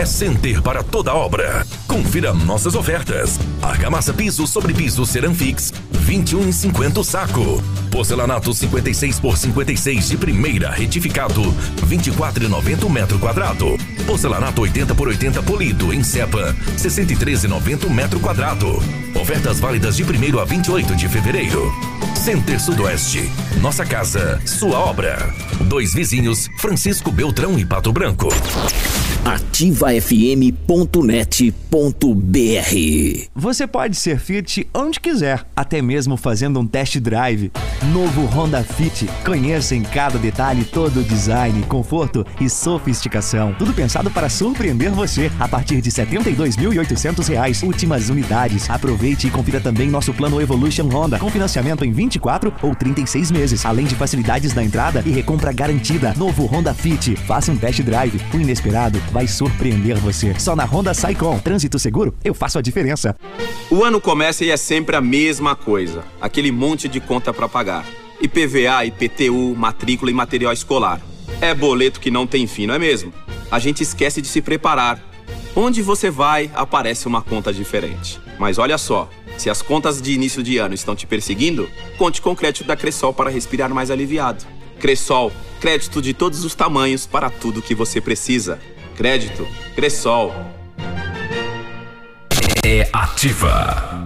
é Center para toda obra. Confira nossas ofertas. Argamassa piso sobre piso Ceramfix, 21,50 o saco. Porcelanato 56 por 56 de primeira retificado, 24,90 metro quadrado. Porcelanato 80 por 80 polido em cepa, 63,90 metro quadrado. Ofertas válidas de 1 a 28 de fevereiro. Center Sudoeste. Nossa casa, sua obra. Dois vizinhos, Francisco Beltrão e Pato Branco. ativafm.net.br Você pode ser Fit onde quiser, até mesmo fazendo um test drive. Novo Honda Fit. Conheça em cada detalhe todo o design, conforto e sofisticação. Tudo pensado para surpreender você. A partir de 72.800 reais, últimas unidades. Aproveite e confira também nosso plano Evolution Honda, com financiamento em 24 ou 36 meses, além de facilidades na entrada e recompra garantida. Novo Honda Fit. Faça um test drive. O inesperado vai surpreender você. Só na Honda Saicom. Trânsito seguro, eu faço a diferença. O ano começa e é sempre a mesma coisa. Aquele monte de conta para pagar. IPVA, IPTU, matrícula e material escolar. É boleto que não tem fim, não é mesmo? A gente esquece de se preparar. Onde você vai, aparece uma conta diferente. Mas olha só, se as contas de início de ano estão te perseguindo, conte com o crédito da Cressol para respirar mais aliviado. Cressol, crédito de todos os tamanhos para tudo que você precisa. Crédito, Cressol. É ativa.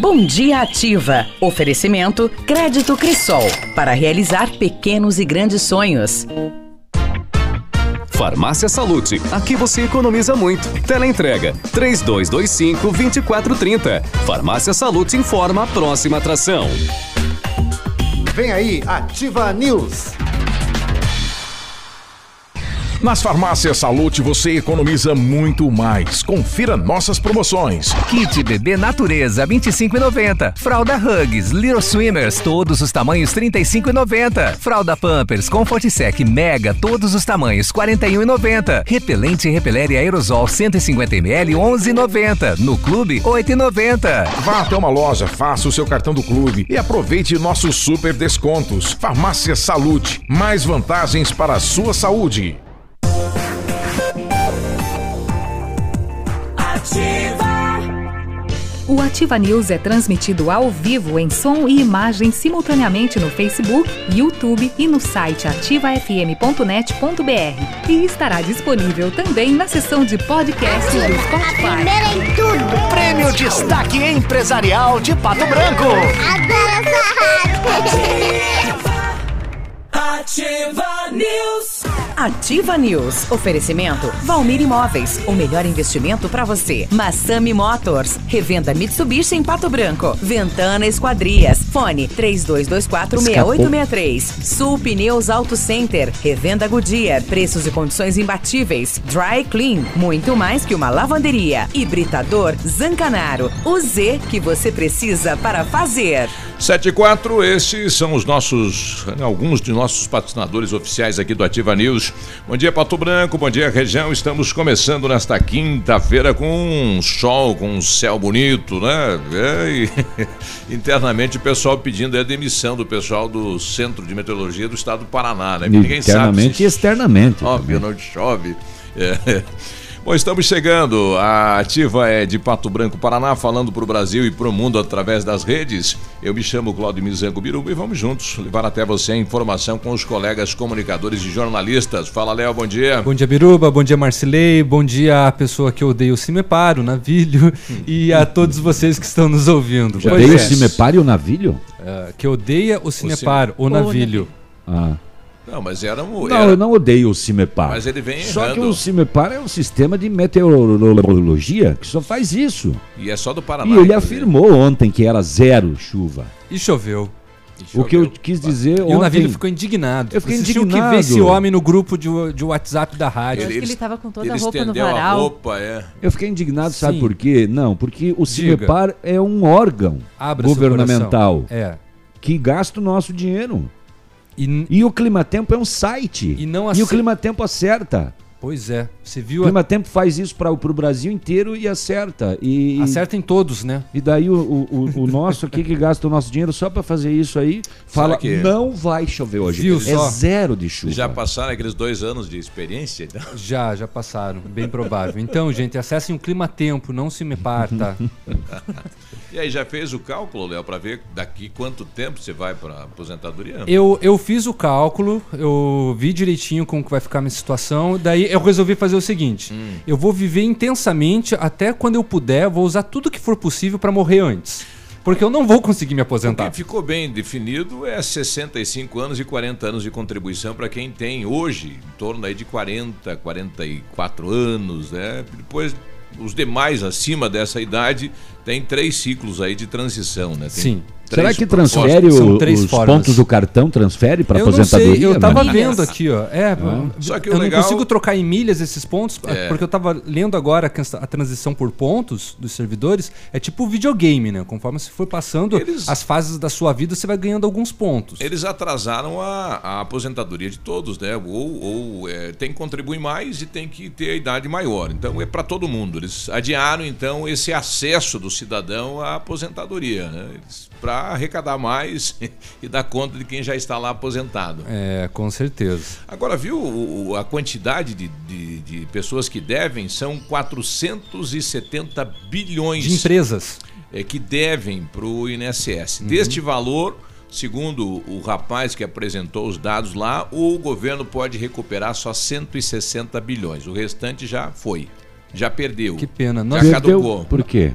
Bom dia Ativa. Oferecimento Crédito Crisol para realizar pequenos e grandes sonhos. Farmácia Salute, aqui você economiza muito. Teleentrega 3225 2430. Farmácia Salute informa a próxima atração. Vem aí, Ativa News. Nas farmácias Salute você economiza muito mais. Confira nossas promoções. Kit Bebê Natureza 25,90. Fralda Hugs Little Swimmers todos os tamanhos 35,90. Fralda Pampers Comfort Sec Mega todos os tamanhos 41,90. Repelente Repelere Aerosol 150 ml 11,90. No clube 8,90. Vá até uma loja, faça o seu cartão do clube e aproveite nossos super descontos. Farmácia Salute, mais vantagens para a sua saúde. O Ativa News é transmitido ao vivo em som e imagem simultaneamente no Facebook, YouTube e no site ativafm.net.br. E estará disponível também na seção de podcasts do Spotify. em tudo. Prêmio Destaque Empresarial de Pato Branco. Adoro essa Ativa News. Ativa News. Oferecimento Valmir Imóveis. O melhor investimento para você. Massami Motors. Revenda Mitsubishi em Pato Branco. Ventana Esquadrias. Fone 32246863. Sul Pneus Auto Center. Revenda Goodyear. Preços e condições imbatíveis. Dry Clean. Muito mais que uma lavanderia. Hibridador Zancanaro. O Z que você precisa para fazer. 7 e 4, esses são os nossos, alguns de nossos patrocinadores oficiais aqui do Ativa News. Bom dia, Pato Branco, bom dia, região. Estamos começando nesta quinta-feira com um sol, com um céu bonito, né? É, e, internamente o pessoal pedindo a demissão do pessoal do Centro de Meteorologia do Estado do Paraná, né? Ninguém Internamente sabe se... e externamente. Óbvio, não chove. É. Bom, estamos chegando. A ativa é de Pato Branco, Paraná, falando para o Brasil e para o mundo através das redes. Eu me chamo Claudio Mizango Biruba e vamos juntos levar até você a informação com os colegas comunicadores e jornalistas. Fala, Léo, bom dia. Bom dia, Biruba. Bom dia, Marcilei. Bom dia à pessoa que odeia o Cimepar, o Navilho. e a todos vocês que estão nos ouvindo. Odeia é. o Cimepar e o Navilho? É, que odeia o Cinepar, o, Cine- Navilho. Ah. Não, mas era um. Não, era- eu não odeio o Cimepar. Mas ele vem Só que errando. o Cimepar é um sistema de meteorologia que só faz isso. E é só do Paraná. E ele inclusive. afirmou ontem que era zero chuva. E choveu. O que eu quis dizer E ontem... o Navilho ficou indignado. Eu fiquei Vocês tinham que indignado. ver esse homem no grupo de, de WhatsApp da rádio. Eu acho que ele tava com toda a ele roupa no estendeu a varal. roupa, é. Eu fiquei indignado, sabe Sim. por quê? Não, porque o. Cimepar é um órgão Abra governamental. É. que gasta o nosso dinheiro. E, E o Climatempo é um site. E não E o Climatempo acerta. Pois é. Você O viu? A... Climatempo faz isso para o Brasil inteiro e acerta. E, Acerta em todos, né? E daí o, o, o- o nosso aqui que gasta o nosso dinheiro só para fazer isso aí, fala que- não vai chover hoje. Viu é só? zero de chuva. Já passaram aqueles dois anos de experiência? então? Já, já passaram. Bem provável. Então, gente, acessem o Clima Tempo, não se me parta. E aí, já fez o cálculo, Léo, para ver daqui quanto tempo você vai para aposentadoria? Eu, eu fiz o cálculo, eu vi direitinho como que vai ficar a minha situação, daí eu resolvi fazer o seguinte: Hum. eu vou viver intensamente até quando eu puder, vou usar tudo que for possível para morrer antes. Porque eu não vou conseguir me O aposentar. que ficou bem definido é 65 anos e 40 anos de contribuição para quem tem hoje em torno aí de 40, 44 anos, né? Depois os demais acima dessa idade têm três ciclos aí de transição, né? Tem Sim. Será que transfere o- três os formas. pontos do cartão? Transfere para aposentadoria? sei, eu tava né? vendo aqui, ó. É, Só que eu legal- não consigo trocar em milhas esses pontos, É. porque eu tava lendo agora a transição por pontos dos servidores é tipo videogame, né? Conforme você for passando Eles- as fases da sua vida, você vai ganhando alguns pontos. Eles atrasaram a, a aposentadoria de todos, né? Ou, ou é, tem que contribuir mais e tem que ter a idade maior. Então é para todo mundo. Eles adiaram então esse acesso do cidadão à aposentadoria, né? Para arrecadar mais e dar conta de quem já está lá aposentado. É, com certeza. Agora, viu o- o- a quantidade de, de- de pessoas que devem? São 470 bilhões De empresas. é, que devem para o INSS. Uhum. Deste valor, segundo o rapaz que apresentou os dados lá, o governo pode recuperar só 160 bilhões. O restante já foi. Já perdeu. Que pena. Já Nós- Perdeu caducou. por quê?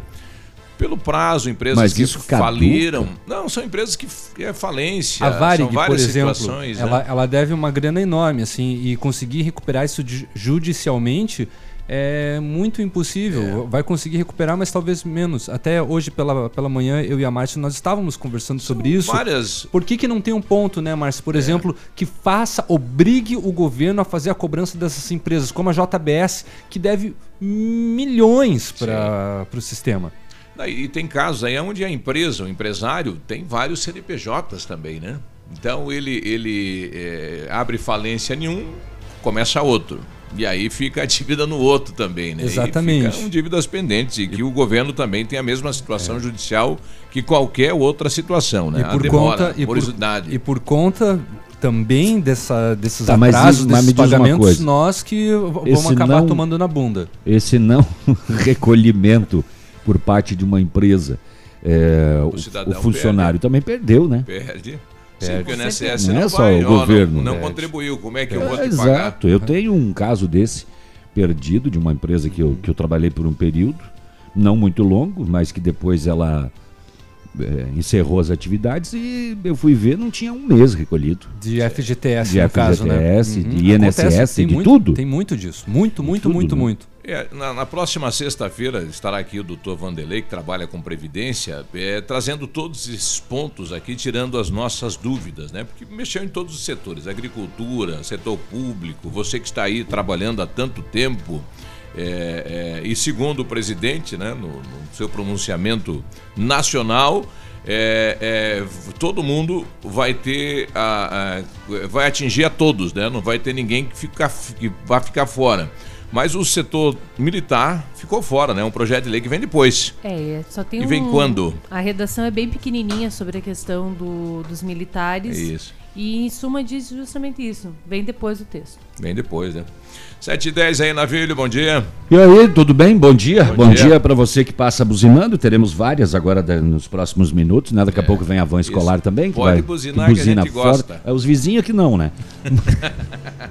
Pelo prazo, empresas Mas que caduca? faliram. Não, são empresas que é falência. A Varig, são várias por exemplo, situações. ela, né? ela deve uma grana enorme, assim, e conseguir recuperar isso ju- judicialmente é muito impossível. Vai conseguir recuperar, mas talvez menos. Até hoje pela, pela manhã, eu e a Márcia, nós estávamos conversando sobre isso. várias- Por que, que não tem um ponto, né, Márcia? Por exemplo, que faça, obrigue o governo a fazer a cobrança dessas empresas, como a JBS, que deve milhões para o sistema. Daí, E tem casos aí onde a empresa, o empresário, tem vários CNPJs também, né? Então ele, ele é, abre falência em um, começa outro. E aí fica a dívida no outro também, né? Exatamente. E ficam dívidas pendentes e que o governo também tem a mesma situação judicial que qualquer outra situação, né? E A por demora, conta e por, e por conta também dessa, desses Tá, mas atrasos, mas desses uma pagamentos, coisa. nós que vamos Esse acabar não- tomando na bunda. Esse não recolhimento por parte de uma empresa, é, o, o funcionário também perdeu, né? Perde. Sim, Perde. porque o INSS Não não, é só vai, o ó, governo. Não, não Perde. contribuiu. Como é que eu vou É, te pagar? exato. Eu tenho um caso desse perdido de uma empresa que eu, que eu trabalhei por um período, não muito longo, mas que depois ela é, encerrou as atividades e eu fui ver, não tinha um mês recolhido. De FGTS, de no caso, né? FGTS, Uhum. de INSS, Acontece, tem de muito- tudo. Tem muito disso. Muito, muito, tudo, muito, né? muito. É, na, na próxima sexta-feira estará aqui o doutor Vanderlei, que trabalha com Previdência, é, trazendo todos esses pontos aqui, tirando as nossas dúvidas, né? Porque mexeu em todos os setores, agricultura, setor público, você que está aí trabalhando há tanto tempo. é, é, e segundo o presidente, né, no, no seu pronunciamento nacional, é, é, todo mundo vai ter a, a- vai atingir a todos, né? Não vai ter ninguém que, fica, que vai ficar fora. Mas o setor militar ficou fora, né? Um projeto de lei que vem depois. É, só tem E vem um- quando? A redação é bem pequenininha sobre a questão do- dos militares. É isso. E em suma diz justamente isso. Vem depois do texto. Bem depois, né? 7 e 10 aí, Navilho, bom dia. E aí, tudo bem? Bom dia. Bom Bom, dia. dia, para você que passa buzinando. Teremos várias agora nos próximos minutos, né? Daqui a pouco vem a van escolar também. Que É, Pode vai, buzinar que a gente gosta. É os vizinhos que não, né?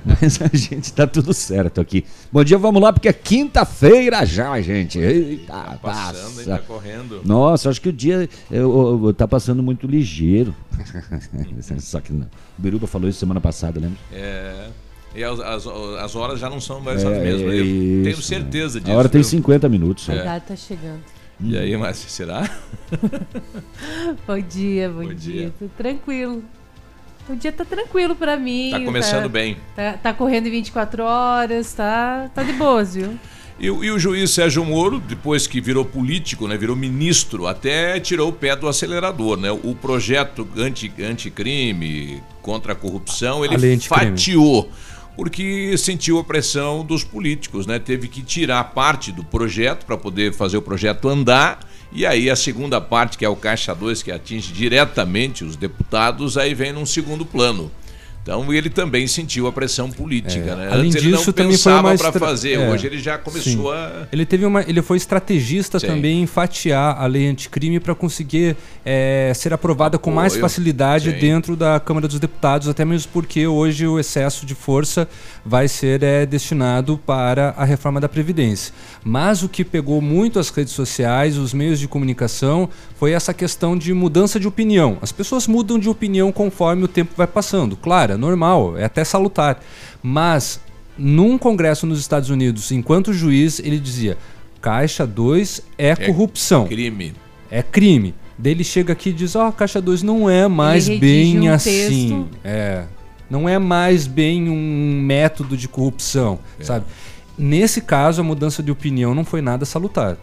Mas a gente tá tudo certo aqui. Bom dia, vamos lá, porque é quinta-feira já, gente. Eita, Tá passando, hein? passa. Tá correndo. Nossa, acho que o dia eu, eu- tá passando muito ligeiro. Só que não. O Biruba falou isso semana passada, lembra? É. E as, as, as horas já não são mais É, as mesmas. Eu tenho certeza né? disso. A hora tem viu? 50 minutos. A É. idade tá chegando. E aí, Márcia, será? Bom dia, bom, Bom dia. dia. Tranquilo. O dia tá tranquilo pra mim. Tá começando bem. Tá, tá correndo em 24 horas, tá, tá de boas, viu? E, o- e o juiz Sérgio Moro, depois que virou político, né, virou ministro, até tirou o pé do acelerador. Né? O projeto anti- anticrime, contra a corrupção, ele fatiou. Porque sentiu a pressão dos políticos, né? Teve que tirar parte do projeto para poder fazer o projeto andar. E aí a segunda parte, que é o Caixa 2, que atinge diretamente os deputados, aí vem num segundo plano. Então ele também sentiu a pressão política, né? Além Antes ele disso, não também foi pensava uma para estra- fazer, é, hoje ele já começou sim. a Ele teve uma, ele foi estrategista Sim. também em fatiar a lei anticrime para conseguir eh, ser aprovada com mais facilidade Sim. dentro da Câmara dos Deputados, até mesmo porque hoje o excesso de força vai ser eh, destinado para a reforma da Previdência. Mas o que pegou muito as redes sociais, os meios de comunicação, foi essa questão de mudança de opinião. As pessoas mudam de opinião conforme o tempo vai passando. Claro, é normal, é até salutar. Mas num congresso nos Estados Unidos, enquanto juiz, ele dizia: Caixa 2 é, corrupção. crime. É crime. Daí ele chega aqui e diz: Ó, Caixa 2 não é mais bem um assim. texto. É. Não é mais bem um método de corrupção, É. sabe? Nesse caso, a mudança de opinião não foi nada salutar.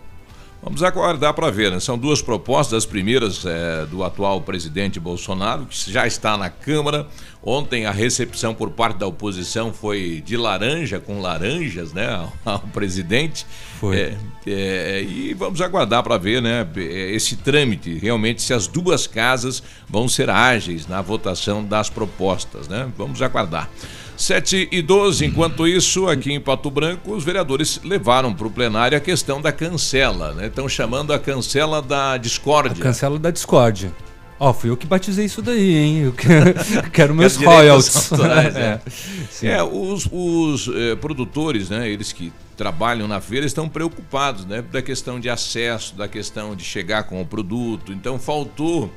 Vamos aguardar para ver. Né? São duas propostas. As primeiras é, do atual presidente Bolsonaro, que já está na Câmara. Ontem a recepção por parte da oposição foi de laranja, com laranjas, né? Ao, presidente. Foi. É, é, e vamos aguardar para ver, né? Esse trâmite, realmente, se as duas casas vão ser ágeis na votação das propostas, né? Vamos aguardar. 7 e 12, enquanto isso, aqui em Pato Branco, os vereadores levaram para o plenário a questão da cancela, né? Estão chamando a cancela da discórdia. Cancela da discórdia. Ó, fui eu que batizei isso daí, hein? Eu quero, quero meus royalties. autorais, é. É. Sim. É, os, os, eh, produtores, né, eles que trabalham na feira estão preocupados, né, da questão de acesso, da questão de chegar com o produto. Então faltou,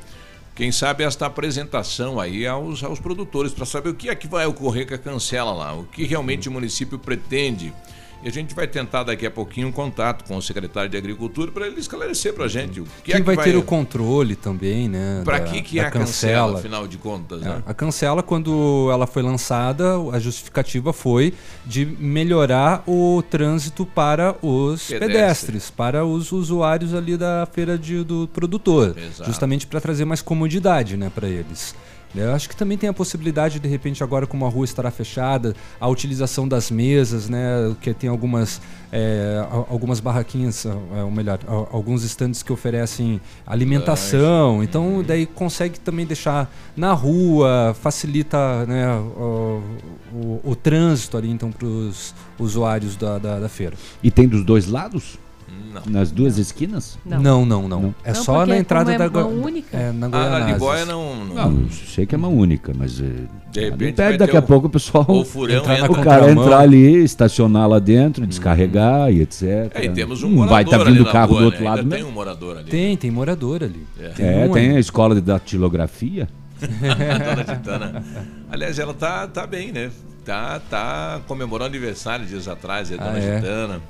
quem sabe, esta apresentação aí aos, aos produtores para saber o que é que vai ocorrer com a cancela lá, o que realmente o município pretende. E a gente vai tentar daqui a pouquinho um contato com o secretário de Agricultura para ele esclarecer para a gente o que Quem é que vai, vai ter o controle também, né? Para que, que é a cancela, afinal de contas, né? É, A cancela, quando ela foi lançada, a justificativa foi de melhorar o trânsito para os Pedestre. pedestres, para os usuários ali da feira de- do produtor, Exato. justamente para trazer mais comodidade, né, para eles. Eu acho que também tem a possibilidade, de repente, agora como a rua estará fechada, a utilização das mesas, né? Que tem algumas, é, al- algumas barraquinhas, é, ou melhor, al- alguns estandes que oferecem alimentação. Então, daí consegue também deixar na rua, facilita né, o, o- o trânsito ali, então, para os usuários da, da, da feira. E tem dos dois lados? Não. Nas duas esquinas? Não, não, não. Não. É Não, só na entrada como é da Go- mão única. É, na Ah, na Goianazes. Libóia não. não- Não, sei que é mão única, mas. eh, De repente vai daqui a o- pouco o pessoal. o furão Entrar na entra. O cara entrar ali, estacionar lá dentro, descarregar e etc. É, e temos um Não morador vai estar ali vindo o carro rua, do outro né? lado Ainda mesmo. tem um morador ali. Tem, tem morador ali. É, um tem a escola de datilografia. Dona Titana. Aliás, ela tá, tá bem, né? Tá, tá comemorando aniversário dias atrás, a Dona Ah,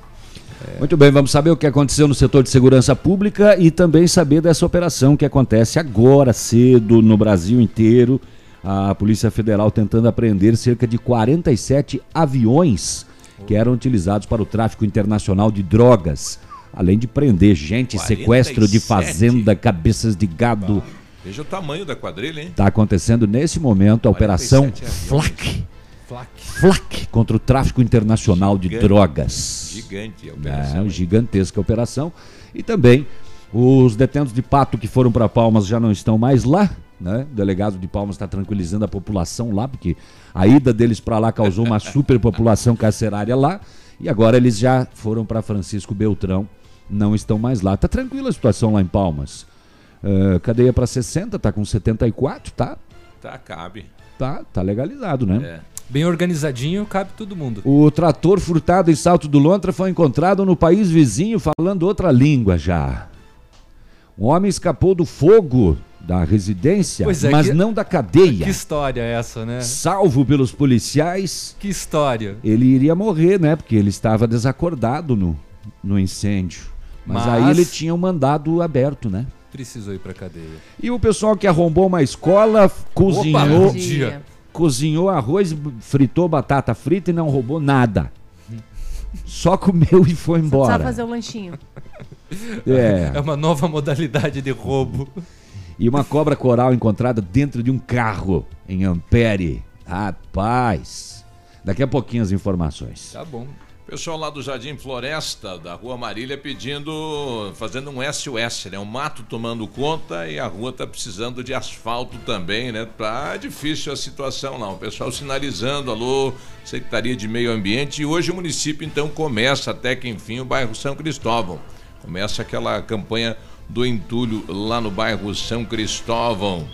é? Muito bem, vamos saber o que aconteceu no setor de segurança pública e também saber dessa operação que acontece agora cedo no Brasil inteiro. A Polícia Federal tentando apreender cerca de 47 aviões que eram utilizados para o tráfico internacional de drogas. Além de prender gente, sequestro de 47? fazenda, cabeças de gado. Veja o tamanho da quadrilha, hein? Está acontecendo nesse momento a operação 47 aviões. FLAC. FLAC contra o tráfico internacional de Gigante. drogas. Gigante a É, operação. uma gigantesca operação. E também os detentos de Pato que foram para Palmas já não estão mais lá. né? O delegado de Palmas está tranquilizando a população lá, porque a ida deles para lá causou uma superpopulação carcerária lá. E agora eles já foram para Francisco Beltrão, não estão mais lá. Tá tranquila a situação lá em Palmas. Uh, cadeia para 60, tá com 74, tá? Tá, cabe. Tá, tá legalizado, né? É. Bem organizadinho, cabe todo mundo. O trator furtado em Salto do Lontra foi encontrado no país vizinho falando outra língua já. Um homem escapou do fogo da residência, é, mas que- não da cadeia. Que história é essa, né? Salvo pelos policiais, Que história. ele iria morrer, né? Porque ele estava desacordado no, no incêndio. Mas, Mas- aí ele tinha um mandado aberto, né? Precisou ir pra cadeia. E o pessoal que arrombou uma escola, cozinhou, dia. Cozinhou arroz, fritou batata frita e não roubou nada. Só comeu e foi Só embora. precisava fazer o lanchinho. É. É uma nova modalidade de roubo. E uma cobra coral encontrada dentro de um carro em Ampere. Rapaz. Daqui a pouquinho as informações. Tá bom. Pessoal lá do Jardim Floresta, da Rua Marília, pedindo, fazendo um SOS, né? O mato tomando conta e a rua tá precisando de asfalto também, né? Tá difícil a situação lá. O pessoal sinalizando, alô, Secretaria de Meio Ambiente. E hoje o município então começa, até que enfim, o bairro São Cristóvão. Começa aquela campanha do entulho lá no bairro São Cristóvão.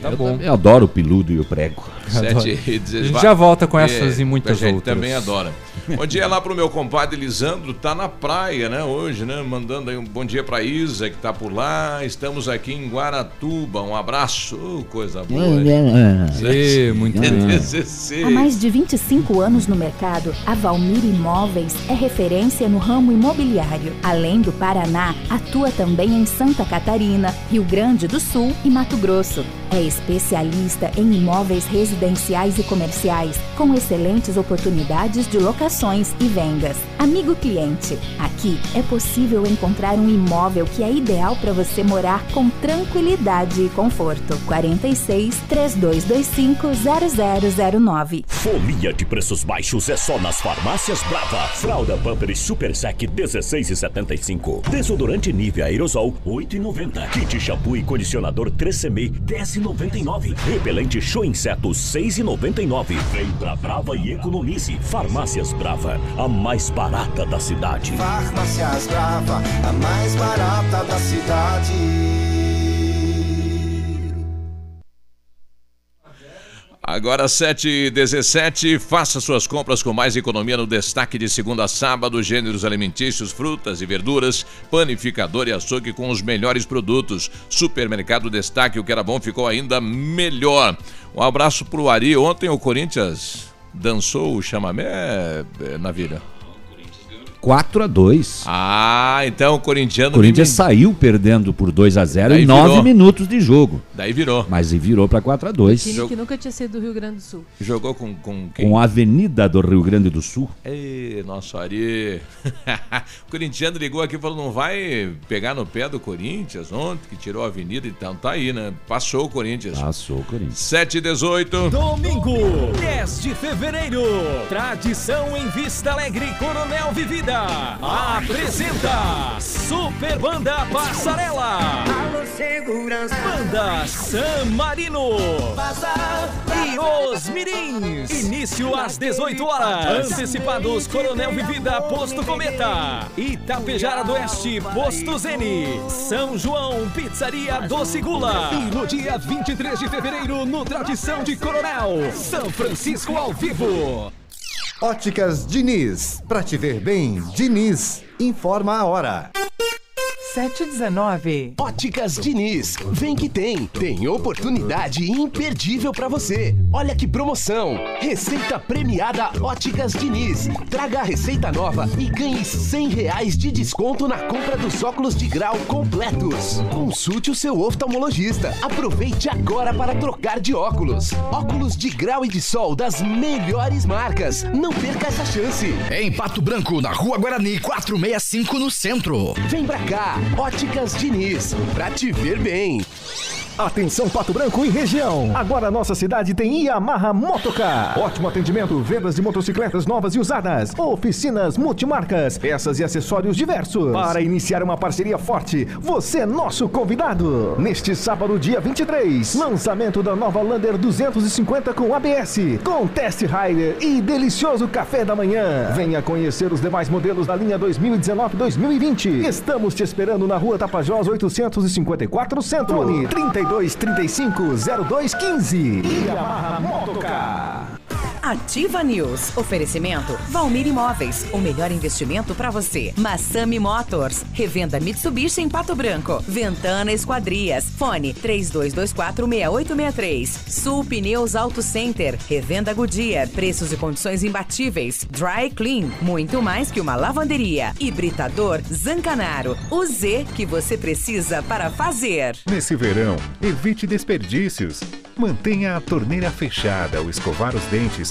Tá eu, bom. também adoro o peludo e o prego. Sete Adoro. e dezesseis. A gente já volta com essas É, e muitas a gente outras. também adora. Bom dia lá pro meu compadre Lisandro, tá na praia, né, hoje, né? Mandando aí um bom dia pra Isa, que tá por lá. Estamos aqui em Guaratuba. Um abraço. Ô, coisa boa. Ê, muito bem. dezesseis. Há mais de 25 anos no mercado, a Valmir Imóveis é referência no ramo imobiliário. Além do Paraná, atua também em Santa Catarina, Rio Grande do Sul e Mato Grosso. É especialista em imóveis residenciais e comerciais, com excelentes oportunidades de locações e vendas. Amigo cliente, aqui é possível encontrar um imóvel que é ideal para você morar com tranquilidade e conforto. 46 3225 0009. Folia de preços baixos é só nas farmácias Brava. Fralda Pampers Super Sec 16,75. Desodorante Nivea Aerosol 8,90. Kit shampoo e condicionador 3CM 10,99. Repelente Show Insetos 6,99. Vem pra Brava e economize. Farmácias Brava, a mais barata da cidade. Farmácias Brava, a mais barata da cidade. Agora 7h17, faça suas compras com mais economia no destaque de segunda a sábado, gêneros alimentícios, frutas e verduras, panificador e açougue com os melhores produtos. Supermercado Destaque, o que era bom ficou ainda melhor. Um abraço pro Ari. Ontem o Corinthians dançou o chamamé, eh, Navilha. 4 a 2 Ah, então o corintiano... O Corinthians vem- saiu perdendo por 2 a 0 Daí em 9 virou. minutos de jogo. Daí virou. Mas e virou para 4 a 2 Time que nunca tinha sido do Rio Grande do Sul. Jogou com, com quem? com a Avenida do Rio Grande do Sul. Ei, nosso Ari. o corintiano ligou aqui e falou: não vai pegar no pé do Corinthians ontem, que tirou a avenida, então tá aí, né? Passou o Corinthians. Passou o Corinthians. 7 e 18. Domingo, 10 de fevereiro. Tradição em Vista Alegre, Coronel Vivida. Apresenta Super Banda Passarela. Banda San Marino. E os Mirins. Início às 18 horas. Antecipados Coronel Vivida, Posto Cometa. Itapejara do Oeste, Posto Zene. São João, Pizzaria Doce Gula. E no dia 23 de fevereiro, no Tradição de Coronel. São Francisco ao vivo. Óticas Diniz. Pra te ver bem, Diniz. Informa a hora. 719. Óticas Diniz, vem que tem. Tem oportunidade imperdível pra você. Olha que promoção. Receita premiada Óticas Diniz. Traga a receita nova e ganhe 100 reais de desconto na compra dos óculos de grau completos. Consulte o seu oftalmologista. Aproveite agora para trocar de óculos. Óculos de grau e de sol das melhores marcas. Não perca essa chance. Em Pato Branco, na Rua Guarani, 465 no centro. Vem pra cá, Óticas Diniz, pra te ver bem. Atenção Pato Branco e região. Agora nossa cidade tem Yamaha Motocar. Ótimo atendimento, vendas de motocicletas novas e usadas, oficinas multimarcas, peças e acessórios diversos. Para iniciar uma parceria forte, você é nosso convidado. Neste sábado, dia 23, lançamento da nova Lander 250 com ABS, com test rider e delicioso café da manhã. Venha conhecer os demais modelos da linha 2019-2020. Estamos te esperando na rua Tapajós 854 Centro. Fone 3235 0215. Yamaha Motocar. Ativa News. Oferecimento Valmir Imóveis. O melhor investimento para você. Massami Motors. Revenda Mitsubishi em Pato Branco. Ventana Esquadrias. Fone 32246863. Sul Pneus Auto Center. Revenda Goodyear. Preços e condições imbatíveis. Dry Clean. Muito mais que uma lavanderia. Hibridador Zancanaro. O Z que você precisa para fazer. Nesse verão, evite desperdícios. Mantenha a torneira fechada ao escovar os dentes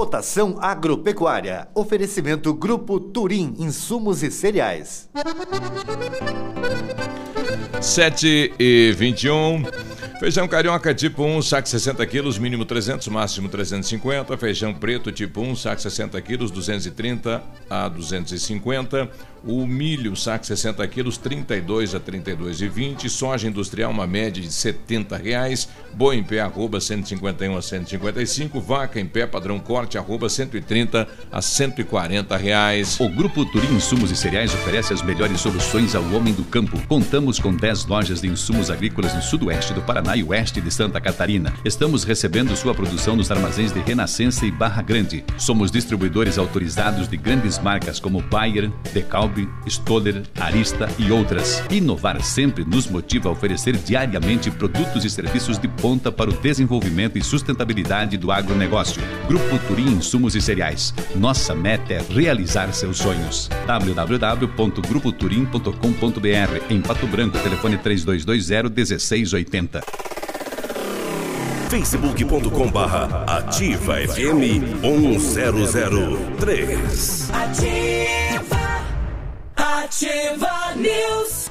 Cotação agropecuária. Oferecimento Grupo Turim, insumos e cereais. 7 e 21. Feijão carioca tipo 1, saco 60 quilos, mínimo 300, máximo 350. Feijão preto tipo 1, saco 60 quilos, 230 a 250. O milho, saco 60 quilos, 32 a 32,20. Soja industrial, uma média de 70 reais. Boi em pé, arroba 151 a 155. Vaca em pé, padrão corte, arroba 130 a 140 reais. O Grupo Turim Insumos e Cereais oferece as melhores soluções ao homem do campo. Contamos com 10 lojas de insumos agrícolas no sudoeste do Paraná e oeste de Santa Catarina. Estamos recebendo sua produção nos armazéns de Renascença e Barra Grande. Somos distribuidores autorizados de grandes marcas como Bayer, Decalb, Stoller, Arista e outras. Inovar sempre nos motiva a oferecer diariamente produtos e serviços de ponta para o desenvolvimento e sustentabilidade do agronegócio. Grupo Turim Insumos e Cereais. Nossa meta é realizar seus sonhos. www.grupoturim.com.br Em Pato Branco, telefone 3220 facebook.com barra ativa FM 1003 Ativa. Ativa News.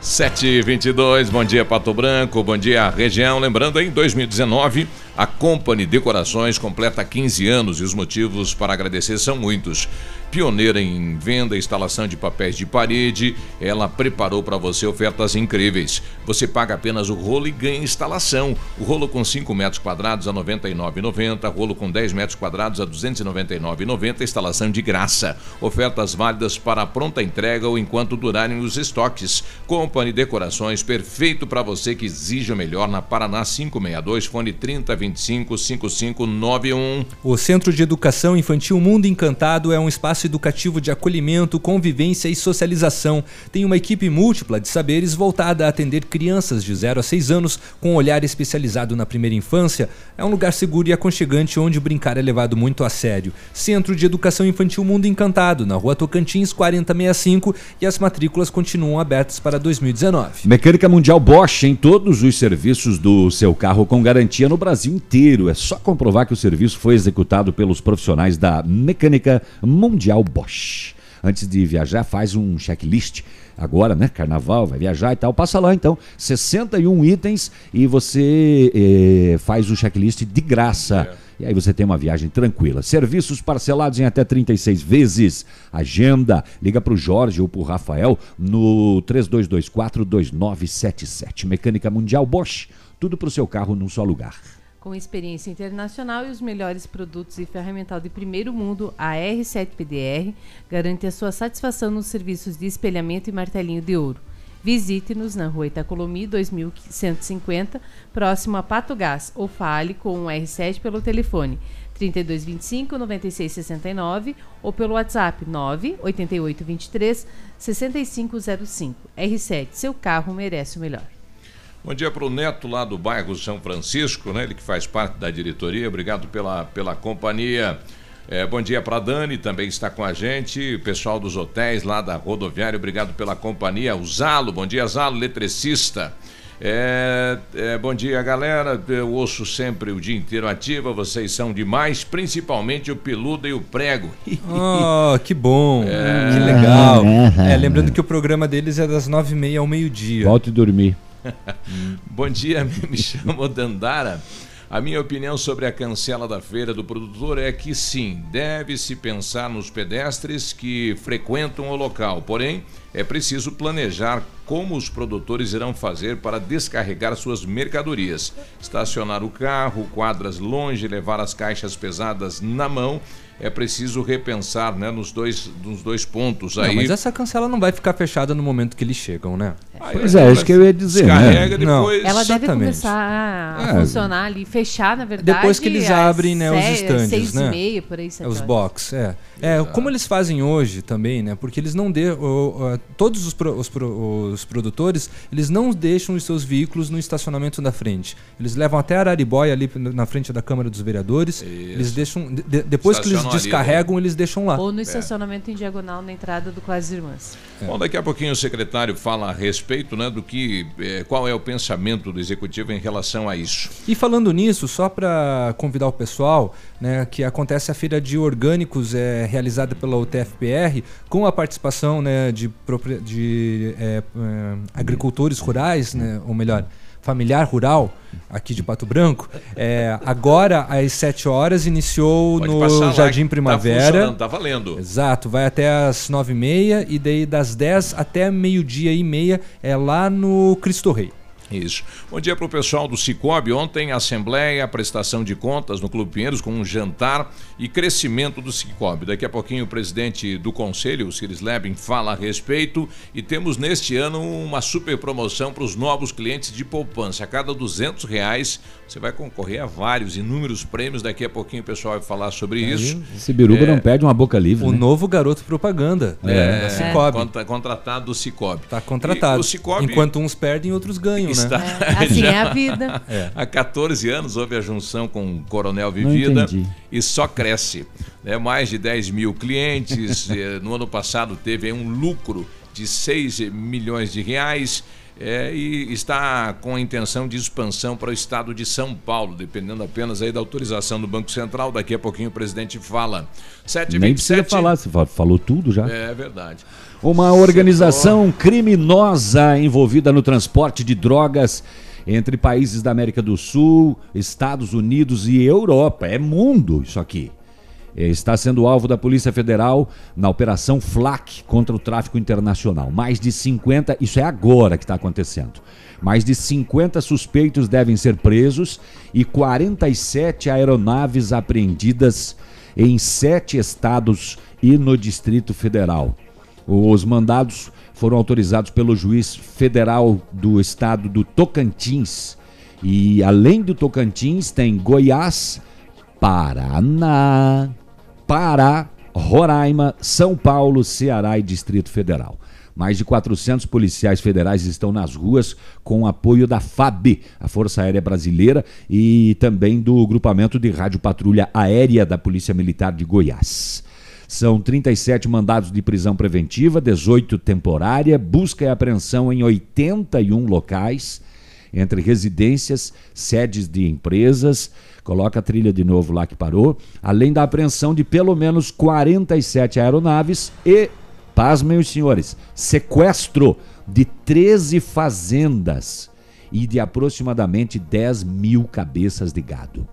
722, bom dia Pato Branco, bom dia região. Lembrando, em 2019, a Company Decorações completa 15 anos e os motivos para agradecer são muitos. Pioneira em venda e instalação de papéis de parede, ela preparou para você ofertas incríveis. Você paga apenas o rolo e ganha instalação. O rolo com 5 metros quadrados a R$ 99,90, rolo com 10 metros quadrados a R$ 299,90, instalação de graça. Ofertas válidas para pronta entrega ou enquanto durarem os estoques. Company Decorações, perfeito para você que exige o melhor na Paraná 562, fone 3025 5591. O Centro de Educação Infantil Mundo Encantado é um espaço educativo de acolhimento, convivência e socialização. Tem uma equipe múltipla de saberes voltada a atender crianças de 0 a 6 anos com um olhar especializado na primeira infância. É um lugar seguro e aconchegante onde brincar é levado muito a sério. Centro de Educação Infantil Mundo Encantado, na rua Tocantins 4065 e as matrículas continuam abertas para 2019. Mecânica Mundial Bosch em todos os serviços do seu carro com garantia no Brasil inteiro. É só comprovar que o serviço foi executado pelos profissionais da Mecânica Mundial Bosch. Antes de viajar, faz um checklist. Agora, né? Carnaval, vai viajar e tal. Passa lá então, 61 itens e você eh, faz o checklist de graça. E aí você tem uma viagem tranquila. Serviços parcelados em até 36 vezes. Agenda. Liga para o Jorge ou para o Rafael no 3224-2977. Mecânica Mundial Bosch. Tudo para o seu carro num só lugar. Com experiência internacional e os melhores produtos e ferramental de primeiro mundo, a R7PDR garante a sua satisfação nos serviços de espelhamento e martelinho de ouro. Visite-nos na rua Itacolomi 2150, próximo a Pato Gás, ou fale com o R7 pelo telefone 3225 9669 ou pelo WhatsApp 98823 6505. R7, seu carro merece o melhor. Bom dia para o Neto lá do bairro São Francisco, né? Ele que faz parte da diretoria. Obrigado pela, pela companhia. É, bom dia para Dani, também está com a gente. O pessoal dos hotéis lá da rodoviária, obrigado pela companhia. O Zalo, bom dia, Zalo, eletricista. É, é, bom dia, galera. Eu ouço sempre o dia inteiro ativa. Vocês são demais, principalmente o Peludo e o Prego. Oh, que bom. É. Que legal. É, lembrando que o programa deles é das nove e meia ao meio-dia. Volte dormir. Bom dia, me chamo Dandara. A minha opinião sobre a cancela da feira do produtor é que sim, deve-se pensar nos pedestres que frequentam o local. Porém, é preciso planejar como os produtores irão fazer para descarregar suas mercadorias. Estacionar o carro, quadras longe, levar as caixas pesadas na mão. É preciso repensar né, nos, dois, nos dois pontos Não, aí. mas essa cancela não vai ficar fechada no momento que eles chegam, né? Pois é, isso que eu ia dizer. Descarrega né? depois. Ela deve Exatamente. começar a É. funcionar ali, fechar, na verdade. Depois que eles abrem né, os estandes, seis né? e meia, por aí, É, os horas. box, é. É, como eles fazem hoje também, né? Porque eles não de, o- o- todos os, pro- os pro- os produtores, eles não deixam os seus veículos no estacionamento da frente. Eles levam até Araribóia ali na frente da Câmara dos Vereadores. Eles deixam de- de- depois que eles Estacionam ali, descarregam, eles deixam lá. Ou no É. estacionamento em diagonal na entrada do Quase Irmãs. Bom, daqui a pouquinho o secretário fala a respeito né, do que, eh, qual é o pensamento do executivo em relação a isso. E falando nisso, só para convidar o pessoal, né, que acontece a feira de orgânicos é, realizada pela UTFPR, com a participação né, de, de é, é, agricultores rurais, né, ou melhor, familiar rural, aqui de Pato Branco. É, agora, às 7 horas, iniciou Pode no lá Jardim que tá Primavera. funcionando, tá valendo. Exato, vai até as 9h30 e daí das 10 até meio-dia e meia é lá no Cristo Rei. Isso. Bom dia para o pessoal do Cicobi. Ontem, assembleia, prestação de contas no Clube Pinheiros com um jantar e crescimento do Cicobi. Daqui a pouquinho o presidente do conselho, o Ciris Lebin, fala a respeito e temos neste ano uma super promoção para os novos clientes de poupança. A cada 200 reais você vai concorrer a vários, inúmeros prêmios. Daqui a pouquinho o pessoal vai falar sobre isso. Esse biruba É, não perde uma boca livre. O né? novo garoto propaganda É, da Cicobi. contra- contratado do Cicobi. Tá contratado. E o Cicobi Enquanto uns perdem, outros ganham, está né? Assim já- é a vida. É. Há 14 anos houve a junção com o Coronel Vivida e só cresce. né? mais de 10 mil clientes. eh, no ano passado teve um lucro de 6 milhões de reais. eh, e está com a intenção de expansão para o estado de São Paulo, dependendo apenas aí da autorização do Banco Central. Daqui a pouquinho o presidente fala. 7 Nem precisa falar, você fa- falou tudo já. É verdade. Uma organização criminosa envolvida no transporte de drogas entre países da América do Sul, Estados Unidos e Europa. É mundo isso aqui. É, Está sendo alvo da Polícia Federal na Operação FLAC contra o tráfico internacional. Mais de 50, isso é agora que está acontecendo. Mais de 50 suspeitos devem ser presos e 47 aeronaves apreendidas em sete estados e no Distrito Federal. Os mandados foram autorizados pelo juiz federal do estado do Tocantins. E além do Tocantins, tem Goiás, Paraná, Pará, Roraima, São Paulo, Ceará e Distrito Federal. Mais de 400 policiais federais estão nas ruas com apoio da FAB, a Força Aérea Brasileira, e também do Grupamento de Rádio Patrulha Aérea da Polícia Militar de Goiás. São 37 mandados de prisão preventiva, 18 temporária, busca e apreensão em 81 locais, entre residências, sedes de empresas. Coloca a trilha de novo lá que parou. Além da apreensão de pelo menos 47 aeronaves e, pasmem os senhores, sequestro de 13 fazendas e de aproximadamente 10 mil cabeças de gado.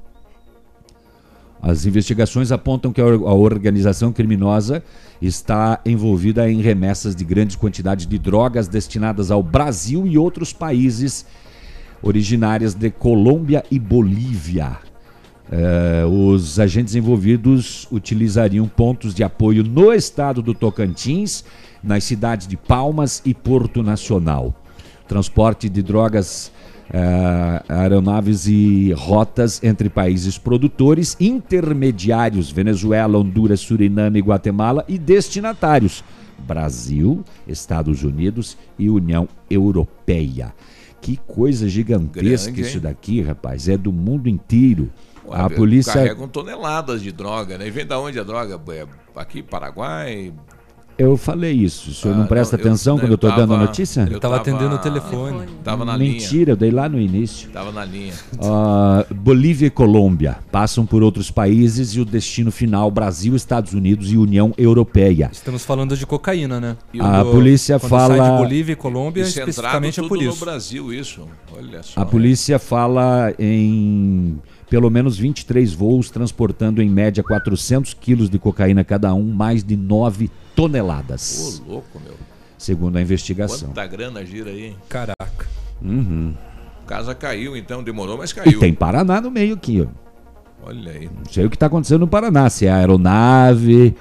As investigações apontam que a or- a organização criminosa está envolvida em remessas de grandes quantidades de drogas destinadas ao Brasil e outros países originárias de Colômbia e Bolívia. Eh, os agentes envolvidos utilizariam pontos de apoio no estado do Tocantins, nas cidades de Palmas e Porto Nacional. Transporte de drogas, eh, aeronaves e rotas entre países produtores, intermediários, Venezuela, Honduras, Suriname, Guatemala e destinatários, Brasil, Estados Unidos e União Europeia. Que coisa gigantesca Grande, isso daqui, rapaz. É do mundo inteiro. A Olha, polícia. Carregam toneladas de droga, né? E vem da onde a droga? É aqui, Paraguai? Eu falei isso. O senhor não Ah, presta não, eu- atenção não, quando eu estou eu dando a notícia? eu tava atendendo o telefone. Tava na linha. Mentira, eu dei lá no início. Tava na linha. Ah, Bolívia e Colômbia passam por outros países e o destino final Brasil, Estados Unidos e União Europeia. Estamos falando de cocaína, né? A polícia quando fala- Sai de Bolívia e Colômbia, Isso entrado especificamente é por no isso. Brasil, isso. Olha só. A polícia fala em pelo menos 23 voos transportando em média 400 quilos de cocaína cada um, mais de 9 toneladas. Ô, louco, meu. Segundo a investigação. Quanta grana gira aí, hein? Caraca. Uhum. Casa caiu, então, demorou, mas E caiu. tem Paraná no meio aqui, ó. Olha aí. Não sei o que está acontecendo no Paraná, se é aeronave,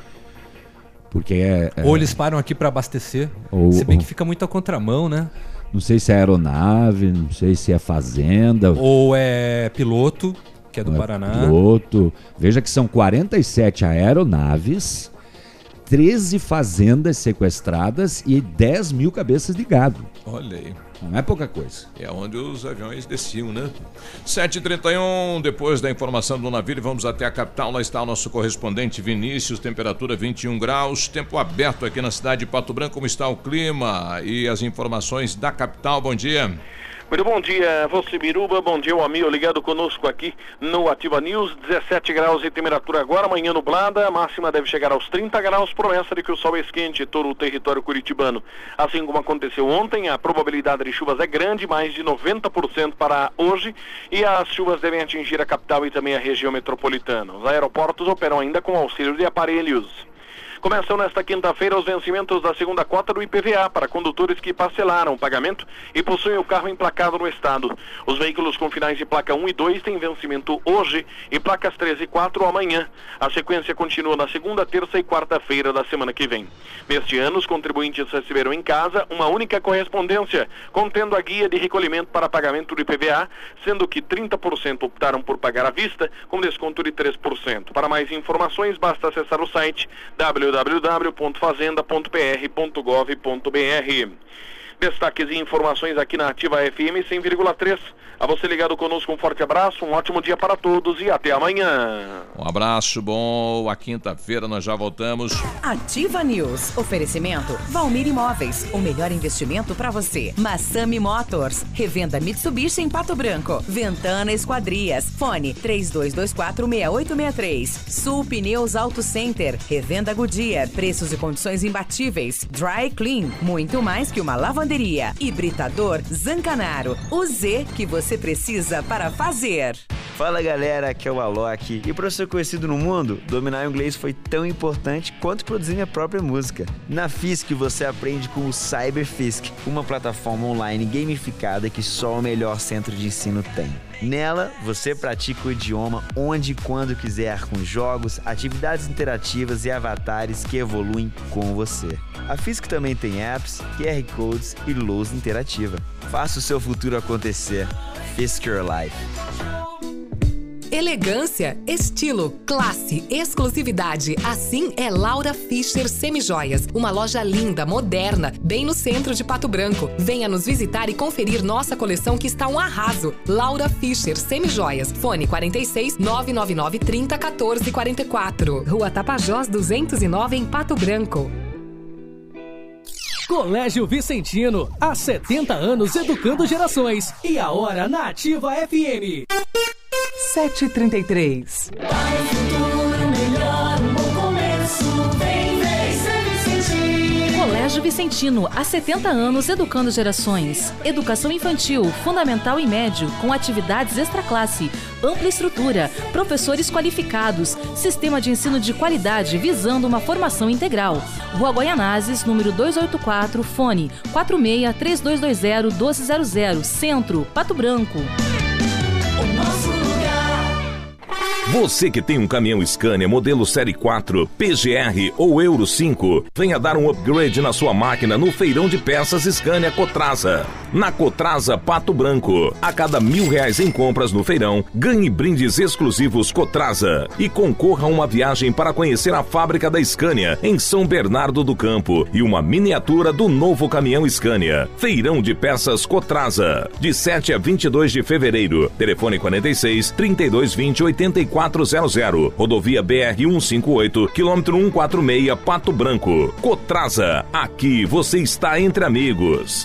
porque é, é- Ou eles param aqui para abastecer. Ou- se bem ou- que fica muito a contramão, né? não sei se é aeronave, não sei se é fazenda. Ou é piloto, que é do é Paraná. Piloto. Veja que são 47 aeronaves, 13 fazendas sequestradas e 10 mil cabeças de gado. Olha aí. Não é pouca coisa. É onde os aviões desciam, né? 7h31, depois da informação do navio, vamos até a capital. Lá está o nosso correspondente Vinícius, temperatura 21 graus, tempo aberto aqui na cidade de Pato Branco. Como está o clima e as informações da capital? Bom dia. Muito bom dia, você Biruba, bom dia, o amigo ligado conosco aqui no Ativa News, 17 graus de temperatura agora, amanhã nublada, a máxima deve chegar aos 30 graus, promessa de que o sol esquente todo o território curitibano. Assim como aconteceu ontem, a probabilidade de chuvas é grande, mais de 90% para hoje, e as chuvas devem atingir a capital e também a região metropolitana. Os aeroportos operam ainda com auxílio de aparelhos. Começam nesta quinta-feira os vencimentos da segunda cota do IPVA para condutores que parcelaram o pagamento e possuem o carro emplacado no estado. Os veículos com finais de placa 1 e 2 têm vencimento hoje e placas 3 e 4 amanhã. A sequência continua na segunda, terça e quarta-feira da semana que vem. Neste ano, os contribuintes receberam em casa uma única correspondência, contendo a guia de recolhimento para pagamento do IPVA, sendo que 30% optaram por pagar à vista, com desconto de 3%. Para mais informações, basta acessar o site www.fazenda.pr.gov.br. Destaques e informações aqui na Ativa FM 100,3. A você ligado conosco, um forte abraço, um ótimo dia para todos e até amanhã. Um abraço bom. A quinta-feira nós já voltamos. Ativa News. Oferecimento Valmir Imóveis. O melhor investimento para você. Massami Motors. Revenda Mitsubishi em Pato Branco. Ventana Esquadrias. Fone 32246863. Sul Pneus Auto Center. Revenda Goodyear. Preços e condições imbatíveis. Dry Clean. Muito mais que uma lavanderia. Hibridador Zancanaro. O Z que você precisa para fazer. Fala galera, aqui é o Alok. E para ser conhecido no mundo, dominar o inglês foi tão importante quanto produzir minha própria música. Na Fisk você aprende com o CyberFisk, uma plataforma online gamificada que só o melhor centro de ensino tem. Nela, você pratica o idioma onde e quando quiser, com jogos, atividades interativas e avatares que evoluem com você. A Fisk também tem apps, QR Codes e lousa interativa. Faça o seu futuro acontecer. Fisk Your Life. Elegância, estilo, classe, exclusividade. Assim é Laura Fischer Semijoias. Uma loja linda, moderna, bem no centro de Pato Branco. Venha nos visitar e conferir nossa coleção que está um arraso. Laura Fischer Semijoias. Fone 46 999 30 14 44. Rua Tapajós 209 em Pato Branco. Colégio Vicentino, há 70 anos educando gerações. E a hora na Ativa FM. 7h33. Colégio Vicentino, há 70 anos educando gerações. Educação infantil, fundamental e médio, com atividades extraclasse, ampla estrutura, professores qualificados, sistema de ensino de qualidade visando uma formação integral. Rua Goianazes, número 284, fone 46 3220 1200, Centro, Pato Branco. O nosso lugar. Você que tem um caminhão Scania modelo Série 4, PGR ou Euro 5, venha dar um upgrade na sua máquina no feirão de peças Scania Cotrasa. Na Cotrasa Pato Branco, a cada mil reais em compras no feirão, ganhe brindes exclusivos Cotrasa e concorra a uma viagem para conhecer a fábrica da Scania em São Bernardo do Campo e uma miniatura do novo caminhão Scania. Feirão de peças Cotrasa, de 7 a 22 de fevereiro. Telefone 46 3220 8400. Rodovia BR 158, quilômetro 146, Pato Branco. Cotrasa, aqui você está entre amigos.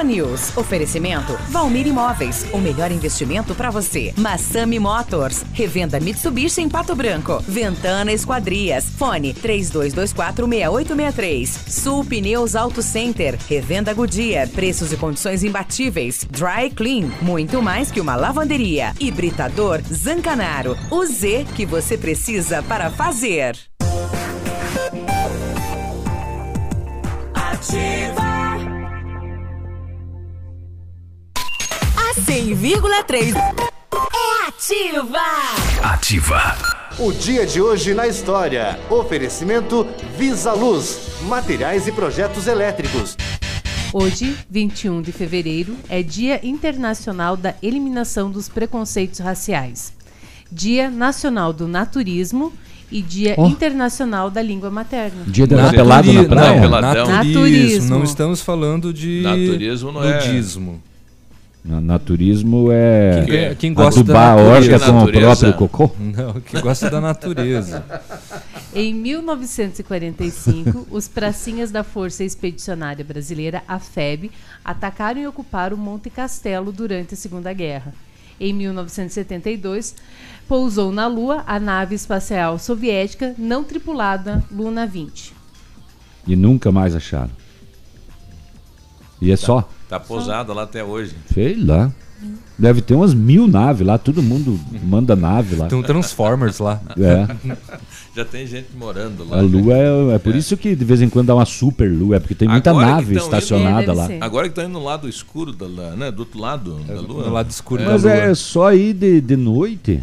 News. Oferecimento Valmir Imóveis. O melhor investimento para você. Massami Motors. Revenda Mitsubishi em Pato Branco. Ventana Esquadrias. Fone 32246863. Sul Pneus Auto Center. Revenda Goodyear. Preços e condições imbatíveis. Dry Clean. Muito mais que uma lavanderia. Hibridador Zancanaro. O Z que você precisa para fazer. Ativa. A 100,3 é ativa. Ativa. O dia de hoje na história. Oferecimento Visa Luz. Materiais e projetos elétricos. Hoje, 21 de fevereiro, é Dia Internacional da Eliminação dos Preconceitos Raciais, Dia Nacional do Naturismo e Dia Oh. Internacional da Língua Materna. Dia da pelada na praia? Não, Peladão. naturismo. Naturismo. Não estamos falando de Naturismo não é- nudismo. Na- Naturismo é Quem, quem gosta adubar da a natureza. horta com o próprio cocô. Não, quem gosta da natureza. Em 1945, os pracinhas da Força Expedicionária Brasileira, a FEB, atacaram e ocuparam Monte Castelo durante a Segunda Guerra. Em 1972, pousou na Lua a nave espacial soviética não tripulada Luna 20. E nunca mais acharam. E é só. Tá pousada lá até hoje. Sei lá. Deve ter umas mil naves lá, todo mundo manda nave lá. Tem um Transformers lá. É. Já tem gente morando lá. A lua é, é por isso que de vez em quando dá uma super lua, é porque tem muita Agora nave estacionada indo- lá. Agora que estão indo no lado escuro, da, né? do outro lado da lua. no lado escuro Mas é só ir de, de noite.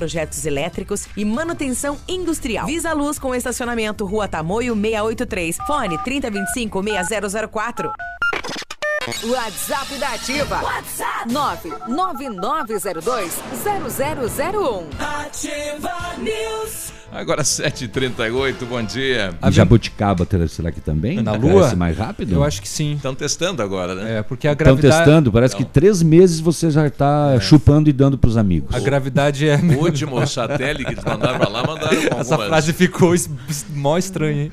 projetos elétricos e manutenção industrial. Visa Luz com estacionamento Rua Tamoio 683. Fone 3025-6004. WhatsApp da Ativa. WhatsApp 999020001. Ativa News. Agora 7h38, bom dia. A Jabuticaba, será que também? Na Lua? mais rápido? Eu acho que sim. Estão testando agora, né? É, porque a Estão gravidade... testando, parece que três meses você já está chupando e dando para os amigos. A gravidade é... O último satélite que eles mandaram pra lá, mandaram com Essa algumas- frase ficou es- mó estranha, hein?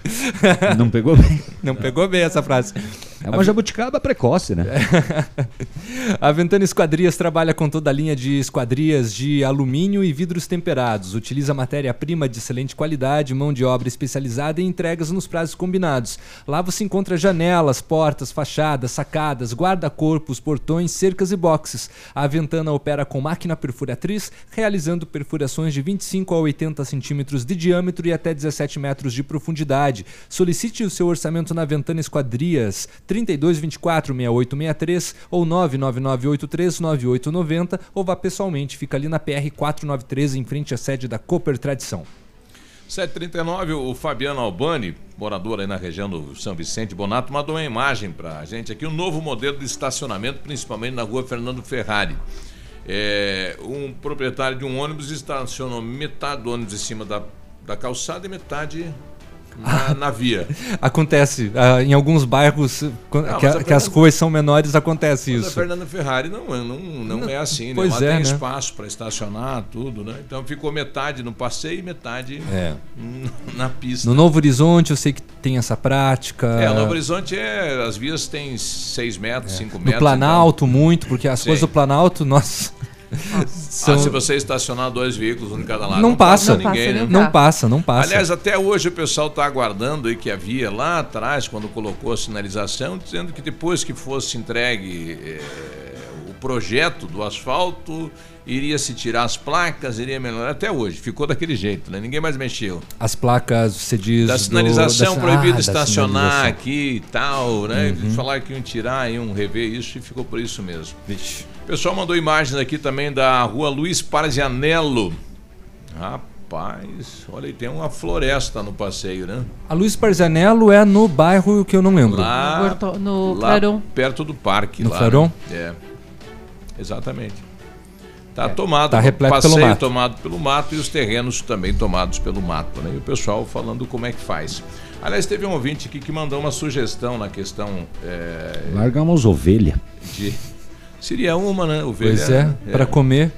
Não pegou bem. Não pegou bem essa frase. É uma jabuticaba precoce, né? A Ventana Esquadrias trabalha com toda a linha de esquadrias de alumínio e vidros temperados. Utiliza matéria-prima de excelente qualidade, mão de obra especializada e entregas nos prazos combinados. Lá você encontra janelas, portas, fachadas, sacadas, guarda-corpos, portões, cercas e boxes. A Ventana opera com máquina perfuratriz, realizando perfurações de 25 a 80 centímetros de diâmetro e até 17 metros de profundidade. Solicite o seu orçamento na Ventana Esquadrias 3224 6863 ou 99983 9890 ou vá pessoalmente, fica ali na PR 493 em frente à sede da Cooper Tradição. 739, o Fabiano Albani, morador aí na região do São Vicente Bonato, mandou uma imagem pra gente aqui, um novo modelo de estacionamento, principalmente na rua Fernando Ferrari. É, um proprietário de um ônibus estacionou metade do ônibus em cima da, da calçada e metade na, na via. Acontece. ah, em alguns bairros Não, que, mas a- a que as Fernanda- ruas são menores, acontece Mas a isso. Fernanda Ferrari não, é- não, não, é assim, né? pois Lá é, tem né? espaço para estacionar, tudo, né? Então ficou metade no passeio e metade É. na pista. No Novo Horizonte eu sei que tem essa prática. É, Novo Horizonte é. As vias têm 6 metros, 5 No metros. Planalto, muito, porque as Sim. coisas do Planalto, nossa. São- Ah, se você estacionar dois veículos, um em cada lado, Não passa. ninguém, né? Não passa, não passa. Aliás, até hoje o pessoal está aguardando aí que havia lá atrás, quando colocou a sinalização, dizendo que depois que fosse entregue eh, o projeto do asfalto, iria se tirar as placas, iria melhorar. Até hoje, ficou daquele jeito, né? Ninguém mais mexeu. As placas, você diz. Da do- sinalização, da- proibido Ah, estacionar sinalização. aqui e tal, né? Uhum. Eles falaram que iam tirar, iam rever isso e ficou por isso mesmo. O pessoal mandou imagens aqui também da rua Luiz Parzianello. Rapaz, olha aí, tem uma floresta no passeio, né? A Luiz Parzanello é no bairro que eu não lembro. Lá, No no lá perto do parque. No lá, Claron? né? É, exatamente. Tá tomado, tá repleto passeio pelo mato. tomado pelo mato e os terrenos também tomados pelo mato, né? E o pessoal falando como é que faz. Aliás, teve um ouvinte aqui que mandou uma sugestão na questão é, Largamos ovelha. de... Seria uma, né? Ovelha, Pois é, para comer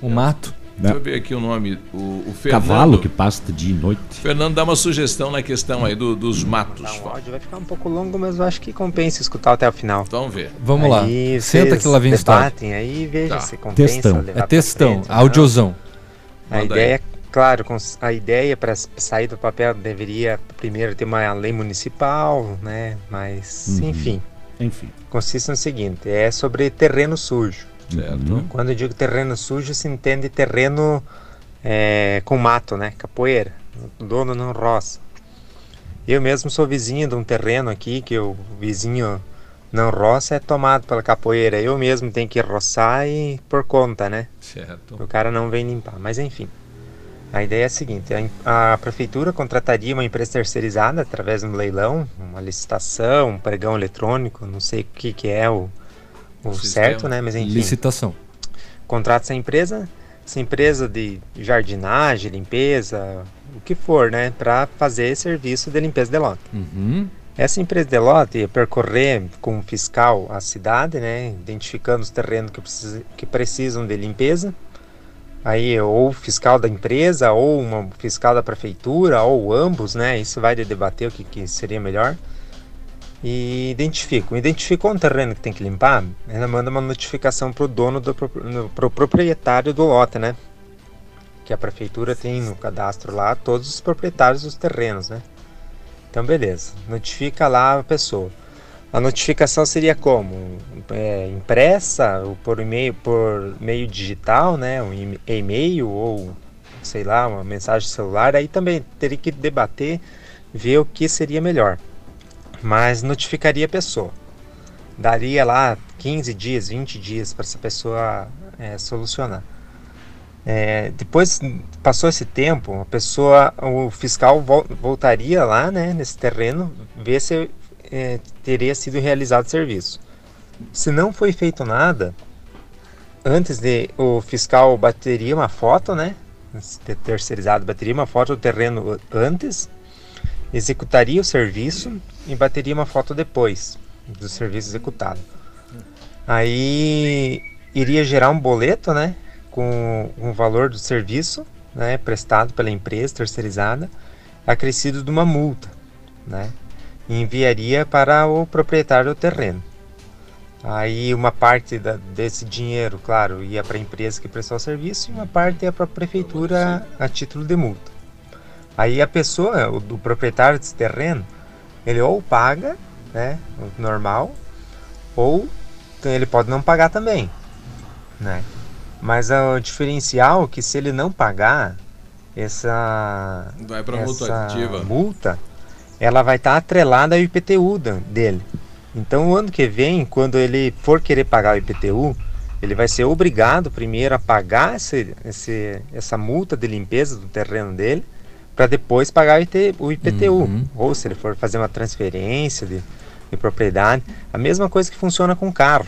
o mato. Deixa eu ver aqui o nome. O, o Fernando. Cavalo que pasta dia e noite. Fernando dá uma sugestão na questão aí do- dos matos. O áudio vai ficar um pouco longo, mas eu acho que compensa escutar até o final. Vamos ver. Vamos lá. Aí Senta que lá vem história. debatem aí e veja Tá. se compensa Textão. levar É textão, não. audiozão. A Manda ideia, aí. claro, a ideia para sair do papel deveria primeiro ter uma lei municipal, né? Mas, Uhum. enfim. Enfim. Consiste no seguinte, é sobre terreno sujo. Certo. Quando eu digo terreno sujo, se entende terreno é, com mato, né? Capoeira. O dono não roça. Eu mesmo sou vizinho de um terreno aqui que o vizinho não roça é tomado pela capoeira. Eu mesmo tenho que roçar e por conta, né? Certo. O cara não vem limpar. Mas enfim. A ideia é a seguinte: a, a prefeitura contrataria uma empresa terceirizada através de um leilão, uma licitação, um pregão eletrônico, não sei o que, que é o, o certo, né? Mas enfim. Licitação. Contrata essa empresa, essa empresa de jardinagem, limpeza, o que for, né? Para fazer serviço de limpeza de lote. Uhum. Essa empresa de lote ia percorrer com o fiscal a cidade, né, identificando os terrenos que, precisa, que precisam de limpeza. Aí ou fiscal da empresa, ou uma fiscal da prefeitura, ou ambos, né? Isso vai de debater o que, que seria melhor. E identificam. Identificou um terreno que tem que limpar, ela manda uma notificação para o dono, do, pro proprietário do lote, né? Que a prefeitura tem no cadastro lá todos os proprietários dos terrenos, né? Então, beleza. Notifica lá a pessoa. A notificação seria como? É, impressa ou por e-mail, por meio digital, né? Um e-mail ou sei lá, uma mensagem celular. Aí também teria que debater, ver o que seria melhor. Mas notificaria a pessoa. Daria lá 15 dias, 20 dias para essa pessoa é, solucionar. É, depois passou esse tempo, a pessoa, o fiscal vol- voltaria lá, né, nesse terreno, ver se é, teria sido realizado o serviço. Se não foi feito nada, antes de o fiscal bateria uma foto, né, ter- terceirizado bateria uma foto do terreno antes, executaria o serviço e bateria uma foto depois do serviço executado. Aí iria gerar um boleto, né, com o valor do serviço, né, prestado pela empresa terceirizada, acrescido de uma multa, né, e enviaria para o proprietário do terreno. Aí uma parte da- desse dinheiro, claro, ia para a empresa que prestou o serviço e uma parte ia para a prefeitura a título de multa. Aí a pessoa, o do proprietário desse terreno, ele ou paga, né, o normal, ou ele pode não pagar também, né? Mas o diferencial é que se ele não pagar essa Vai pra multa essa ativa. multa, ela vai estar atrelada ao IPTU dele. Então, o ano que vem, quando ele for querer pagar o IPTU, ele vai ser obrigado primeiro a pagar esse, esse- essa multa de limpeza do terreno dele, para depois pagar o IT o IPTU. Ou se ele for fazer uma transferência de, de propriedade, a mesma coisa que funciona com carro.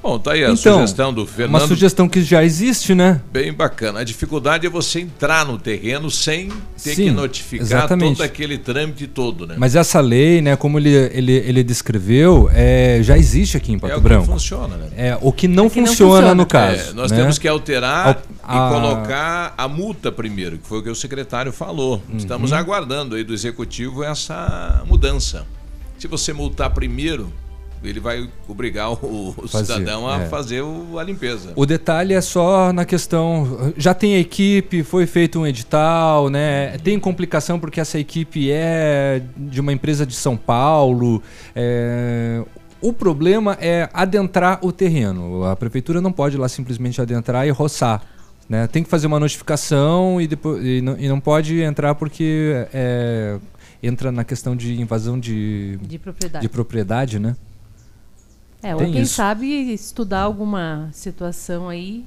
Bom, tá aí a Então, sugestão do Fernando. Uma sugestão que já existe, né? Bem bacana. A dificuldade é você entrar no terreno sem ter Sim, que notificar exatamente. todo aquele trâmite todo, né? Mas essa lei, né, como ele, ele, ele descreveu, é, já existe aqui em Pato É o que Branco. funciona, né? É, o que não, É que não funciona, funciona. no caso. É, nós né? temos que alterar A- e colocar a multa primeiro, que foi o que o secretário falou. Uhum. Estamos aguardando aí do executivo essa mudança. Se você multar primeiro, ele vai obrigar o, o Fazer, cidadão a é. fazer o- a limpeza. O detalhe é só na questão. Já tem a equipe, foi feito um edital, né? Tem complicação porque essa equipe é de uma empresa de São Paulo. é, O problema é adentrar o terreno. A prefeitura não pode lá simplesmente adentrar e roçar. Né? Tem que fazer uma notificação e, depois, e, não, e não pode entrar porque é, entra na questão de invasão de, De propriedade. de propriedade, né? É, ou Tem quem isso. sabe estudar alguma situação aí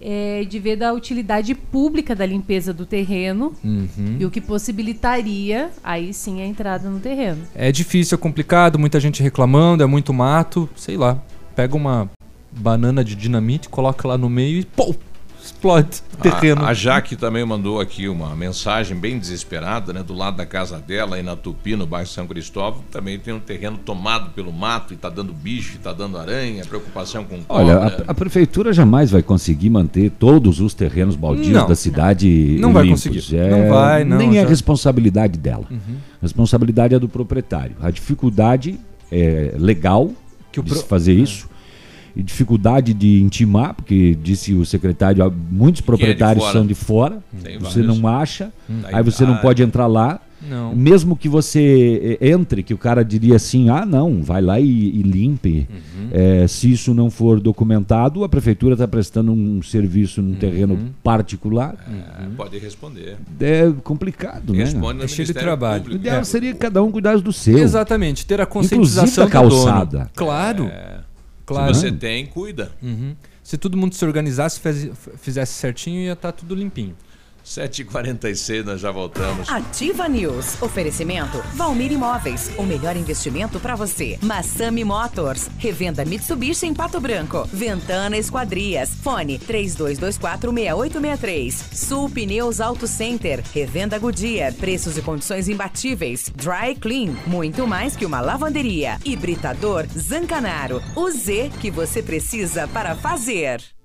é, de ver da utilidade pública da limpeza do terreno Uhum. e o que possibilitaria aí sim a entrada no terreno. É difícil, é complicado, muita gente reclamando, é muito mato, sei lá. Pega uma banana de dinamite, coloca lá no meio e pô, explode o terreno. A, a Jaque também mandou aqui uma mensagem bem desesperada, né? Do lado da casa dela, aí na Tupi, no bairro São Cristóvão, também tem um terreno tomado pelo mato e tá dando bicho, tá dando aranha, preocupação com Olha, cobra. a, a prefeitura jamais vai conseguir manter todos os terrenos baldios Não. da cidade Não vai limpos. conseguir. É, Não vai, não, Nem é já- responsabilidade dela. Uhum. A responsabilidade é do proprietário. A dificuldade é legal Que o de pro- se fazer isso. E dificuldade de intimar, porque disse o secretário, muitos proprietários fora. são de fora, Tem você vários. não acha, Hum. aí você não pode entrar lá. Não. Mesmo que você eh, entre, que o cara diria assim, ah não, vai lá e, e limpe. Uhum. Eh, se isso não for documentado, a prefeitura está prestando um serviço num terreno Uhum. particular. É, pode responder. É complicado, né? Responde no É cheio de trabalho. O Público. ideal seria que cada um cuidasse do seu. Exatamente, ter a Inclusive conscientização da do dono. calçada. Claro. É. claro. Se você tem, cuida. Uhum. Se todo mundo se organizasse, fizesse certinho, ia estar tudo limpinho. 7h46, nós já voltamos. Ativa News. Oferecimento Valmir Imóveis. O melhor investimento para você. Massami Motors. Revenda Mitsubishi em Pato Branco. Ventana Esquadrias. Fone 32246863. Sul Pneus Auto Center. Revenda Goodyear. Preços e condições imbatíveis. Dry Clean. Muito mais que uma lavanderia. Hibridador Zancanaro. O Z que você precisa para fazer.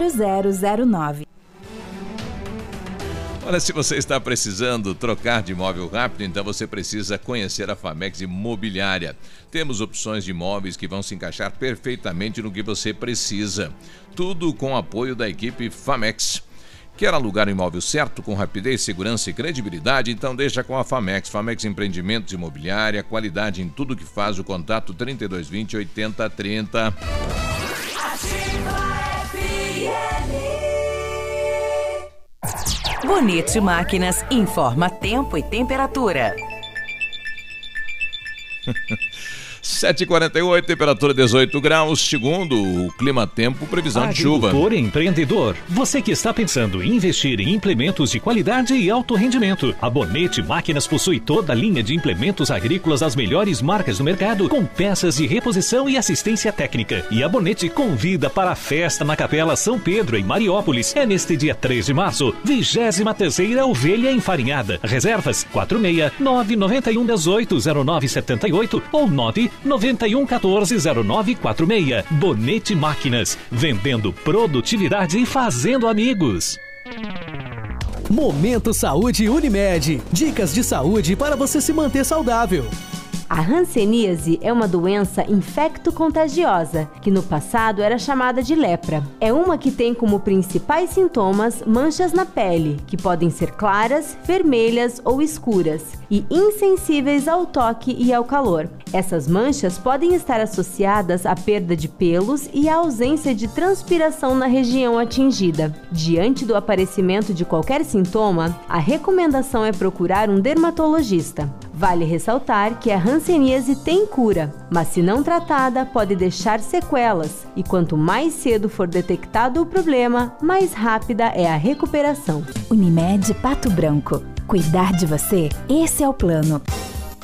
0009. Olha, se você está precisando trocar de imóvel rápido, então você precisa conhecer a Famex Imobiliária. Temos opções de imóveis que vão se encaixar perfeitamente no que você precisa. Tudo com apoio da equipe Famex. Quer alugar o imóvel certo, com rapidez, segurança e credibilidade? Então deixa com a Famex. Famex Empreendimentos Imobiliária, qualidade em tudo que faz o contato 3220 8030. Bonito Máquinas informa tempo e temperatura. 7h48, temperatura 18 graus, segundo o Clima Tempo, previsão de chuva. E empreendedor, você que está pensando em investir em implementos de qualidade e alto rendimento, a Bonete Máquinas possui toda a linha de implementos agrícolas das melhores marcas do mercado, com peças de reposição e assistência técnica. E a Bonete convida para a festa na Capela São Pedro, em Mariópolis. É neste dia 3 de março, 23ª Ovelha Enfarinhada. Reservas 46 991 18 0978 ou 9 91 14 0946. Bonete Máquinas, vendendo produtividade e fazendo amigos. Momento Saúde Unimed. Dicas de saúde para você se manter saudável. A hanseníase é uma doença infecto-contagiosa, que no passado era chamada de lepra. É uma que tem como principais sintomas manchas na pele, que podem ser claras, vermelhas ou escuras, e insensíveis ao toque e ao calor. Essas manchas podem estar associadas à perda de pelos e à ausência de transpiração na região atingida. Diante do aparecimento de qualquer sintoma, a recomendação é procurar um dermatologista. Vale ressaltar que a hanseníase tem cura, mas se não tratada, pode deixar sequelas, e quanto mais cedo for detectado o problema, mais rápida é a recuperação. Unimed Pato Branco. Cuidar de você? Esse é o plano.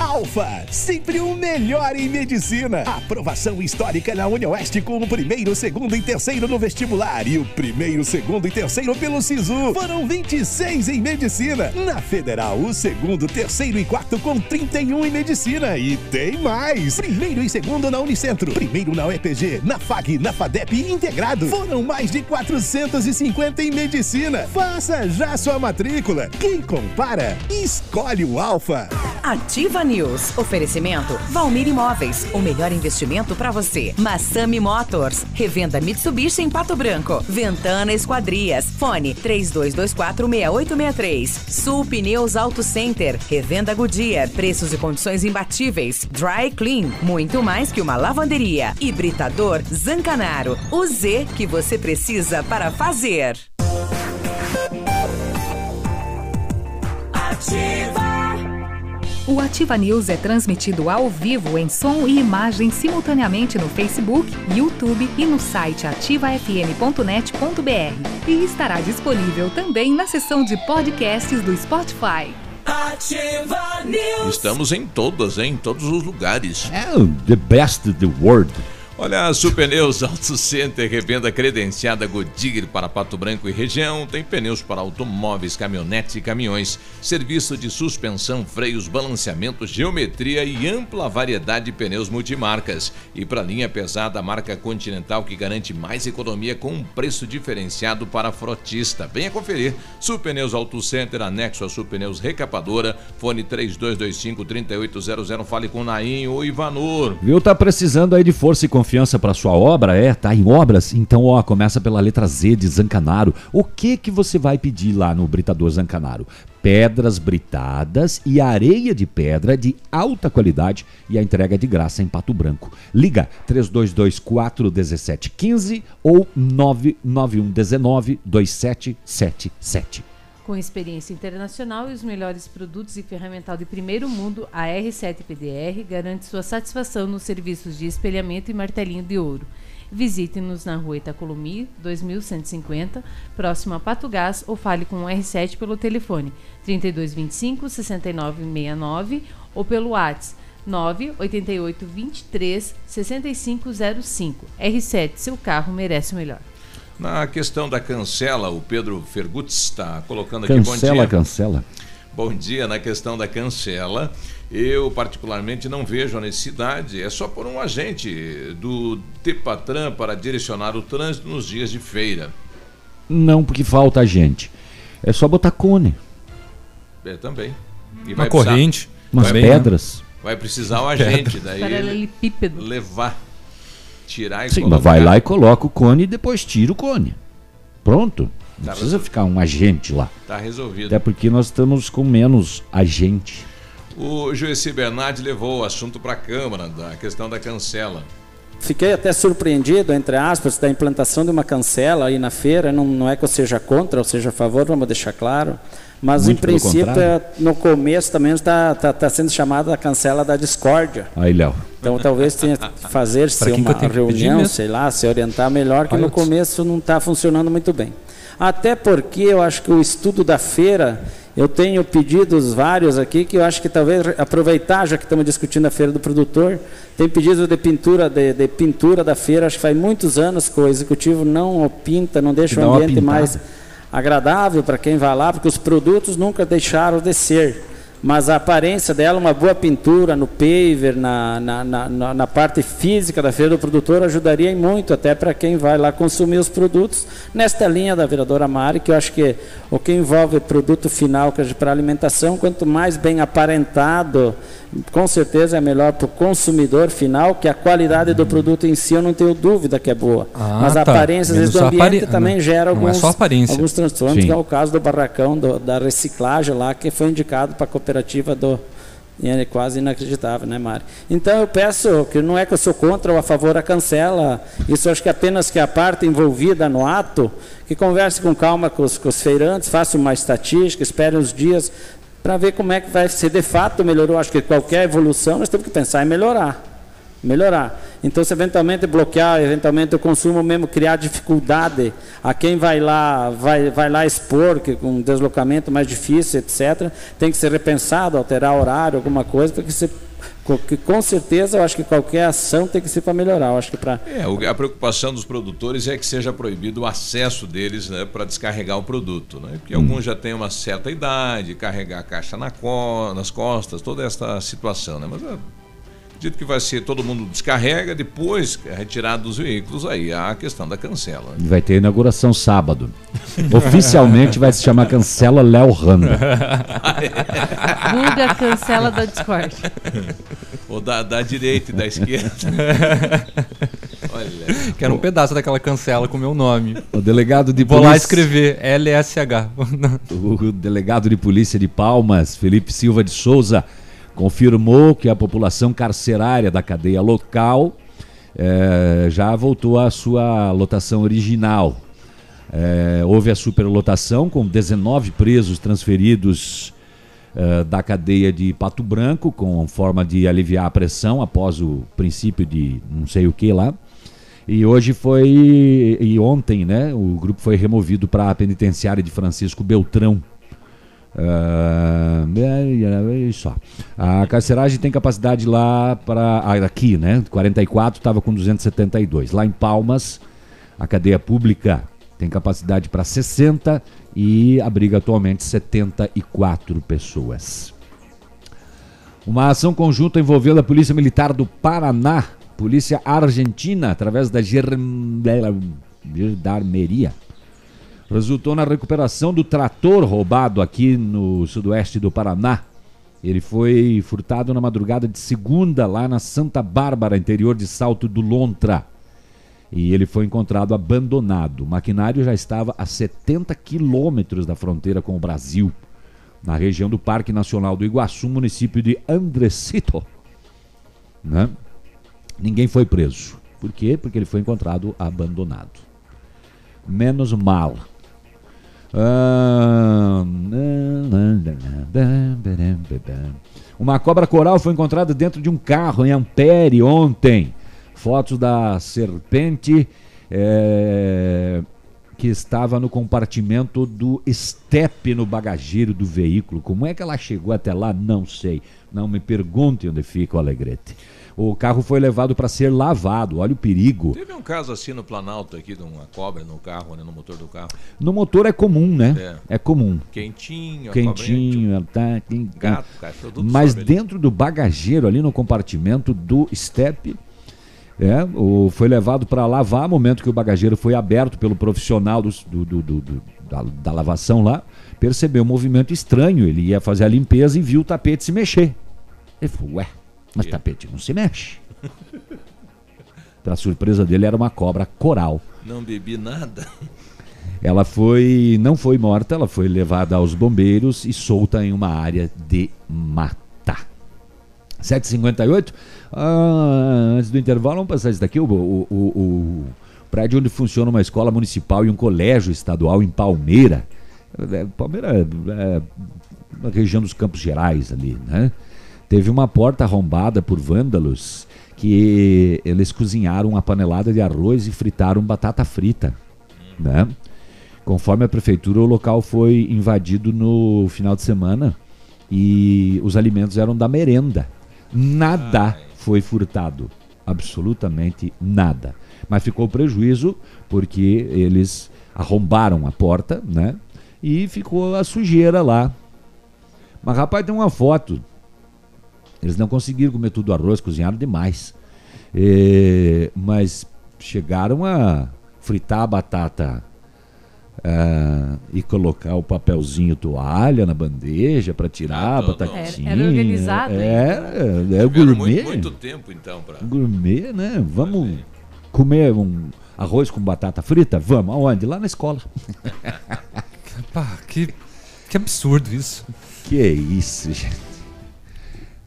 Alfa, sempre o melhor em medicina. Aprovação histórica na UniOeste com o primeiro, segundo e terceiro no vestibular e o primeiro, segundo e terceiro pelo SISU. Foram 26 em medicina. Na Federal, o segundo, terceiro e quarto com 31 em medicina. E tem mais. Primeiro e segundo na Unicentro. Primeiro na UEPG, na FAG, na FADEP integrado. Foram mais de 450 em medicina. Faça já sua matrícula. Quem compara, escolhe o Alfa. Ativa News. Oferecimento Valmir Imóveis. O melhor investimento para você. Massami Motors. Revenda Mitsubishi em Pato Branco. Ventana Esquadrias. Fone 32246863. Sul Pneus Auto Center. Revenda Goodyear. Preços e condições imbatíveis. Dry Clean. Muito mais que uma lavanderia. Hibridador Zancanaro. O Z que você precisa para fazer. Ativa. O Ativa News é transmitido ao vivo em som e imagem simultaneamente no Facebook, YouTube e no site ativafm.net.br. E estará disponível também na seção de podcasts do Spotify. Ativa News. Estamos em todas, hein? em todos os lugares. É the best of the world. Olha, a Superneus Auto Center, revenda credenciada Goodyear para Pato Branco e região, tem pneus para automóveis, caminhonetes e caminhões, serviço de suspensão, freios, balanceamento, geometria e ampla variedade de pneus multimarcas. E para linha pesada, a marca Continental que garante mais economia com um preço diferenciado para frotista. Venha conferir. Superneus Auto Center, anexo a Superneus Recapadora, fone 3225-3800, fale com Naim ou Ivanor. Viu? Tá precisando aí de força e confiança para sua obra? É, tá em obras? Então, ó, começa pela letra Z de Zancanaro. O que que você vai pedir lá no Britador Zancanaro? Pedras britadas e areia de pedra de alta qualidade e a entrega de graça em Pato Branco. Liga 3224 1715 ou 991 19 2777. Com experiência internacional e os melhores produtos e ferramental de primeiro mundo, a R7PDR garante sua satisfação nos serviços de espelhamento e martelinho de ouro. Visite-nos na rua Itacolomi, 2150, próximo a Pato Gás, ou fale com o R7 pelo telefone 3225 6969 ou pelo WhatsApp 988 23 6505. R7, seu carro merece o melhor. Na questão da cancela, o Pedro Fergutz está colocando aqui Cancela, bom dia. cancela. Bom dia na questão da cancela. Eu, particularmente, não vejo a necessidade. É só por um agente do Tepatran para direcionar o trânsito nos dias de feira. Não, porque falta gente. É só botar cone. É, também. E Uma corrente. Umas vai- pedras. Vai precisar o agente, Pedra. daí Paralelepípedo. levar, tirar e Sim, colocar. mas vai lá e coloca o cone e depois tira o cone. Pronto. Não Tá precisa ficar um agente lá. Tá resolvido. Até porque nós estamos com menos agente. O Joeci Bernardi levou o assunto para a Câmara, da questão da cancela. Fiquei até surpreendido, entre aspas, da implantação de uma cancela aí na feira. Não, não é que eu seja contra ou seja a favor, vamos deixar claro. Mas, Muito em princípio, é, no começo também está tá, tá sendo chamada a cancela da discórdia. Aí, Léo. Então, talvez tenha que fazer-se uma reunião, sei lá, se orientar melhor, que no começo não está funcionando muito bem. Até porque eu acho que o estudo da feira Eu tenho pedidos vários aqui que eu acho que talvez aproveitar, já que estamos discutindo a feira do produtor, tem pedido de pintura de, de pintura da feira, acho que faz muitos anos que o executivo não pinta, não deixa o ambiente mais agradável para quem vai lá, porque os produtos nunca deixaram de ser mas a aparência dela, uma boa pintura no paver, na, na, na, na parte física da feira do produtor, ajudaria muito até para quem vai lá consumir os produtos nesta linha da vereadora Mari, que eu acho que o que envolve produto final que é para alimentação, quanto mais bem aparentado, com certeza é melhor para o consumidor final, que a qualidade do produto em si eu não tenho dúvida que é boa. Ah, mas a tá. aparência do ambiente também não, gera alguns, é alguns transtornos, Sim. que é o caso do barracão do, da reciclagem lá, que foi indicado para a cooperativa do. E é quase inacreditável, né, Mari? Então eu peço, que não é que eu sou contra ou a favor a cancela, isso acho que apenas que a parte envolvida no ato, que converse com calma com os, com os feirantes, faça uma estatística, espere uns dias, para ver como é que vai ser de fato melhorou. Acho que qualquer evolução nós temos que pensar em melhorar. Melhorar. Então, se eventualmente bloquear, eventualmente o consumo mesmo criar dificuldade a quem vai lá, vai, vai lá expor, que com um deslocamento mais difícil, etc., tem que ser repensado, alterar horário, alguma coisa, para que se que com certeza eu acho que qualquer ação tem que ser para melhorar. Eu acho que para é, a preocupação dos produtores é que seja proibido o acesso deles né, para descarregar o produto, né? Porque hum. alguns já têm uma certa idade, carregar a caixa na co nas costas, toda essa situação, né? Mas é, dito que vai ser todo mundo descarrega, depois é retirado dos veículos, aí há a questão da cancela. Né? Vai ter inauguração sábado. Oficialmente vai se chamar Cancela Léo Randa. Vulga cancela da Discord. Ou da, da direita e da esquerda. Olha. Quero um pedaço daquela cancela com meu nome. O delegado de Vou polícia... lá escrever LSH. o delegado de polícia de Palmas, Felipe Silva de Souza, confirmou que a população carcerária da cadeia local é, já voltou à sua lotação original. É, houve a superlotação com 19 presos transferidos é, da cadeia de Pato Branco, com forma de aliviar a pressão após o princípio de não sei o que lá. E hoje foi. E ontem, né? O grupo foi removido para a penitenciária de Francisco Beltrão. Uh, só. A carceragem tem capacidade lá para. Aqui, né? 44 estava com 272. Lá em Palmas, a cadeia pública tem capacidade para 60 e abriga atualmente 74 pessoas. Uma ação conjunta envolvendo a Polícia Militar do Paraná, Polícia Argentina, através da Gendarmeria resultou na recuperação do trator roubado aqui no sudoeste do Paraná. Ele foi furtado na madrugada de segunda lá na Santa Bárbara, interior de Salto do Lontra. E ele foi encontrado abandonado. O maquinário já estava a 70 quilômetros da fronteira com o Brasil, na região do Parque Nacional do Iguaçu, município de Andresito. Né? Ninguém foi preso. Por quê? Porque ele foi encontrado abandonado. Menos mal. Uma cobra coral foi encontrada dentro de um carro em Ampere ontem. Fotos da serpente é, que estava no compartimento do estepe no bagageiro do veículo. Como é que ela chegou até lá? Não sei. Não me pergunte onde fica o Alegrete. O carro foi levado para ser lavado. Olha o perigo. Teve um caso assim no Planalto aqui de uma cobra no carro, né, no motor do carro. No motor é comum, né? É, é comum. Quentinho, quentinho, tá, tem, gato, cara, Mas dentro ali. do bagageiro ali no compartimento do step é, o, foi levado para lavar, momento que o bagageiro foi aberto pelo profissional do, do, do da, da, lavação lá, percebeu um movimento estranho. Ele ia fazer a limpeza e viu o tapete se mexer. Ele falou, ué, mas o tapete não se mexe. Para surpresa dele, era uma cobra coral. Não bebi nada. Ela foi, não foi morta, ela foi levada aos bombeiros e solta em uma área de mata. 7h58. Ah, antes do intervalo, vamos passar isso daqui. O, o, o, o, prédio onde funciona uma escola municipal e um colégio estadual em Palmeira. É, Palmeira é, na região dos Campos Gerais ali, né? Teve uma porta arrombada por vândalos que eles cozinharam uma panelada de arroz e fritaram batata frita, né? Conforme a prefeitura, o local foi invadido no final de semana e os alimentos eram da merenda. Nada foi furtado. Absolutamente nada. Mas ficou prejuízo porque eles arrombaram a porta, né? E ficou a sujeira lá. Mas rapaz, tem uma foto. Eles não conseguiram comer tudo arroz, cozinharam demais. É, mas chegaram a fritar a batata ah, e colocar o papelzinho toalha na bandeja para tirar a batatinha. Era- era organizado, É, é, Tiveram gourmet. Muito, muito tempo, então, pra... Gourmet, né? Vamos comer um arroz com batata frita? Vamos. Aonde? Lá na escola. Pá, que, que absurdo isso. Que é isso, gente.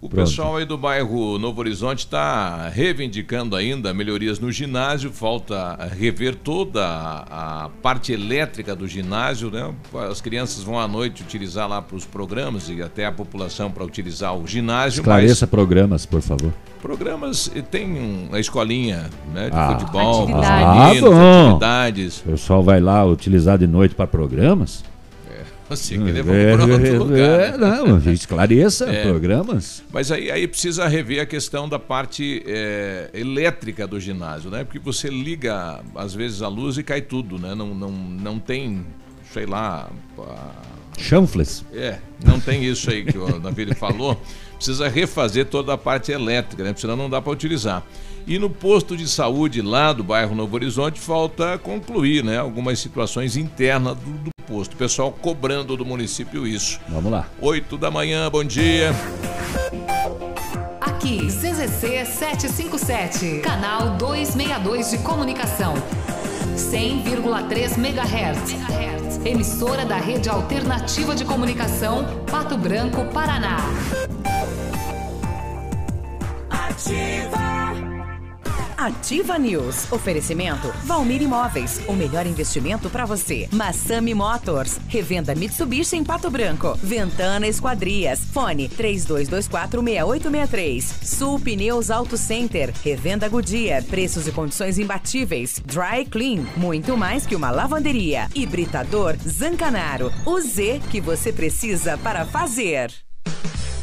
O Pronto. pessoal aí do bairro Novo Horizonte está reivindicando ainda melhorias no ginásio, falta rever toda a, parte elétrica do ginásio, né? As crianças vão à noite utilizar lá para os programas e até a população para utilizar o ginásio, Esclareça programas, por favor. mas programas e tem a escolinha né, de Ah. futebol, os Ah, meninos, bom. atividades. O pessoal vai lá utilizar de noite para programas? Você que levou É, para outro é, lugar. é, né? não, esclareça É. programas. Mas aí, aí precisa rever a questão da parte é, elétrica do ginásio, né? Porque você liga, às vezes, a luz e cai tudo, né? Não, não, não tem, sei lá. a- Chanfles. É, não tem isso aí que o David falou. Precisa refazer toda a parte elétrica, né? Porque Senão não dá para utilizar. E no posto de saúde lá do bairro Novo Horizonte falta concluir, né? Algumas situações internas do, do posto. O pessoal cobrando do município isso. Vamos lá. 8 da manhã, bom dia. Aqui, CZC 757, canal 262 de comunicação. 100,3 MHz. Emissora da Rede Alternativa de Comunicação, Pato Branco, Paraná. Ativa News. Oferecimento Valmir Imóveis. O melhor investimento para você. Massami Motors. Revenda Mitsubishi em Pato Branco. Ventana Esquadrias. Fone 32246863. Sul Pneus Auto Center. Revenda Goodyear. Preços e condições imbatíveis. Dry Clean. Muito mais que uma lavanderia. Hibridador Zancanaro. O Z que você precisa para fazer.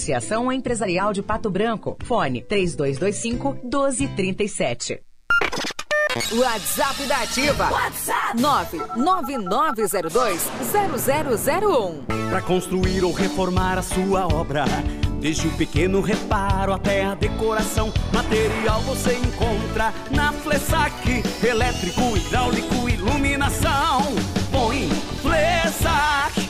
Associação Empresarial de Pato Branco. Fone 3225 1237. WhatsApp da Ativa. WhatsApp 999020001. Para construir ou reformar a sua obra. Desde o pequeno reparo até a decoração, material você encontra na Flessac. Elétrico, hidráulico, iluminação. Põe Flessac.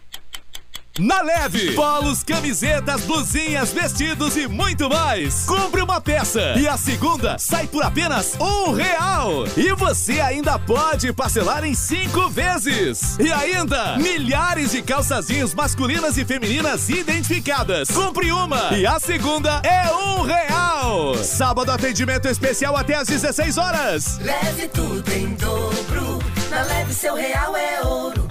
Na Leve, polos, camisetas, blusinhas, vestidos e muito mais. Compre uma peça e a segunda sai por apenas um real. E você ainda pode parcelar em cinco vezes. E ainda, milhares de calçazinhos masculinas e femininas identificadas. Compre uma e a segunda é um real. Sábado atendimento especial até às 16 horas. Leve tudo em dobro. Na leve seu real é ouro.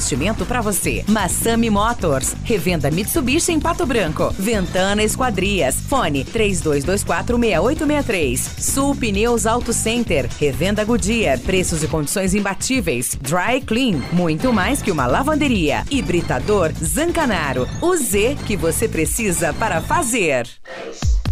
para você. Massami Motors. Revenda Mitsubishi em Pato Branco. Ventana Esquadrias. Fone 32246863. Sul Pneus Auto Center. Revenda Goodyear. Preços e condições imbatíveis. Dry Clean. Muito mais que uma lavanderia. Hibridador Zancanaro. O Z que você precisa para fazer.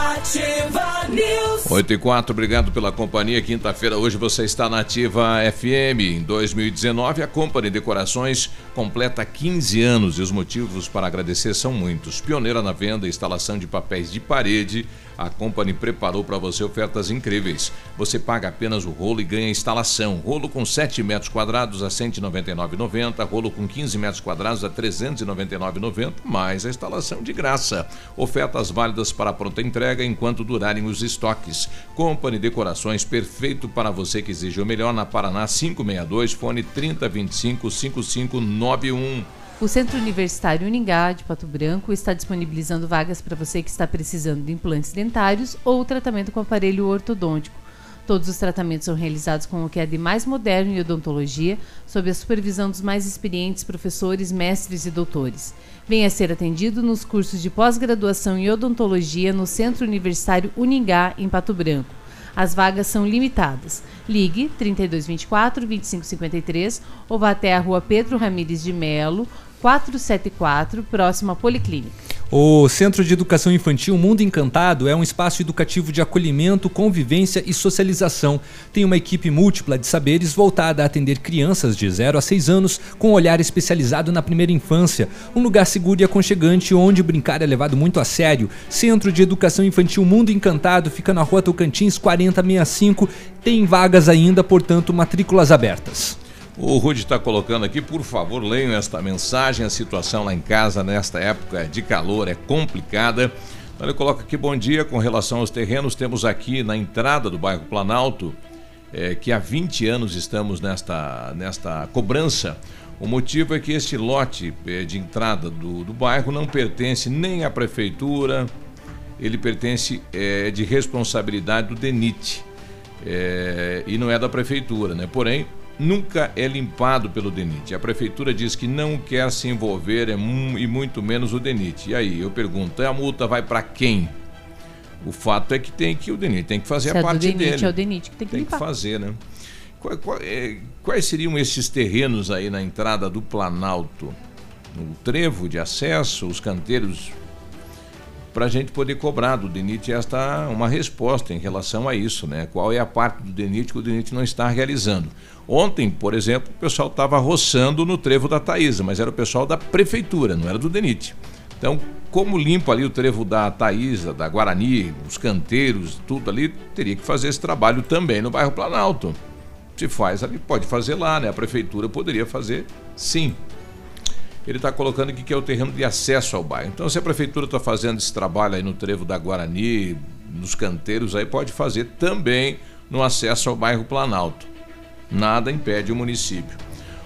Ativa News. 8 e 4, obrigado pela companhia. Quinta-feira, hoje você está na Ativa FM. Em 2019, a Company Decorações completa 15 anos e os motivos para agradecer são muitos. Pioneira na venda e instalação de papéis de parede, a Company preparou para você ofertas incríveis. Você paga apenas o rolo e ganha instalação. Rolo com 7 metros quadrados a R$ 199,90, rolo com 15 metros quadrados a R$ 399,90, mais a instalação de graça. Ofertas válidas para pronta entrega enquanto durarem os estoques. Company Decorações, perfeito para você que exige o melhor na Paraná 562, fone 3025 5591. O Centro Universitário Uningá de Pato Branco está disponibilizando vagas para você que está precisando de implantes dentários ou tratamento com aparelho ortodôntico. Todos os tratamentos são realizados com o que é de mais moderno em odontologia, sob a supervisão dos mais experientes professores, mestres e doutores. Venha ser atendido nos cursos de pós-graduação em odontologia no Centro Universitário Uningá, em Pato Branco. As vagas são limitadas. Ligue 3224 2553 ou vá até a rua Pedro Ramires de Melo, 474, próximo à Policlínica. O Centro de Educação Infantil Mundo Encantado é um espaço educativo de acolhimento, convivência e socialização. Tem uma equipe múltipla de saberes voltada a atender crianças de 0 a 6 anos com um olhar especializado na primeira infância. Um lugar seguro e aconchegante onde brincar é levado muito a sério. Centro de Educação Infantil Mundo Encantado fica na rua Tocantins 4065. Tem vagas ainda, portanto, matrículas abertas. O Rude está colocando aqui, por favor, leiam esta mensagem. A situação lá em casa nesta época de calor é complicada. Então ele coloca aqui, bom dia, com relação aos terrenos, temos aqui na entrada do bairro Planalto, é, que há 20 anos estamos nesta, nesta cobrança. O motivo é que este lote é, de entrada do, do bairro não pertence nem à prefeitura, ele pertence é, de responsabilidade do DENIT. É, e não é da prefeitura, né? Porém, nunca é limpado pelo DENIT. A prefeitura diz que não quer se envolver é, e muito menos o DENIT. E aí eu pergunto, a multa vai para quem? O fato é que tem que o DENIT tem que fazer Se a é do parte DENIT, dele. é o DENIT que tem que limpar. fazer, né? Qual- é, quais seriam esses terrenos aí na entrada do Planalto? No trevo de acesso, os canteiros para a gente poder cobrar do DENIT esta uma resposta em relação a isso, né? Qual é a parte do DENIT que o DENIT não está realizando? Ontem, por exemplo, o pessoal estava roçando no trevo da Taísa, mas era o pessoal da prefeitura, não era do DENIT. Então, como limpa ali o trevo da Taísa, da Guarani, os canteiros, tudo ali, teria que fazer esse trabalho também no bairro Planalto. Se faz ali, pode fazer lá, né? A prefeitura poderia fazer sim. Ele está colocando aqui que é o terreno de acesso ao bairro. Então, se a prefeitura está fazendo esse trabalho aí no trevo da Guarani, nos canteiros, aí pode fazer também no acesso ao bairro Planalto. Nada impede o município.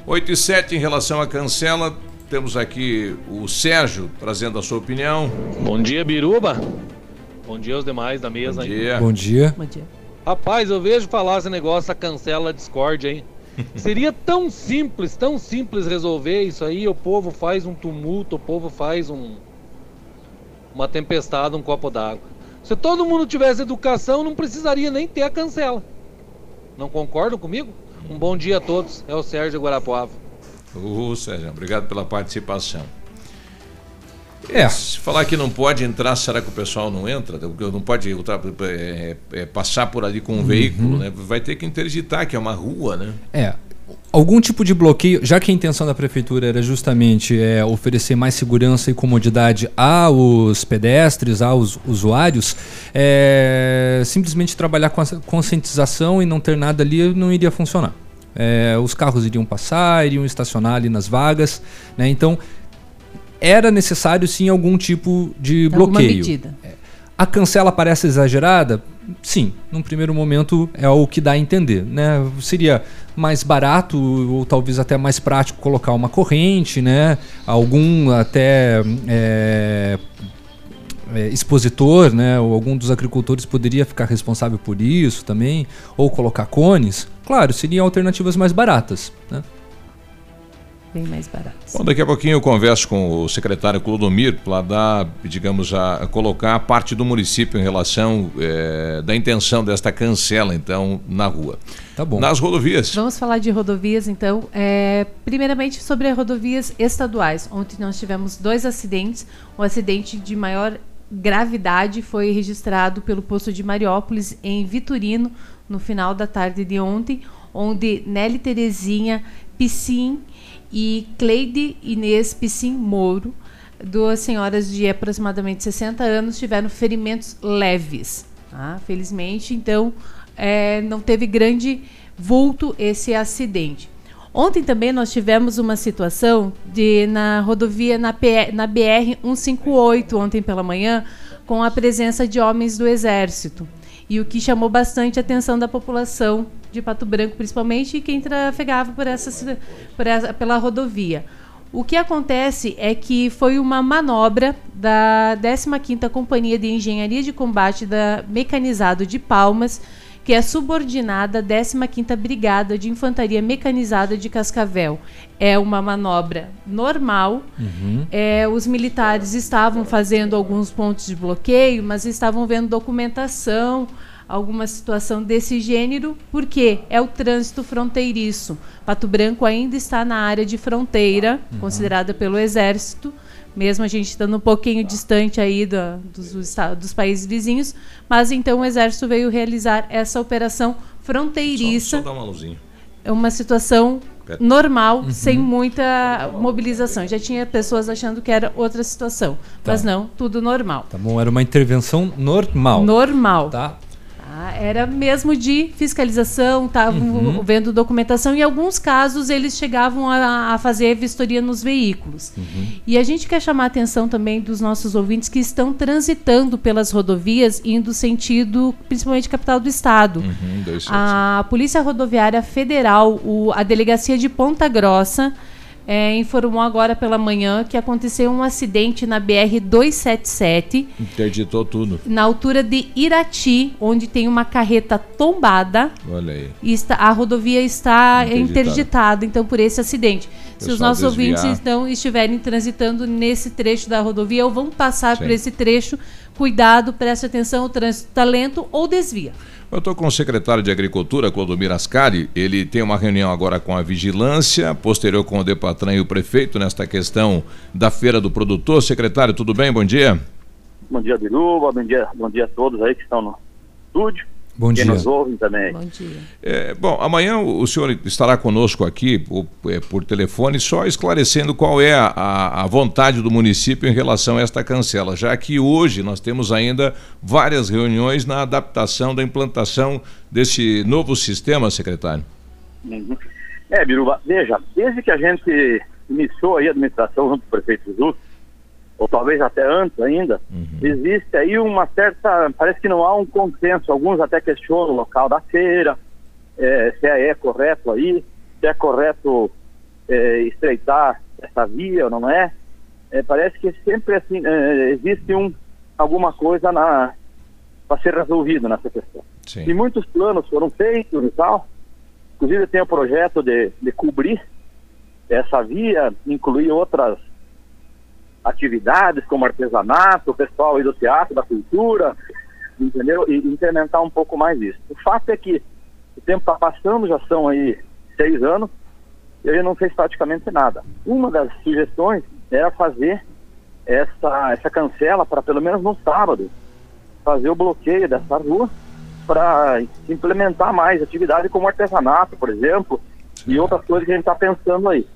8 e 7 em relação à cancela, temos aqui o Sérgio trazendo a sua opinião. Bom dia, Biruba. Bom dia aos demais da mesa. Bom aí. dia. Bom dia. Bom dia. Rapaz, eu vejo falar esse negócio da cancela a Discord, hein? Seria tão simples, tão simples resolver isso aí. O povo faz um tumulto, o povo faz um uma tempestade, um copo d'água. Se todo mundo tivesse educação, não precisaria nem ter a cancela. Não concordam comigo? Um bom dia a todos. É o Sérgio Guarapuava. Ô, Sérgio, obrigado pela participação. É. Se falar que não pode entrar, será que o pessoal não entra? Não pode ultra, é, é, passar por ali com um uhum. veículo, né? Vai ter que interditar, que é uma rua, né? É. Algum tipo de bloqueio, já que a intenção da prefeitura era justamente é, oferecer mais segurança e comodidade aos pedestres, aos usuários, é, simplesmente trabalhar com a conscientização e não ter nada ali não iria funcionar. É, os carros iriam passar, iriam estacionar ali nas vagas, né? Então era necessário sim algum tipo de bloqueio. medida. A cancela parece exagerada? Sim, num primeiro momento é o que dá a entender. Né? Seria mais barato ou talvez até mais prático colocar uma corrente, né? algum até é, é, expositor, né? ou algum dos agricultores poderia ficar responsável por isso também, ou colocar cones. Claro, seriam alternativas mais baratas. Né? Bem mais baratos. Bom, daqui a pouquinho eu converso com o secretário Clodomir para dar, digamos, a, a, colocar a parte do município em relação é, da intenção desta cancela, então, na rua. Tá bom. Nas rodovias. Vamos falar de rodovias, então. É, primeiramente sobre as rodovias estaduais. Ontem nós tivemos dois acidentes. O acidente de maior gravidade foi registrado pelo posto de Mariópolis, em Vitorino, no final da tarde de ontem, onde Nelly Terezinha Piscin e Cleide Inês Piscin Moro, duas senhoras de aproximadamente 60 anos, tiveram ferimentos leves. Tá? Felizmente, então, é, não teve grande vulto esse acidente. Ontem também nós tivemos uma situação de na rodovia na, na BR 158 ontem pela manhã com a presença de homens do exército e o que chamou bastante a atenção da população de Pato Branco, principalmente, e quem trafegava por essa, por essa, pela rodovia. O que acontece é que foi uma manobra da 15ª Companhia de Engenharia de Combate da Mecanizado de Palmas, que é subordinada à 15ª Brigada de Infantaria Mecanizada de Cascavel. É uma manobra normal. Uhum. É, os militares estavam fazendo alguns pontos de bloqueio, mas estavam vendo documentação, alguma situação desse gênero, porque é o trânsito fronteiriço. Pato Branco ainda está na área de fronteira, uhum. considerada pelo Exército, mesmo a gente estando um pouquinho distante aí do, dos, dos, países vizinhos, mas então o Exército veio realizar essa operação fronteiriça. Só, só dá uma luzinha. É uma situação normal, uhum. sem muita mobilização. Já tinha pessoas achando que era outra situação, tá. mas não, tudo normal. Tá bom, era uma intervenção normal. Normal. Tá. Era mesmo de fiscalização, estavam uhum. vendo documentação. Em alguns casos, eles chegavam a, a fazer vistoria nos veículos. Uhum. E a gente quer chamar a atenção também dos nossos ouvintes que estão transitando pelas rodovias, indo sentido, principalmente capital do Estado. Uhum, a Polícia Rodoviária Federal, o, a Delegacia de Ponta Grossa, é, informou agora pela manhã que aconteceu um acidente na BR 277. Interditou tudo. Na altura de Irati, onde tem uma carreta tombada. Olha aí. E está, a rodovia está interditada, então, por esse acidente. Se os nossos desviar. ouvintes então estiverem transitando nesse trecho da rodovia ou vão passar Sim. por esse trecho, cuidado, preste atenção, o trânsito está lento ou desvia. Eu estou com o secretário de Agricultura, Clodomir Ascari. Ele tem uma reunião agora com a vigilância, posterior com o Depatran e o prefeito nesta questão da feira do produtor. Secretário, tudo bem? Bom dia. Bom dia, Biruba. Bom dia, bom dia a todos aí que estão no estúdio. Bom Quem dia. nos ouvem também. Bom dia. É, bom, amanhã o senhor estará conosco aqui por, é, por telefone, só esclarecendo qual é a, a, vontade do município em relação a esta cancela, já que hoje nós temos ainda várias reuniões na adaptação da implantação desse novo sistema, secretário. Uhum. É, Biruba, veja, desde que a gente iniciou aí a administração junto com o prefeito Jesus, ou talvez até antes ainda, uhum. existe aí uma certa. Parece que não há um consenso. Alguns até questionam o local da feira, é, se é, é, correto aí, se é correto é, estreitar essa via ou não é. é parece que sempre assim, é, existe um, alguma coisa para ser resolvido nessa questão. Sim. E muitos planos foram feitos e tal. Inclusive tem o projeto de, de cobrir essa via, incluir outras atividades como artesanato, o pessoal aí do teatro, da cultura, entendeu? E incrementar um pouco mais isso. O fato é que o tempo está passando, já são aí seis anos, e ele não fez praticamente nada. Uma das sugestões era fazer essa, essa cancela para pelo menos no sábado fazer o bloqueio dessa rua para implementar mais atividade como artesanato, por exemplo, e outras coisas que a gente está pensando aí.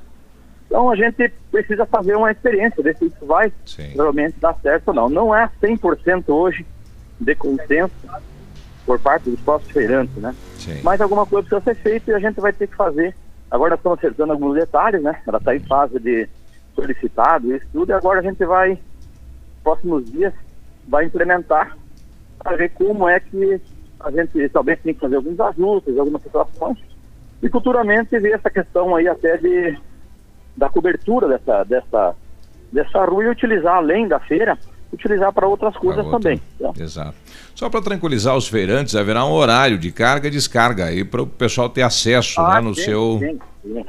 Então a gente precisa fazer uma experiência, ver se isso vai realmente dar certo ou não. Não é 100% hoje de consenso por parte dos próprios feirantes, né? Sim. Mas alguma coisa precisa ser feita e a gente vai ter que fazer. Agora estamos acertando alguns detalhes, né? Ela está em fase de solicitado, isso tudo, e agora a gente vai, próximos dias, vai implementar para ver como é que a gente talvez tenha que fazer alguns ajustes, algumas situações, e futuramente ver essa questão aí até de da cobertura dessa, dessa, dessa rua e utilizar além da feira, utilizar para outras coisas outra. também. Exato. Só para tranquilizar os feirantes, haverá um horário de carga e descarga aí para o pessoal ter acesso Ah, né, no sim, seu. sim, sim.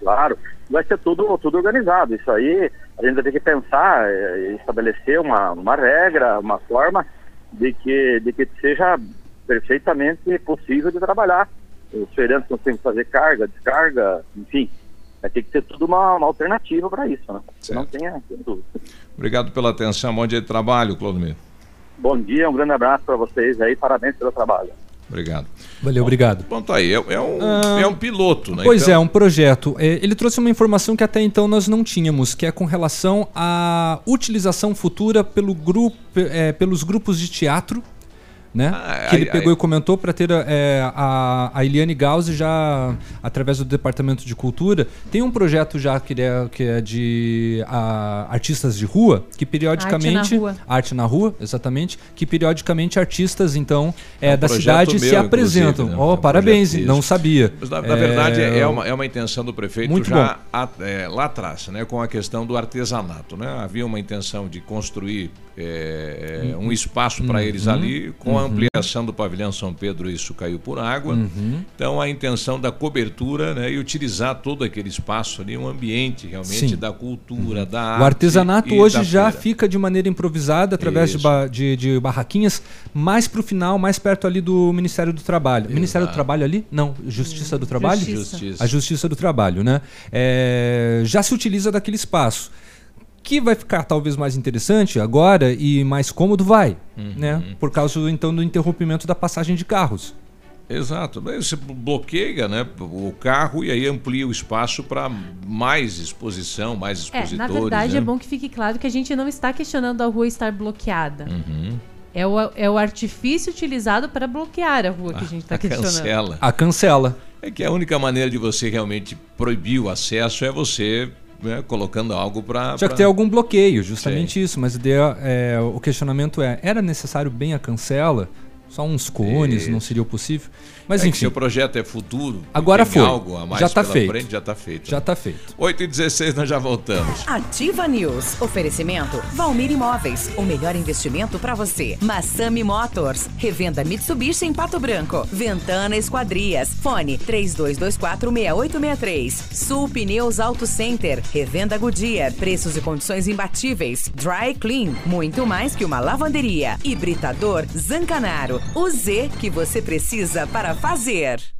Claro, vai ser tudo, tudo organizado. Isso aí a gente vai ter que pensar, eh, estabelecer uma, uma regra, uma forma de que, de que seja perfeitamente possível de trabalhar. Os feirantes não têm que fazer carga, descarga, enfim. Vai ter que ter tudo uma, uma alternativa para isso, né? Não tenha dúvida. Obrigado pela atenção. Bom dia de trabalho, Clodomir. Bom dia, um grande abraço para vocês aí, parabéns pelo trabalho. Obrigado. Valeu, obrigado. Pronto aí, é, é um, Ah, é um piloto, né? Pois Então, é, um projeto. É, Ele trouxe uma informação que até então nós não tínhamos, que é com relação à utilização futura pelo grupo, é, pelos grupos de teatro. Né? Ah, que ele ai, pegou ai. e comentou para ter é, a, a Eliane Gauss já, através do Departamento de Cultura, tem um projeto já que é, que é de a, artistas de rua, que periodicamente. Arte na rua. Arte na rua, exatamente. Que periodicamente artistas, então, é, É um da cidade se meu, apresentam. inclusive, né? Oh, É um parabéns, não sabia. Mas, na, na verdade, é uma, é uma intenção do prefeito Muito já a- é, lá atrás, né, com a questão do artesanato. Né? Havia uma intenção de construir é, um espaço para eles Uhum. ali, com a Uhum. ampliação do pavilhão São Pedro, isso caiu por água. Uhum. Então, a intenção da cobertura né, e utilizar todo aquele espaço ali, um ambiente realmente Sim. da cultura, da arte. O artesanato e hoje da já feira. fica de maneira improvisada através de, ba- de, de barraquinhas, mais pro final, mais perto ali do Ministério do Trabalho. Ministério do Trabalho ali? Não, Justiça do Trabalho? Justiça. Justiça. A Justiça do Trabalho, né? É, já se utiliza daquele espaço. Que vai ficar talvez mais interessante agora e mais cômodo, vai. Uhum. Né? Por causa então do interrompimento da passagem de carros. Exato. Daí Você bloqueia né, o carro e aí amplia o espaço para mais exposição, mais É, expositores. na verdade né? é bom que fique claro que a gente não está questionando a rua estar bloqueada. Uhum. É, o, é o artifício utilizado para bloquear a rua que a gente está A questionando. cancela. A cancela. É que a única maneira de você realmente proibir o acesso é você né, colocando algo para. Tinha que ter algum bloqueio, justamente isso. Mas ideia, é, o questionamento é: era necessário bem a cancela? Só uns cones, não seria possível? Mas é enfim. se o projeto é futuro, Agora tem foi. algo a mais Já tá pela feito. frente, já está feito. Já tá feito. 8 e 16 nós já voltamos. Ativa News. Oferecimento Valmir Imóveis. O melhor investimento para você. Massami Motors. Revenda Mitsubishi em Pato Branco. Ventana Esquadrias. Fone 32246863. Sul Pneus Auto Center. Revenda Goodyear. Preços e condições imbatíveis. Dry Clean. Muito mais que uma lavanderia. Hibridador Zancanaro. O Z que você precisa para fazer.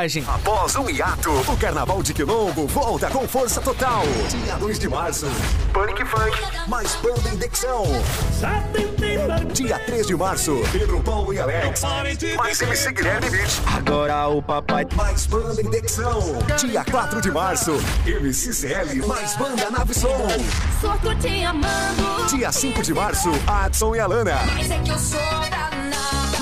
Após um hiato, o Carnaval de Quilombo volta com força total. Dia 2 de março, Panic Funk, mais banda em Dexão. Dia 3 de março, Pedro Paulo e Alex, mais MC Guilherme Beach. Agora o papai, mais banda em Dexão. Dia 4 de março, MC CL, mais banda Nave Som. Dia 5 de março, Adson e Alana. Mas é que eu sou danada.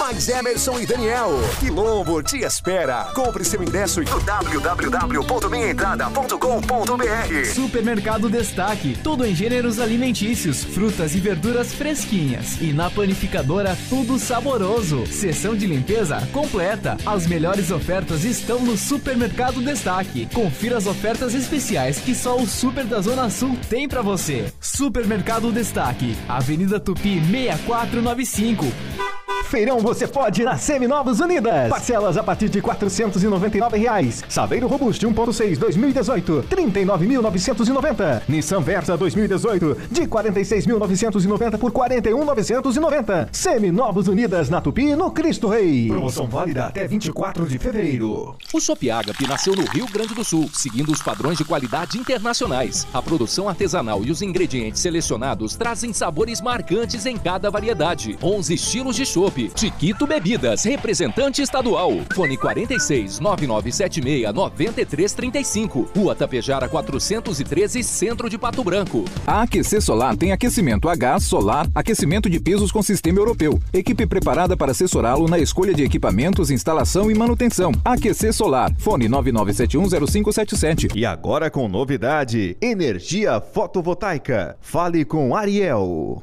Mais Emerson e Daniel. Quilombo te espera. Compre seu ingresso no www.minhaentrada.com.br. Supermercado Destaque, tudo em gêneros alimentícios, frutas e verduras fresquinhas. E na panificadora, tudo saboroso. Seção de limpeza completa. As melhores ofertas estão no Supermercado Destaque. Confira as ofertas especiais que só o Super da Zona Sul tem para você. Supermercado Destaque, Avenida Tupi 6495. Feirão você pode na Seminovos Unidas. Parcelas a partir de 499 reais. Saveiro Robuste 1.6 2018, 39.990. Nissan Versa 2018, de 46.990 por 41.990. Seminovos Unidas na Tupi, no Cristo Rei. Promoção válida até 24 de fevereiro. O Shop Agape nasceu no Rio Grande do Sul, seguindo os padrões de qualidade internacionais. A produção artesanal e os ingredientes selecionados trazem sabores marcantes em cada variedade. 11 estilos de chopp. Chiquito Bebidas, representante estadual. Fone 46 9976 9335. Rua Tapejara 413, Centro de Pato Branco. A Aquecer Solar tem aquecimento a gás, solar, aquecimento de pisos com sistema europeu. Equipe preparada para assessorá-lo na escolha de equipamentos, instalação e manutenção. Aquecer Solar. Fone 99710577. E agora com novidade: energia fotovoltaica. Fale com Ariel.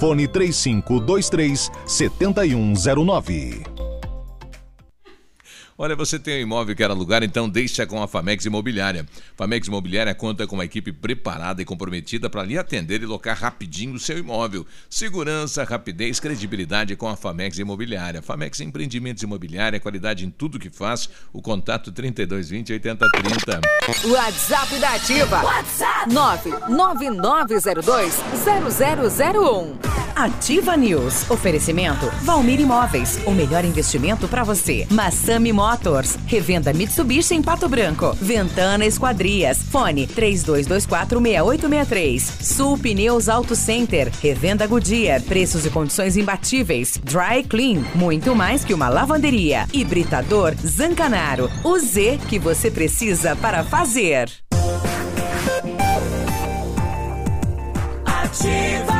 Fone 3523 7109. Olha, você tem um imóvel que quer alugar, então deixa com a Famex Imobiliária. Famex Imobiliária conta com uma equipe preparada e comprometida para lhe atender e locar rapidinho o seu imóvel. Segurança, rapidez, credibilidade com a Famex Imobiliária. Famex Empreendimentos Imobiliária, qualidade em tudo que faz. O contato 3220 8030. WhatsApp da Ativa. WhatsApp 999020001. Ativa News. Oferecimento Valmir Imóveis. O melhor investimento para você. Massami Motors. Revenda Mitsubishi em Pato Branco. Ventana Esquadrias. Fone 32246863. Sul Pneus Auto Center. Revenda Goodyear. Preços e condições imbatíveis. Dry Clean. Muito mais que uma lavanderia. Hibridador Zancanaro. O Z que você precisa para fazer. Ativa.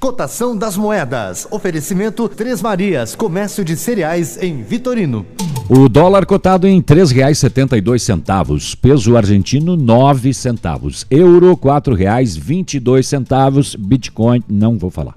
Cotação das moedas. Oferecimento Três Marias, comércio de cereais em Vitorino. O dólar cotado em R$ 3,72. Peso argentino, 9 centavos. Euro, R$ 4,22. Bitcoin, não vou falar.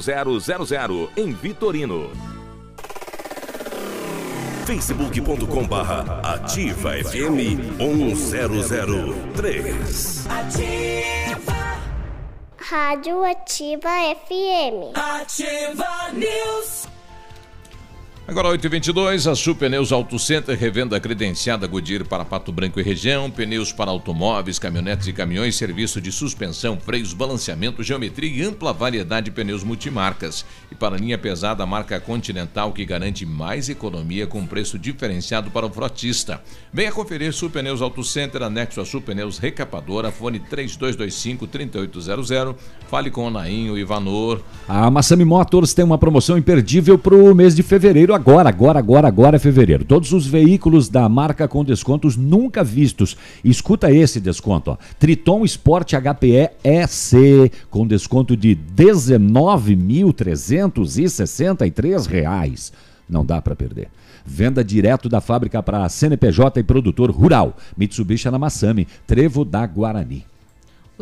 0000 em Vitorino. facebook.com barra ativa FM 1003. Ativa. Rádio Ativa FM. Ativa News. Agora 8h22, a Sul Pneus Auto Center, revenda credenciada Goodyear para Pato Branco e região, pneus para automóveis, caminhonetes e caminhões, serviço de suspensão, freios, balanceamento, geometria e ampla variedade de pneus multimarcas. E para linha pesada, a marca Continental, que garante mais economia com preço diferenciado para o frotista. Venha conferir Sul Pneus Auto Center, anexo a Sul Pneus Recapadora, fone 3225-3800. Fale com o Nainho, Ivanor. A Massami Motors tem uma promoção imperdível para o mês de fevereiro agora, agora, agora, agora é fevereiro. Todos os veículos da marca com descontos nunca vistos. Escuta esse desconto, ó. Triton Sport HPE EC com desconto de 19.363 reais. Não dá para perder. Venda direto da fábrica para CNPJ e produtor rural. Mitsubishi na Massami, Trevo da Guarani.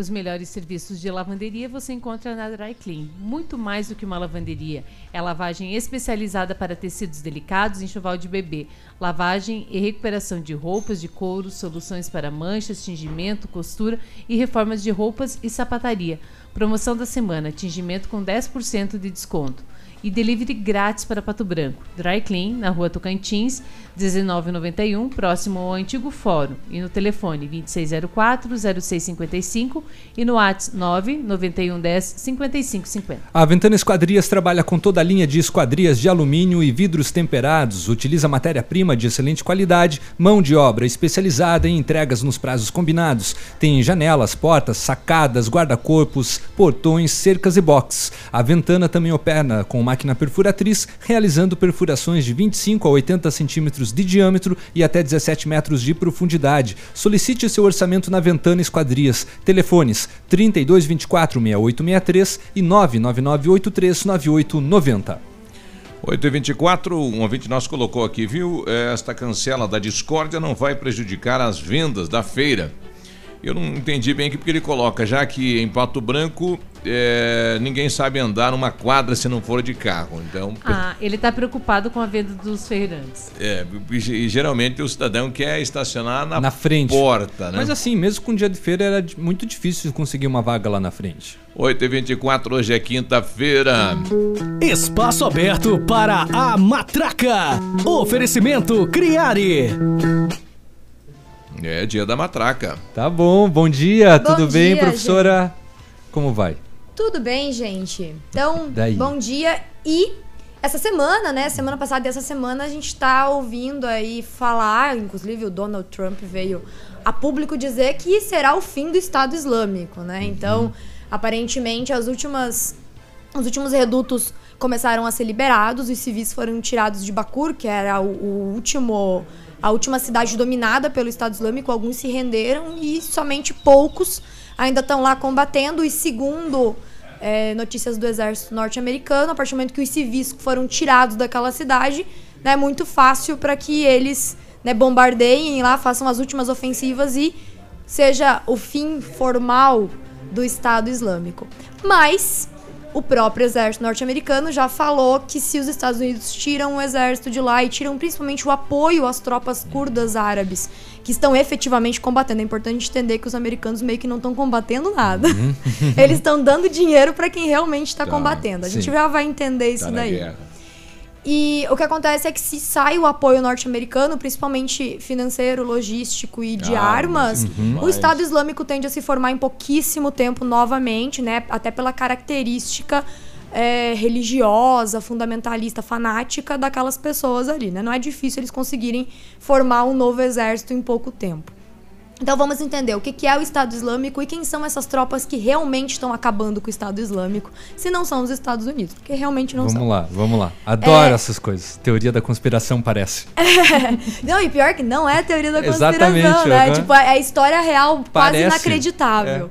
Os melhores serviços de lavanderia você encontra na Dry Clean. Muito mais do que uma lavanderia. É lavagem especializada para tecidos delicados e enxoval de bebê. Lavagem e recuperação de roupas de couro, soluções para manchas, tingimento, costura e reformas de roupas e sapataria. Promoção da semana: tingimento com 10% de desconto. E delivery grátis para Pato Branco. Dry Clean, na rua Tocantins, 1991, próximo ao antigo fórum. E no telefone 2604-0655 e no WhatsApp 99110-5550. A Ventana Esquadrias trabalha com toda a linha de esquadrias de alumínio e vidros temperados, utiliza matéria-prima de excelente qualidade, mão de obra especializada em entregas nos prazos combinados. Tem janelas, portas, sacadas, guarda-corpos, portões, cercas e boxes. A Ventana também opera com máquina perfuratriz, realizando perfurações de 25 a 80 centímetros de diâmetro e até 17 metros de profundidade. Solicite seu orçamento na Ventana Esquadrias. Telefones 3224 6863 e 999 83 9890. 8 e 24 um ouvinte nosso colocou aqui, viu? Esta cancela da discórdia não vai prejudicar as vendas da feira. Eu não entendi bem aqui porque ele coloca, já que em Pato Branco é, ninguém sabe andar numa quadra se não for de carro. Então, Ah, ele está preocupado com a venda dos feirantes. é, e geralmente o cidadão quer estacionar na, Na frente. porta, né? Mas assim, mesmo com dia de feira, era muito difícil conseguir uma vaga lá na frente. 8 e 24 hoje é quinta-feira. Espaço aberto para a matraca. Oferecimento Criare. É dia da matraca. Tá bom, bom dia, Bom tudo bem, dia, professora? Como vai? Tudo bem, gente? Então, Daí? bom dia. E essa semana, né? Semana passada e essa semana a gente tá ouvindo aí falar, inclusive o Donald Trump veio a público dizer que será o fim do Estado Islâmico, né? Então, aparentemente, as últimas os últimos redutos começaram a ser liberados, os civis foram tirados de Bakur, que era o, o último a última cidade dominada pelo Estado Islâmico, alguns se renderam e somente poucos ainda estão lá combatendo. E segundo é, notícias do exército norte-americano, a partir do momento que os civis foram tirados daquela cidade, né, é muito fácil para que eles né, bombardeiem lá, façam as últimas ofensivas e seja o fim formal do Estado Islâmico. Mas o próprio exército norte-americano já falou que se os Estados Unidos tiram o exército de lá e tiram principalmente o apoio às tropas curdas árabes que estão efetivamente combatendo, é importante entender que os americanos meio que não estão combatendo nada. Eles estão dando dinheiro para quem realmente está Tá, combatendo. A gente sim. já vai entender isso Tá daí. E o que acontece é que se sai o apoio norte-americano, principalmente financeiro, logístico e de Armas, armas, uhum. o Estado Islâmico tende a se formar em pouquíssimo tempo novamente, né? Até pela característica é, religiosa, fundamentalista, fanática daquelas pessoas ali, né? Não é difícil eles conseguirem formar um novo exército em pouco tempo. Então vamos entender o que é o Estado Islâmico e quem são essas tropas que realmente estão acabando com o Estado Islâmico, se não são os Estados Unidos, porque realmente não vamos são. lá, vamos lá. Adoro É. essas coisas. Teoria da conspiração parece. não, e pior que não é teoria da conspiração, Exatamente, né? aham. Tipo, é a história real quase Parece, inacreditável.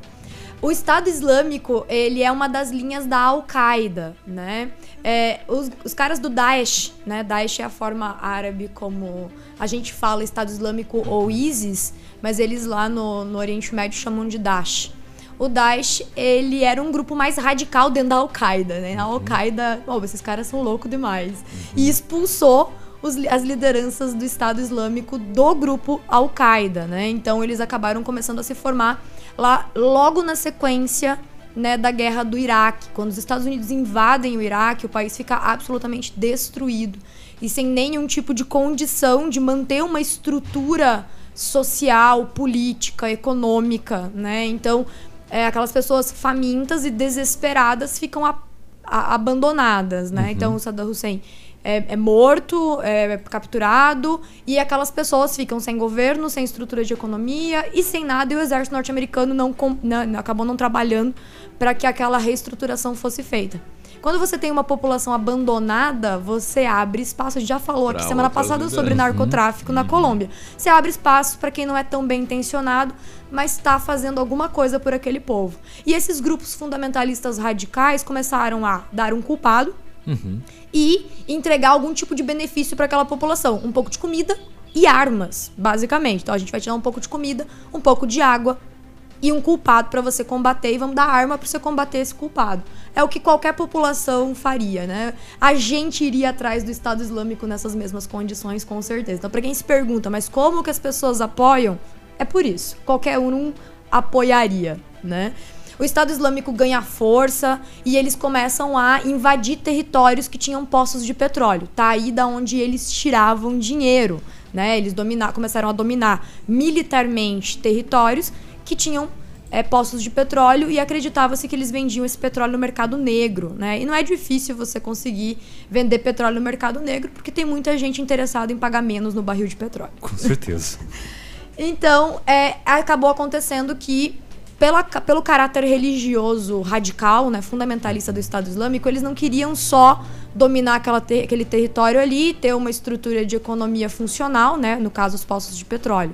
O Estado Islâmico, ele é uma das linhas da Al-Qaeda, né? É, os, os caras do Daesh, né? Daesh é a forma árabe como a gente fala Estado Islâmico ou ISIS, mas eles lá no, no Oriente Médio chamam de Daesh. O Daesh, ele era um grupo mais radical dentro da Al-Qaeda, né? A Al-Qaeda, oh, esses caras são loucos demais. E expulsou os as lideranças do Estado Islâmico do grupo Al-Qaeda, né? Então eles acabaram começando a se formar lá logo na sequência né, da guerra do Iraque. Quando os Estados Unidos invadem o Iraque, o país fica absolutamente destruído e sem nenhum tipo de condição de manter uma estrutura social, política, econômica, né? Então, é, aquelas pessoas famintas e desesperadas ficam a- a- abandonadas, né? Uhum. Então, o Saddam Hussein é, é morto, é capturado, e aquelas pessoas ficam sem governo, sem estrutura de economia e sem nada, e o exército norte-americano não, não- acabou não trabalhando para que aquela reestruturação fosse feita. Quando você tem uma população abandonada, você abre espaço. A gente já falou Pra aqui semana passada sobre lideranças. narcotráfico na Colômbia. Você abre espaço para quem não é tão bem intencionado, mas está fazendo alguma coisa por aquele povo. E esses grupos fundamentalistas radicais começaram a dar um culpado e entregar algum tipo de benefício para aquela população. Um pouco de comida e armas, basicamente. Então a gente vai te dar um pouco de comida, um pouco de água e um culpado para você combater e vamos dar arma para você combater esse culpado. É o que qualquer população faria, né? A gente iria atrás do Estado Islâmico nessas mesmas condições, com certeza. Então, para quem se pergunta, mas como que as pessoas apoiam? É por isso. Qualquer um apoiaria, né? O Estado Islâmico ganha força e eles começam a invadir territórios que tinham poços de petróleo. Tá aí da onde eles tiravam dinheiro, né? Eles dominar, começaram a dominar militarmente territórios que tinham é, poços de petróleo e acreditava-se que eles vendiam esse petróleo no mercado negro, né? E não é difícil você conseguir vender petróleo no mercado negro porque tem muita gente interessada em pagar menos no barril de petróleo. Com certeza. Então, é, acabou acontecendo que, pela, pelo caráter religioso radical, né, fundamentalista do Estado Islâmico, eles não queriam só dominar aquela te- aquele território ali, ter uma estrutura de economia funcional, né, no caso os poços de petróleo.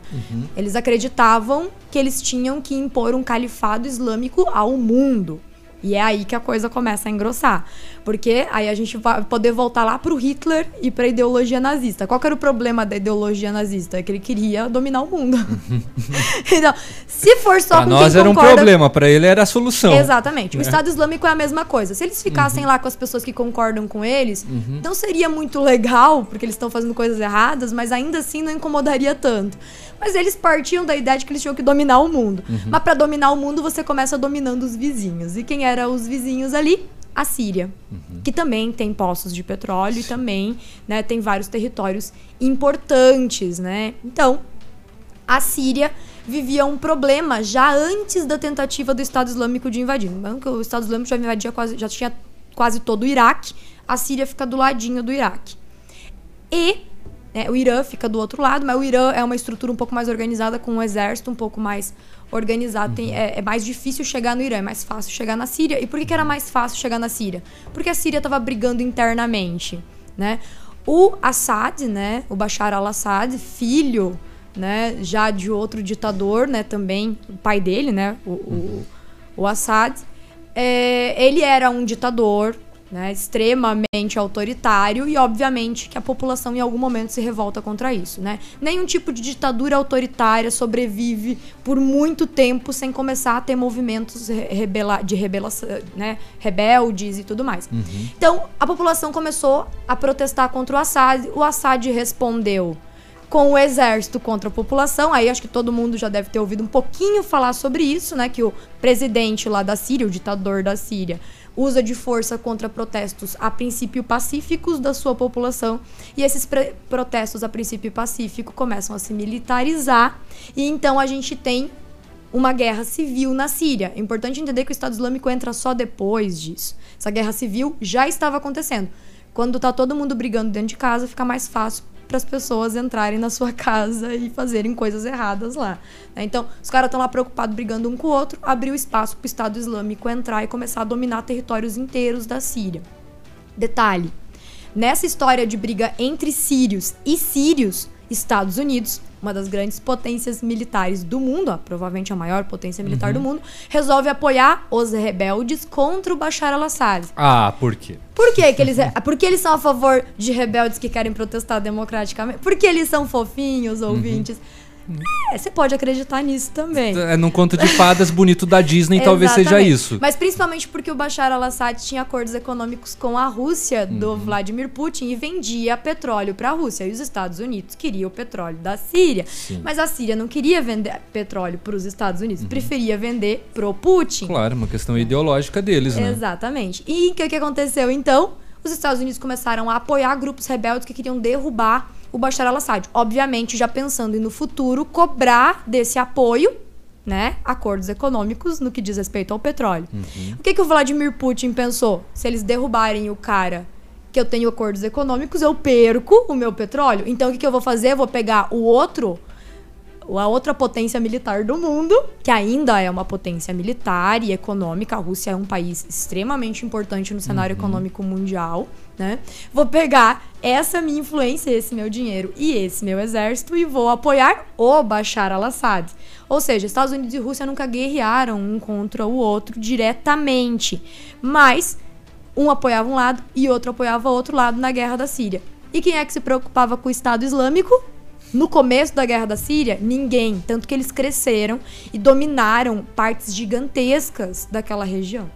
Eles acreditavam que eles tinham que impor um califado islâmico ao mundo. E é aí que a coisa começa a engrossar. Porque aí a gente vai poder voltar lá pro Hitler e pra ideologia nazista. Qual que era o problema da ideologia nazista? É que ele queria dominar o mundo. então, se for só Pra com nós era um concorda... problema, pra ele era a solução. Exatamente. O né? Estado Islâmico é a mesma coisa. Se eles ficassem lá com as pessoas que concordam com eles, Uhum. não seria muito legal, porque eles estão fazendo coisas erradas, mas ainda assim não incomodaria tanto. Mas eles partiam da ideia de que eles tinham que dominar o mundo. Uhum. Mas para dominar o mundo, você começa dominando os vizinhos. E quem eram os vizinhos ali? A Síria, que também tem poços de petróleo e também né, tem vários territórios importantes, né? Então, a Síria vivia um problema já antes da tentativa do Estado Islâmico de invadir. Que o Estado Islâmico já invadia quase, já tinha quase todo o Iraque, a Síria fica do ladinho do Iraque. E né, o Irã fica do outro lado, mas o Irã é uma estrutura um pouco mais organizada, com um exército um pouco mais organizado. Tem- é, é mais difícil chegar no Irã, é mais fácil chegar na Síria. E por que, que era mais fácil chegar na Síria? Porque a Síria estava brigando internamente, né? O Assad, né, o Bashar al-Assad, filho, né, já de outro ditador, né, também, o pai dele, né, o, o, o Assad, é, ele era um ditador, né, extremamente autoritário e obviamente que a população em algum momento se revolta contra isso, né? Nenhum tipo de ditadura autoritária sobrevive por muito tempo sem começar a ter movimentos re- rebela de rebelação, né, rebeldes e tudo mais. Então, a população começou a protestar contra o Assad. O Assad respondeu com o exército contra a população. Aí acho que todo mundo já deve ter ouvido um pouquinho falar sobre isso, né? Que o presidente lá da Síria, o ditador da Síria, usa de força contra protestos a princípio pacíficos da sua população. E esses protestos a princípio pacífico começam a se militarizar. E então a gente tem uma guerra civil na Síria. É importante entender que o Estado Islâmico entra só depois disso. Essa guerra civil já estava acontecendo. Quando tá todo mundo brigando dentro de casa, fica mais fácil para as pessoas entrarem na sua casa e fazerem coisas erradas lá. né? Então, os caras estão lá preocupados brigando um com o outro, abriu espaço para o Estado Islâmico entrar e começar a dominar territórios inteiros da Síria. Detalhe: nessa história de briga entre sírios e sírios, Estados Unidos, uma das grandes potências militares do mundo, ó, provavelmente a maior potência militar do mundo, resolve apoiar os rebeldes contra o Bashar al-Assad. Ah, por quê? Por que, que eles, por que eles são a favor de rebeldes que querem protestar democraticamente? Porque eles são fofinhos, ouvintes. É, você pode acreditar nisso também. É num conto de fadas bonito da Disney, talvez seja isso. Mas principalmente porque o Bashar al-Assad tinha acordos econômicos com a Rússia Uhum. do Vladimir Putin e vendia petróleo para a Rússia. E os Estados Unidos queriam o petróleo da Síria. Sim. Mas a Síria não queria vender petróleo para os Estados Unidos, Uhum. preferia vender pro Putin. Claro, uma questão ideológica deles, né? Exatamente. E o que, que aconteceu então? Os Estados Unidos começaram a apoiar grupos rebeldes que queriam derrubar o Bashar al-Assad. Obviamente, já pensando em no futuro cobrar desse apoio, né, acordos econômicos no que diz respeito ao petróleo. O que, que o Vladimir Putin pensou? Se eles derrubarem o cara que eu tenho acordos econômicos, eu perco o meu petróleo. Então, o que, que eu vou fazer? Eu vou pegar o outro a outra potência militar do mundo, que ainda é uma potência militar e econômica. A Rússia é um país extremamente importante no cenário econômico mundial, né? Vou pegar essa minha influência, esse meu dinheiro e esse meu exército e vou apoiar o Bashar al-Assad. Ou seja, Estados Unidos e Rússia nunca guerrearam um contra o outro diretamente, mas um apoiava um lado e outro apoiava o outro lado na guerra da Síria. E quem é que se preocupava com o Estado Islâmico? No começo da guerra da Síria, ninguém. Tanto que eles cresceram e dominaram partes gigantescas daquela região.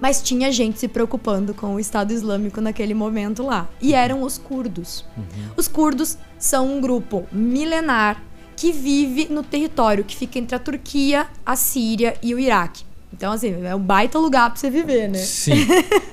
Mas tinha gente se preocupando com o Estado Islâmico naquele momento lá. E eram os curdos. Os curdos são um grupo milenar que vive no território que fica entre a Turquia, a Síria e o Iraque. Então, assim, é um baita lugar pra você viver, né? Sim.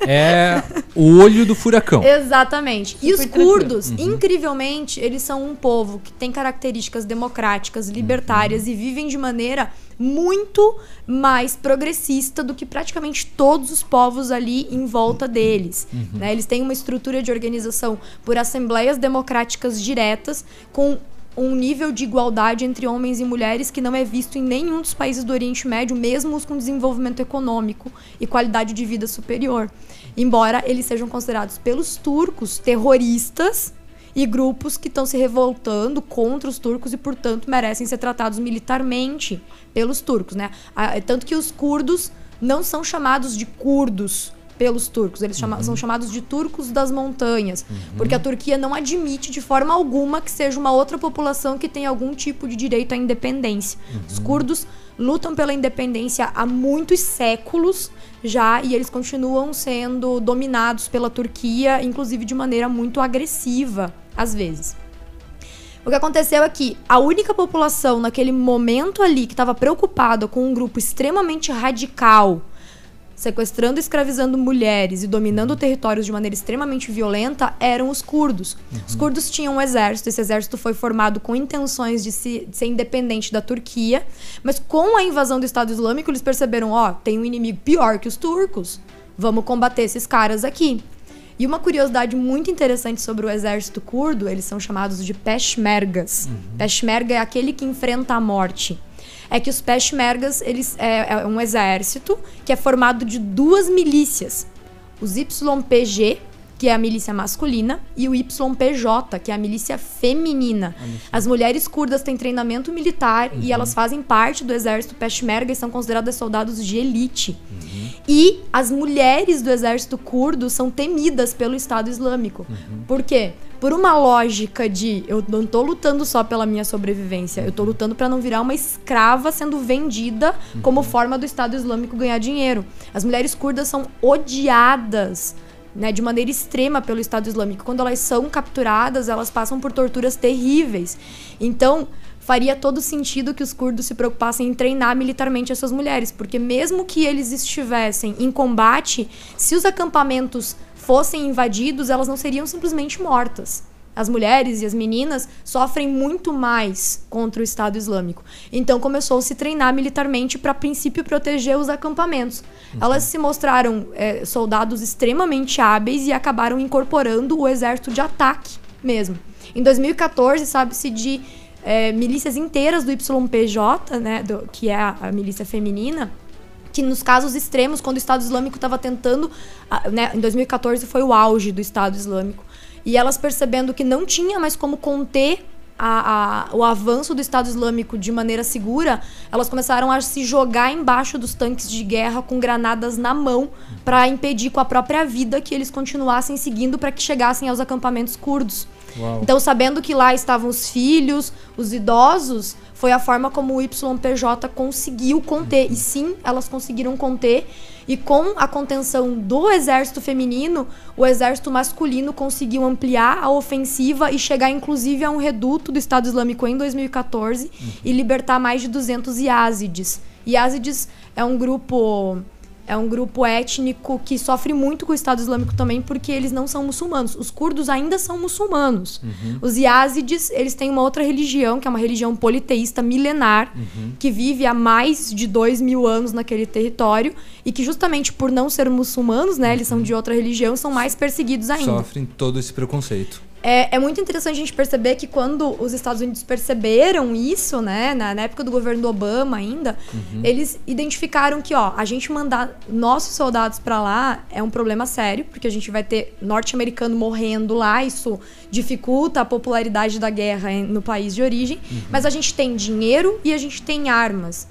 É o olho do furacão. Exatamente. e os Super curdos, Uhum. incrivelmente, eles são um povo que tem características democráticas, libertárias e vivem de maneira muito mais progressista do que praticamente todos os povos ali em volta deles. Uhum. né? Eles têm uma estrutura de organização por assembleias democráticas diretas com um nível de igualdade entre homens e mulheres que não é visto em nenhum dos países do Oriente Médio, mesmo os com desenvolvimento econômico e qualidade de vida superior. Embora eles sejam considerados pelos turcos terroristas e grupos que estão se revoltando contra os turcos e, portanto, merecem ser tratados militarmente pelos turcos, né? Ah, Tanto que os curdos não são chamados de curdos pelos turcos, eles chama- são chamados de turcos das montanhas, porque a Turquia não admite de forma alguma que seja uma outra população que tenha algum tipo de direito à independência. Os curdos lutam pela independência há muitos séculos já e eles continuam sendo dominados pela Turquia, inclusive de maneira muito agressiva às vezes. O que aconteceu é que a única população naquele momento ali que estava preocupada com um grupo extremamente radical, sequestrando e escravizando mulheres e dominando territórios de maneira extremamente violenta, eram os curdos. Os curdos tinham um exército, esse exército foi formado com intenções de, se- de ser independente da Turquia, mas com a invasão do Estado Islâmico, eles perceberam: ó, tem um inimigo pior que os turcos, vamos combater esses caras aqui. E uma curiosidade muito interessante sobre o exército curdo, eles são chamados de peshmergas. Peshmerga é aquele que enfrenta a morte. É que os peshmergas, eles é, é um exército que é formado de duas milícias. Os YPG, que é a milícia masculina, e o YPJ, que é a milícia feminina. As mulheres curdas têm treinamento militar e elas fazem parte do exército peshmerga e são consideradas soldados de elite. E as mulheres do exército curdo são temidas pelo Estado Islâmico. Por quê? Por uma lógica de eu não tô lutando só pela minha sobrevivência, eu tô lutando para não virar uma escrava sendo vendida como forma do Estado Islâmico ganhar dinheiro. As mulheres curdas são odiadas né, de maneira extrema pelo Estado Islâmico. Quando elas são capturadas, elas passam por torturas terríveis. Então, faria todo sentido que os curdos se preocupassem em treinar militarmente essas mulheres, porque mesmo que eles estivessem em combate, se os acampamentos fossem invadidos, elas não seriam simplesmente mortas. As mulheres e as meninas sofrem muito mais contra o Estado Islâmico. Então começou a se treinar militarmente para, a princípio, proteger os acampamentos. Elas se mostraram eh, soldados extremamente hábeis e acabaram incorporando o exército de ataque mesmo. Em 2014, sabe-se de eh, milícias inteiras do YPJ, né, do- que é a, a milícia feminina, que nos casos extremos, quando o Estado Islâmico estava tentando, ah, né, em 2014 foi o auge do Estado Islâmico, e elas percebendo que não tinha mais como conter a- a- o avanço do Estado Islâmico de maneira segura, elas começaram a se jogar embaixo dos tanques de guerra com granadas na mão para impedir com a própria vida que eles continuassem seguindo para que chegassem aos acampamentos curdos. Uau. Então, sabendo que lá estavam os filhos, os idosos, foi a forma como o YPJ conseguiu conter. E sim, elas conseguiram conter. E com a contenção do exército feminino, o exército masculino conseguiu ampliar a ofensiva e chegar, inclusive, a um reduto do Estado Islâmico em 2014 e libertar mais de 200 Yazidis. Yazidis é um grupo é um grupo étnico que sofre muito com o Estado Islâmico também porque eles não são muçulmanos. Os curdos ainda são muçulmanos. Uhum. Os Yazidis, eles têm uma outra religião, que é uma religião politeísta milenar, Uhum. que vive há mais de dois mil anos naquele território e que justamente por não ser muçulmanos, né, eles são de outra religião, são mais perseguidos ainda. Sofrem todo esse preconceito. É, é muito interessante a gente perceber que quando os Estados Unidos perceberam isso, né, na, na época do governo do Obama ainda, Uhum. eles identificaram que, ó, a gente mandar nossos soldados pra lá é um problema sério, porque a gente vai ter norte-americano morrendo lá, isso dificulta a popularidade da guerra no país de origem, mas a gente tem dinheiro e a gente tem armas.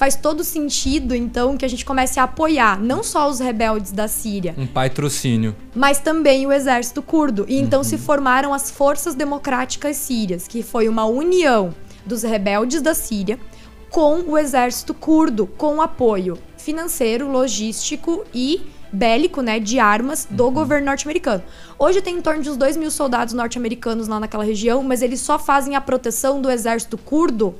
Faz todo sentido, então, que a gente comece a apoiar não só os rebeldes da Síria, Um patrocínio. mas também o exército curdo. E então se formaram as Forças Democráticas Sírias, que foi uma união dos rebeldes da Síria com o exército curdo, com apoio financeiro, logístico e bélico, né, de armas do governo norte-americano. Hoje tem em torno de uns 2 mil soldados norte-americanos lá naquela região, mas eles só fazem a proteção do exército curdo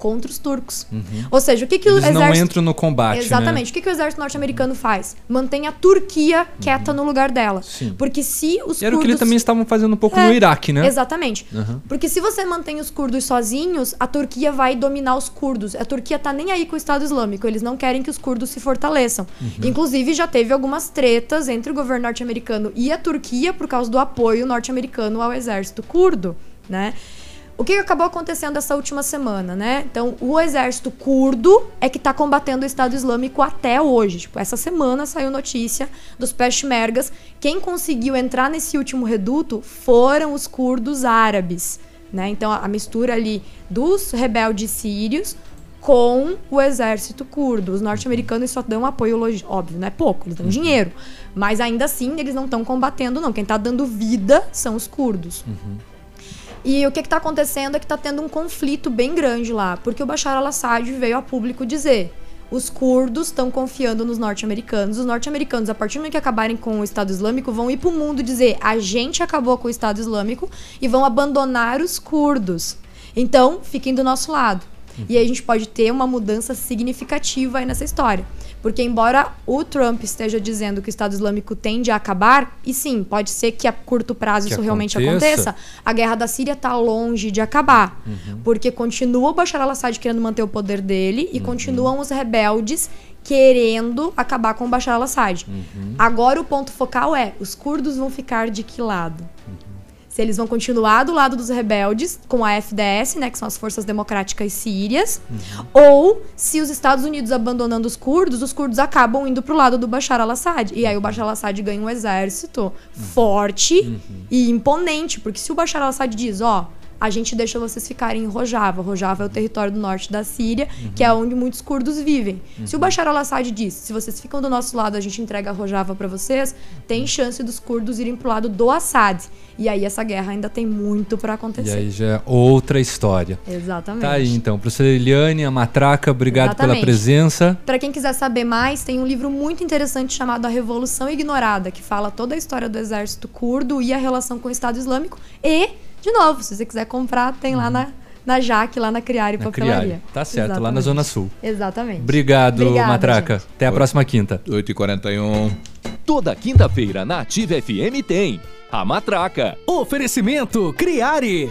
contra os turcos. Ou seja, o que, que o Eles exército... não entram no combate, né? Exatamente. O que, que o exército norte-americano faz? Mantém a Turquia quieta no lugar dela. Uhum. Sim. Porque se os E era o que eles também estavam fazendo um pouco É, no Iraque, né? Exatamente. Aham. Porque se você mantém os curdos sozinhos, a Turquia vai dominar os curdos. A Turquia tá nem aí com o Estado Islâmico. Eles não querem que os curdos se fortaleçam. Uhum. Inclusive, já teve algumas tretas entre o governo norte-americano e a Turquia por causa do apoio norte-americano ao exército curdo, né? O que acabou acontecendo essa última semana, né? Então, o exército curdo é que tá combatendo o Estado Islâmico até hoje. Tipo, essa semana saiu notícia dos peshmergas. Quem conseguiu entrar nesse último reduto foram os curdos árabes, né? Então, a mistura ali dos rebeldes sírios com o exército curdo. Os norte-americanos só dão apoio logístico. Óbvio, não é pouco, eles dão dinheiro. Mas ainda assim, eles não estão combatendo, não. Quem tá dando vida são os curdos. E o que está acontecendo é que está tendo um conflito bem grande lá, porque o Bashar al-Assad veio a público dizer: os curdos estão confiando nos norte-americanos. Os norte-americanos, a partir do momento que acabarem com o Estado Islâmico, vão ir para o mundo dizer: a gente acabou com o Estado Islâmico e vão abandonar os curdos. Então, fiquem do nosso lado. E aí a gente pode ter uma mudança significativa aí nessa história. Porque embora o Trump esteja dizendo que o Estado Islâmico tende a acabar, e sim, pode ser que a curto prazo Que isso realmente aconteça. aconteça, a guerra da Síria está longe de acabar. Uhum. Porque continua o Bashar al-Assad querendo manter o poder dele Uhum. e continuam os rebeldes querendo acabar com o Bashar al-Assad. Uhum. Agora o ponto focal é, os curdos vão ficar de que lado? Se eles vão continuar do lado dos rebeldes, com a FDS, né, que são as Forças Democráticas Sírias, ou se os Estados Unidos abandonando os curdos, os curdos acabam indo pro lado do Bashar al-Assad. E aí o Bashar al-Assad ganha um exército forte e imponente, porque se o Bashar al-Assad diz, ó, a gente deixa vocês ficarem em Rojava. Rojava é o território do norte da Síria, que é onde muitos curdos vivem. Se o Bashar al-Assad diz, se vocês ficam do nosso lado, a gente entrega Rojava pra vocês, tem chance dos curdos irem pro lado do Assad. E aí essa guerra ainda tem muito pra E acontecer. aí já é outra história. Exatamente. Tá aí então. Professora Eliane, a Matraca, obrigado pela Exatamente. presença. Pra quem quiser saber mais, tem um livro muito interessante chamado A Revolução Ignorada, que fala toda a história do exército curdo e a relação com o Estado Islâmico. E, de novo, se você quiser comprar, tem lá na, na Jaque, lá na Criari Na Papelaria. Criari. Tá certo, lá na Exatamente. Zona Sul. Exatamente. Obrigado, Obrigada, Matraca. gente. Até a próxima quinta. 8h41. Toda quinta-feira na Ativa FM tem a Matraca. Oferecimento Criare.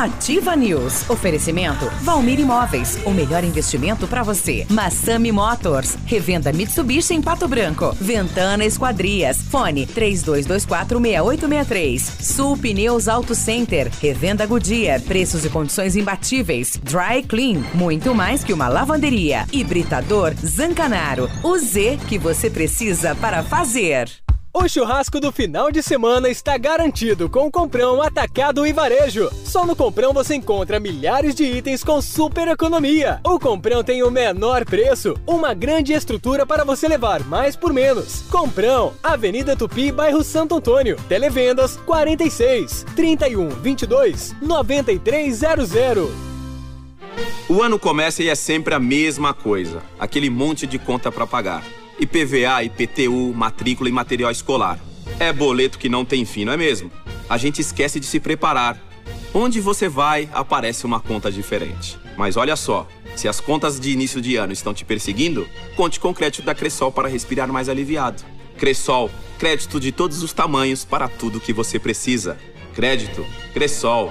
Ativa News. Oferecimento Valmir Imóveis. O melhor investimento para você. Massami Motors. Revenda Mitsubishi em Pato Branco. Ventana Esquadrias. Fone 32246863. Sul Pneus Auto Center. Revenda Goodyear. Preços e condições imbatíveis. Dry Clean. Muito mais que uma lavanderia. Hibridador Zancanaro. O Z que você precisa para fazer. O churrasco do final de semana está garantido com o Comprão Atacado e Varejo. Só no Comprão você encontra milhares de itens com super economia. O Comprão tem o menor preço, uma grande estrutura para você levar mais por menos. Comprão, Avenida Tupi, bairro Santo Antônio. Televendas 46 31 22 9300. O ano começa e é sempre a mesma coisa. Aquele monte de conta pra pagar. IPVA, IPTU, matrícula e material escolar. É boleto que não tem fim, não é mesmo? A gente esquece de se preparar. Onde você vai, aparece uma conta diferente. Mas olha só, se as contas de início de ano estão te perseguindo, conte com o crédito da Cressol para respirar mais aliviado. Cressol, crédito de todos os tamanhos para tudo que você precisa. Crédito, Cressol.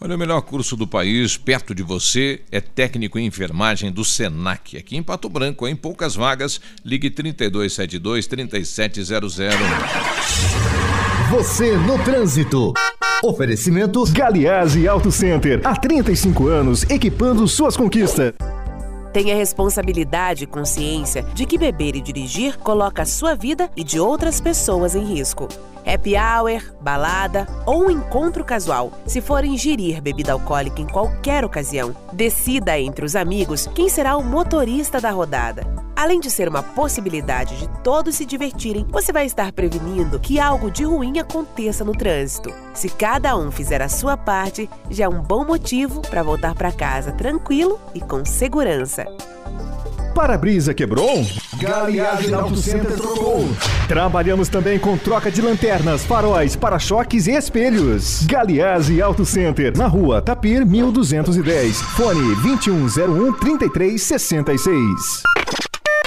Olha, o melhor curso do país, perto de você, é técnico em enfermagem do SENAC. Aqui em Pato Branco, em poucas vagas, ligue 3272-3700. Você no trânsito. Oferecimento Galiase Auto Center. Há 35 anos, equipando suas conquistas. Tenha responsabilidade e consciência de que beber e dirigir coloca a sua vida e de outras pessoas em risco. Happy hour, balada ou um encontro casual. Se for ingerir bebida alcoólica em qualquer ocasião, decida entre os amigos quem será o motorista da rodada. Além de ser uma possibilidade de todos se divertirem, você vai estar prevenindo que algo de ruim aconteça no trânsito. Se cada um fizer a sua parte, já é um bom motivo para voltar para casa tranquilo e com segurança. Para-brisa quebrou? Galiase Auto Center trocou. Trabalhamos também com troca de lanternas, faróis, para-choques e espelhos. Galiase Auto Center, na rua Tapir 1210. Fone 2101 3366.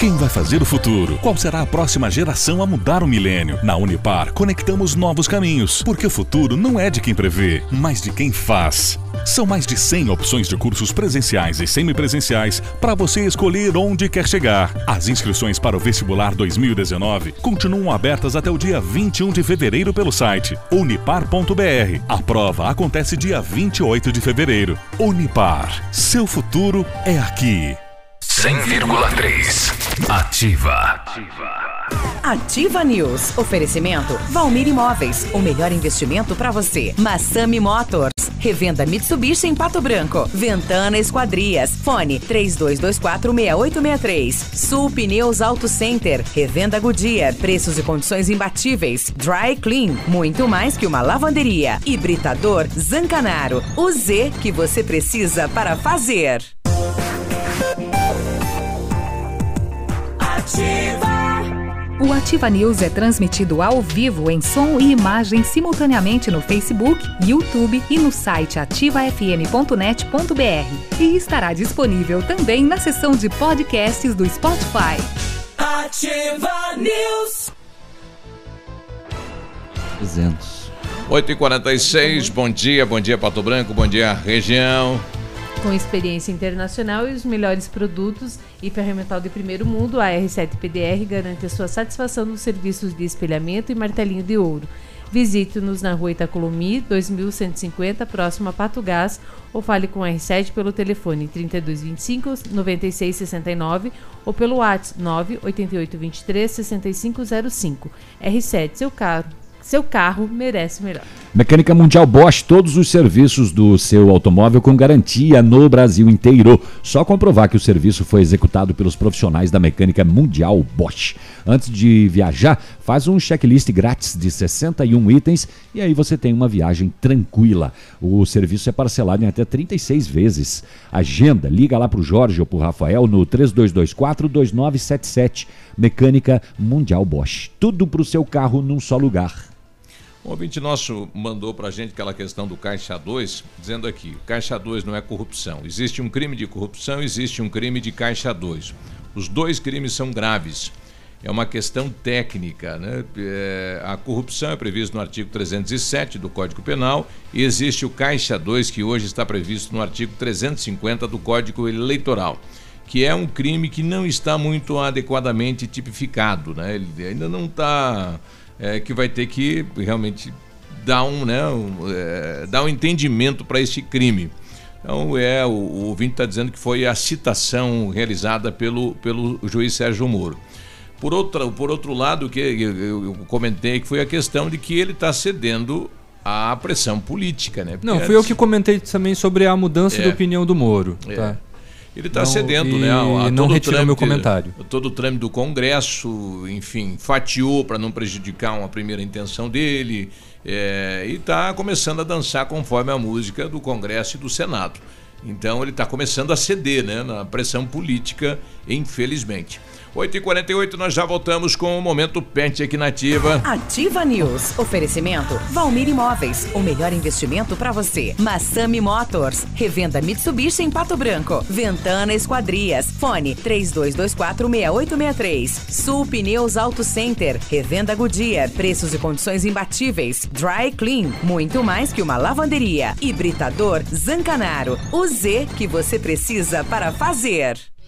Quem vai fazer o futuro? Qual será a próxima geração a mudar o milênio? Na Unipar, conectamos novos caminhos, porque o futuro não é de quem prevê, mas de quem faz. São mais de 100 opções de cursos presenciais e semipresenciais para você escolher onde quer chegar. As inscrições para o vestibular 2019 continuam abertas até o dia 21 de fevereiro pelo site unipar.br. A prova acontece dia 28 de fevereiro. Unipar, seu futuro é aqui. 100,3. Ativa. Ativa News. Oferecimento Valmir Imóveis. O melhor investimento para você. Massami Motors. Revenda Mitsubishi em Pato Branco. Ventana Esquadrias. Fone 32246863. Sul Pneus Auto Center. Revenda Goodyear. Preços e condições imbatíveis. Dry Clean. Muito mais que uma lavanderia. Hibridador Zancanaro. O Z que você precisa para fazer. O Ativa News é transmitido ao vivo em som e imagem simultaneamente no Facebook, YouTube e no site ativafm.net.br. E estará disponível também na seção de podcasts do Spotify. Ativa News. 300. 8h46, bom dia, bom dia Pato Branco, bom dia região. Com experiência internacional e os melhores produtos e ferramental de primeiro mundo, a R7PDR garante a sua satisfação nos serviços de espelhamento e martelinho de ouro. Visite-nos na rua Itacolomi, 2150, próximo a Pato Gás, ou fale com a R7 pelo telefone 3225-9669 ou pelo WhatsApp 98823-6505. R7, seu carro. Seu carro merece melhor. Mecânica Mundial Bosch, todos os serviços do seu automóvel com garantia no Brasil inteiro. Só comprovar que o serviço foi executado pelos profissionais da Mecânica Mundial Bosch. Antes de viajar, faz um checklist grátis de 61 itens e aí você tem uma viagem tranquila. O serviço é parcelado em até 36 vezes. Agenda, liga lá para o Jorge ou para o Rafael no 3224-2977. Mecânica Mundial Bosch. Tudo para o seu carro num só lugar. Um ouvinte nosso mandou pra gente aquela questão do Caixa 2, dizendo aqui: Caixa 2 não é corrupção. Existe um crime de corrupção, existe um crime de Caixa 2. Os dois crimes são graves. é uma questão técnica. Né? É, a corrupção é prevista no artigo 307 do Código Penal e existe o Caixa 2, que hoje está previsto no artigo 350 do Código Eleitoral, que é um crime que não está muito adequadamente tipificado. Né? Ele ainda não está. É, que vai ter que realmente dar um, né, um, é, dar um entendimento para este crime. Então, é, o, o ouvinte está dizendo que foi a citação realizada pelo, pelo juiz Sérgio Moro. Por, outra, por outro lado, que eu, comentei que foi a questão de que ele está cedendo à pressão política, né? Porque Não, fui eu que comentei também sobre a mudança é, de opinião do Moro. É. Tá? Ele está cedendo, né? A, a não retirou meu comentário. Todo o trâmite do Congresso, enfim, fatiou para não prejudicar uma primeira intenção dele. É, e está começando a dançar conforme a música do Congresso e do Senado. Então ele está começando a ceder né, na pressão política, infelizmente. 8h48, nós já voltamos com o Momento Pet aqui na Ativa. Ativa News. Oferecimento Valmir Imóveis. O melhor investimento para você. Massami Motors. Revenda Mitsubishi em Pato Branco. Ventana Esquadrias. Fone 32246863. Sul Pneus Auto Center. Revenda Goodyear. Preços e condições imbatíveis. Dry Clean. Muito mais que uma lavanderia. Hibridador Zancanaro. O Z que você precisa para fazer.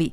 Davi.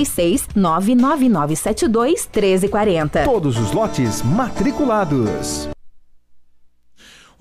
36 99972 1340. Todos os lotes matriculados.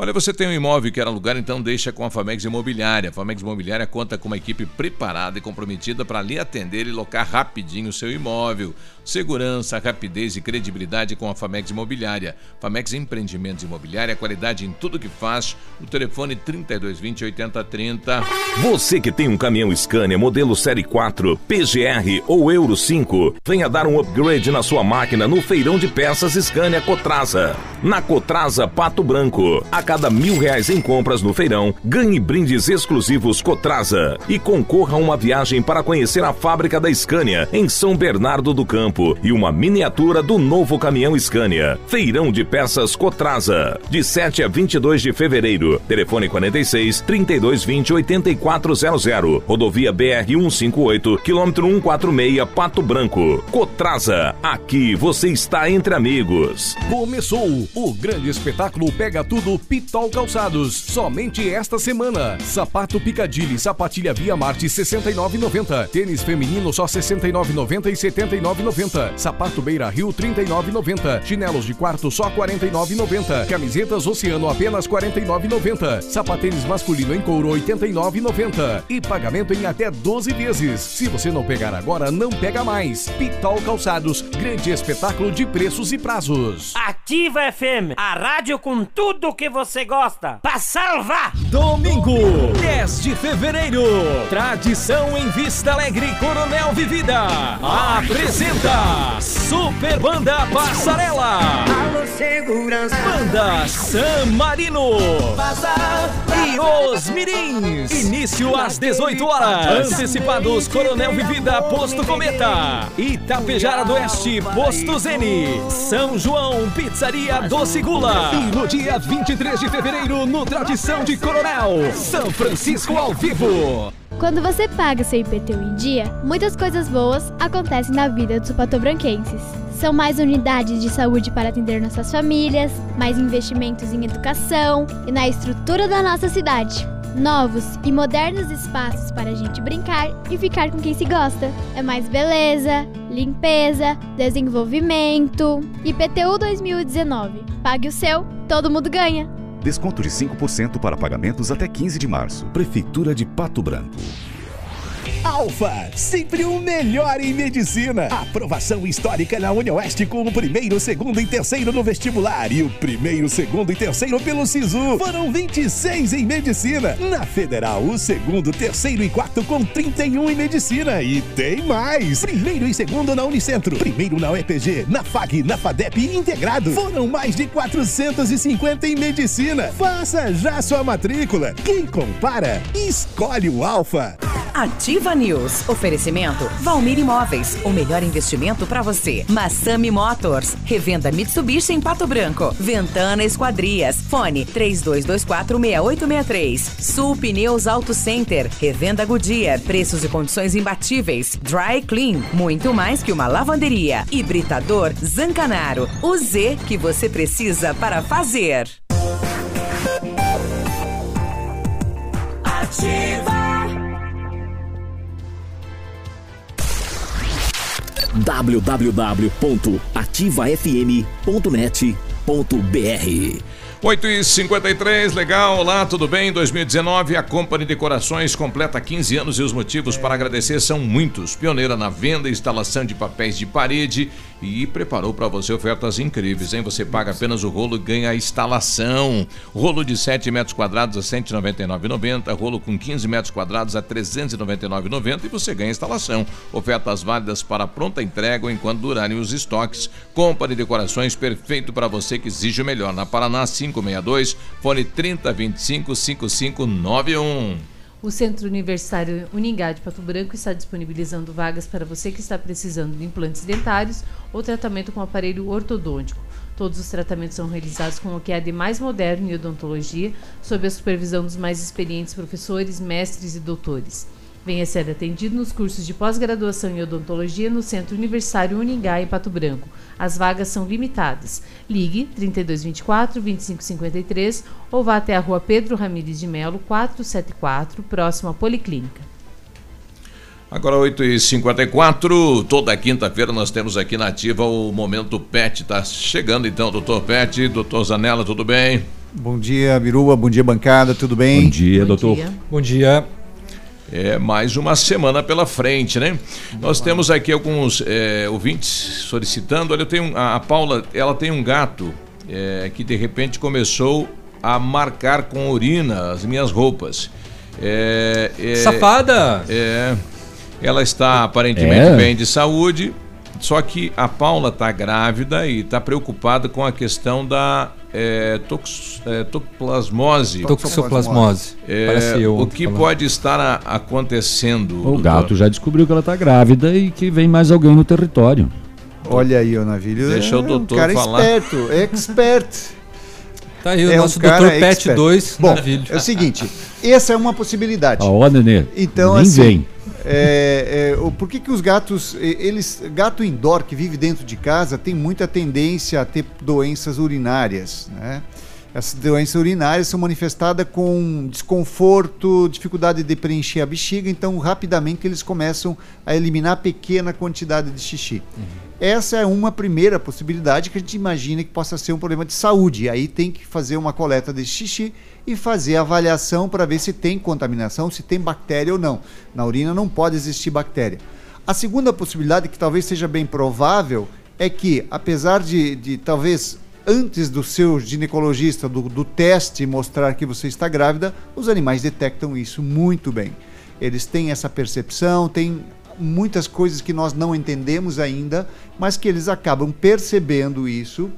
Olha, você tem um imóvel que quer alugar, então deixa com a Famex Imobiliária. A Famex Imobiliária conta com uma equipe preparada e comprometida para lhe atender e locar rapidinho o seu imóvel. Segurança, rapidez e credibilidade com a Famex Imobiliária. Famex Empreendimentos Imobiliária, qualidade em tudo que faz. O telefone 3220 8030. Você que tem um caminhão Scania modelo Série 4, PGR ou Euro 5, venha dar um upgrade na sua máquina no feirão de peças Scania Cotrasa. Na Cotrasa Pato Branco, a cada mil reais em compras no feirão, ganhe brindes exclusivos Cotrasa e concorra a uma viagem para conhecer a fábrica da Scania em São Bernardo do Campo e uma miniatura do novo caminhão Scania. Feirão de peças Cotrasa, de 7 a 22 de fevereiro. Telefone 46 3220 8400. Rodovia BR 158, quilômetro 146, Pato Branco. Cotrasa, aqui você está entre amigos. Começou o grande espetáculo Pega Tudo Pitol Calçados. Somente esta semana. Sapato Picadilly, sapatilha Via Marte 69,90. Tênis feminino só 69,90 e 79,90. 49,90. Sapato Beira Rio 39,90. Chinelos de quarto só 49,90. Camisetas Oceano apenas 49,90. Sapatênis masculino em couro 89,90. E pagamento em até 12 vezes. Se você não pegar agora, não pega mais. Pitol Calçados, grande espetáculo de preços e prazos. Ativa FM, a rádio com tudo que você gosta. Pra salvar! Domingo, 10 de fevereiro. Tradição em Vista Alegre, Coronel Vivida. Apresenta Super Banda Passarela. Alô, segurança. Banda San Marino. E os Mirins. Início às 18 horas. Antecipados Coronel Vivida, Posto Cometa. Itapejara do Oeste, Posto Zene. São João, Pizzaria Doce Gula. E no dia 23 de fevereiro, no Tradição de Coronel, São Francisco ao vivo. Quando você paga seu IPTU em dia, muitas coisas boas acontecem na vida dos patobranquenses. São mais unidades de saúde para atender nossas famílias, mais investimentos em educação e na estrutura da nossa cidade. Novos e modernos espaços para a gente brincar e ficar com quem se gosta. É mais beleza, limpeza, desenvolvimento. IPTU 2019. Pague o seu, todo mundo ganha. Desconto de 5% para pagamentos até 15 de março. Prefeitura de Pato Branco. Alfa, sempre o melhor em medicina. Aprovação histórica na UniOeste com o primeiro, segundo e terceiro no vestibular e o primeiro, segundo e terceiro pelo SISU. Foram 26 em medicina. Na Federal, o segundo, terceiro e quarto com 31 em medicina. E tem mais. Primeiro e segundo na Unicentro. Primeiro na UEPG, na FAG, na FADEP integrado. Foram mais de 450 em medicina. Faça já sua matrícula. Quem compara, escolhe o Alfa. Ativa News. Oferecimento Valmir Imóveis. O melhor investimento para você. Massami Motors. Revenda Mitsubishi em Pato Branco. Ventana Esquadrias. Fone 32246863. Sul Pneus Auto Center. Revenda Goodyear. Preços e condições imbatíveis. Dry Clean. Muito mais que uma lavanderia. Hibridador Zancanaro. O Z que você precisa para fazer. Ativa. www.ativafm.net.br 8 e 53 legal, olá, tudo bem? 2019, a Company Decorações completa 15 anos e os motivos para agradecer são muitos. Pioneira na venda e instalação de papéis de parede e preparou para você ofertas incríveis, hein? Você paga apenas o rolo e ganha a instalação. Rolo de 7 metros quadrados a R$ 199,90, rolo com 15 metros quadrados a R$ 399,90 e você ganha a instalação. Ofertas válidas para pronta entrega enquanto durarem os estoques. Company Decorações, perfeito para você que exige o melhor. Na Paraná 562, fone 3025 5591. O Centro Universitário Uningá de Pato Branco está disponibilizando vagas para você que está precisando de implantes dentários ou tratamento com aparelho ortodôntico. Todos os tratamentos são realizados com o que há de mais moderno em odontologia, sob a supervisão dos mais experientes professores, mestres e doutores. Venha ser atendido nos cursos de pós-graduação em odontologia no Centro Universitário Uningá, em Pato Branco. As vagas são limitadas. Ligue 3224 2553 ou vá até a rua Pedro Ramires de Melo, 474, próximo à Policlínica. Agora 8h54, toda quinta-feira nós temos aqui na Ativa o Momento Pet. Tá chegando então, doutor Pet, doutor Zanella, tudo bem? Bom dia, Biruba, bom dia, bancada, tudo bem? Bom dia, doutor. Bom dia. É mais uma semana pela frente, né? Nós temos aqui alguns é, ouvintes solicitando. Olha, eu tenho a, a Paula, ela tem um gato é, que de repente começou a marcar com urina as minhas roupas. É, é, Safada! É. Ela está aparentemente É? bem de saúde, só que a Paula está grávida e está preocupada com a questão da é, tox, é, toxoplasmose. Toxoplasmose. É, o que falando. pode estar a- acontecendo? O doutor? gato já descobriu que ela está grávida e que vem mais alguém no território. Olha aí, ô Navilho. Deixa o é doutor um cara falar. esperto, expert. Tá aí o É um nosso doutor Pet expert. 2, Bom, Navilho. é o seguinte, essa é uma possibilidade. Ó, Nenê, Então, nem assim, vem. é, é, o- por que, que os gatos, eles, gato indoor que vive dentro de casa tem muita tendência a ter doenças urinárias, né? Essas doenças urinárias são manifestadas com desconforto, dificuldade de preencher a bexiga, então rapidamente eles começam a eliminar pequena quantidade de xixi. Essa é uma primeira possibilidade que a gente imagina que possa ser um problema de saúde. Aí tem que fazer uma coleta de xixi e fazer avaliação para ver se tem contaminação, se tem bactéria ou não. Na urina não pode existir bactéria. A segunda possibilidade, que talvez seja bem provável, é que, apesar de, de talvez antes do seu ginecologista, do, do teste mostrar que você está grávida, os animais detectam isso muito bem. Eles têm essa percepção, têm muitas coisas que nós não entendemos ainda, mas que eles acabam percebendo isso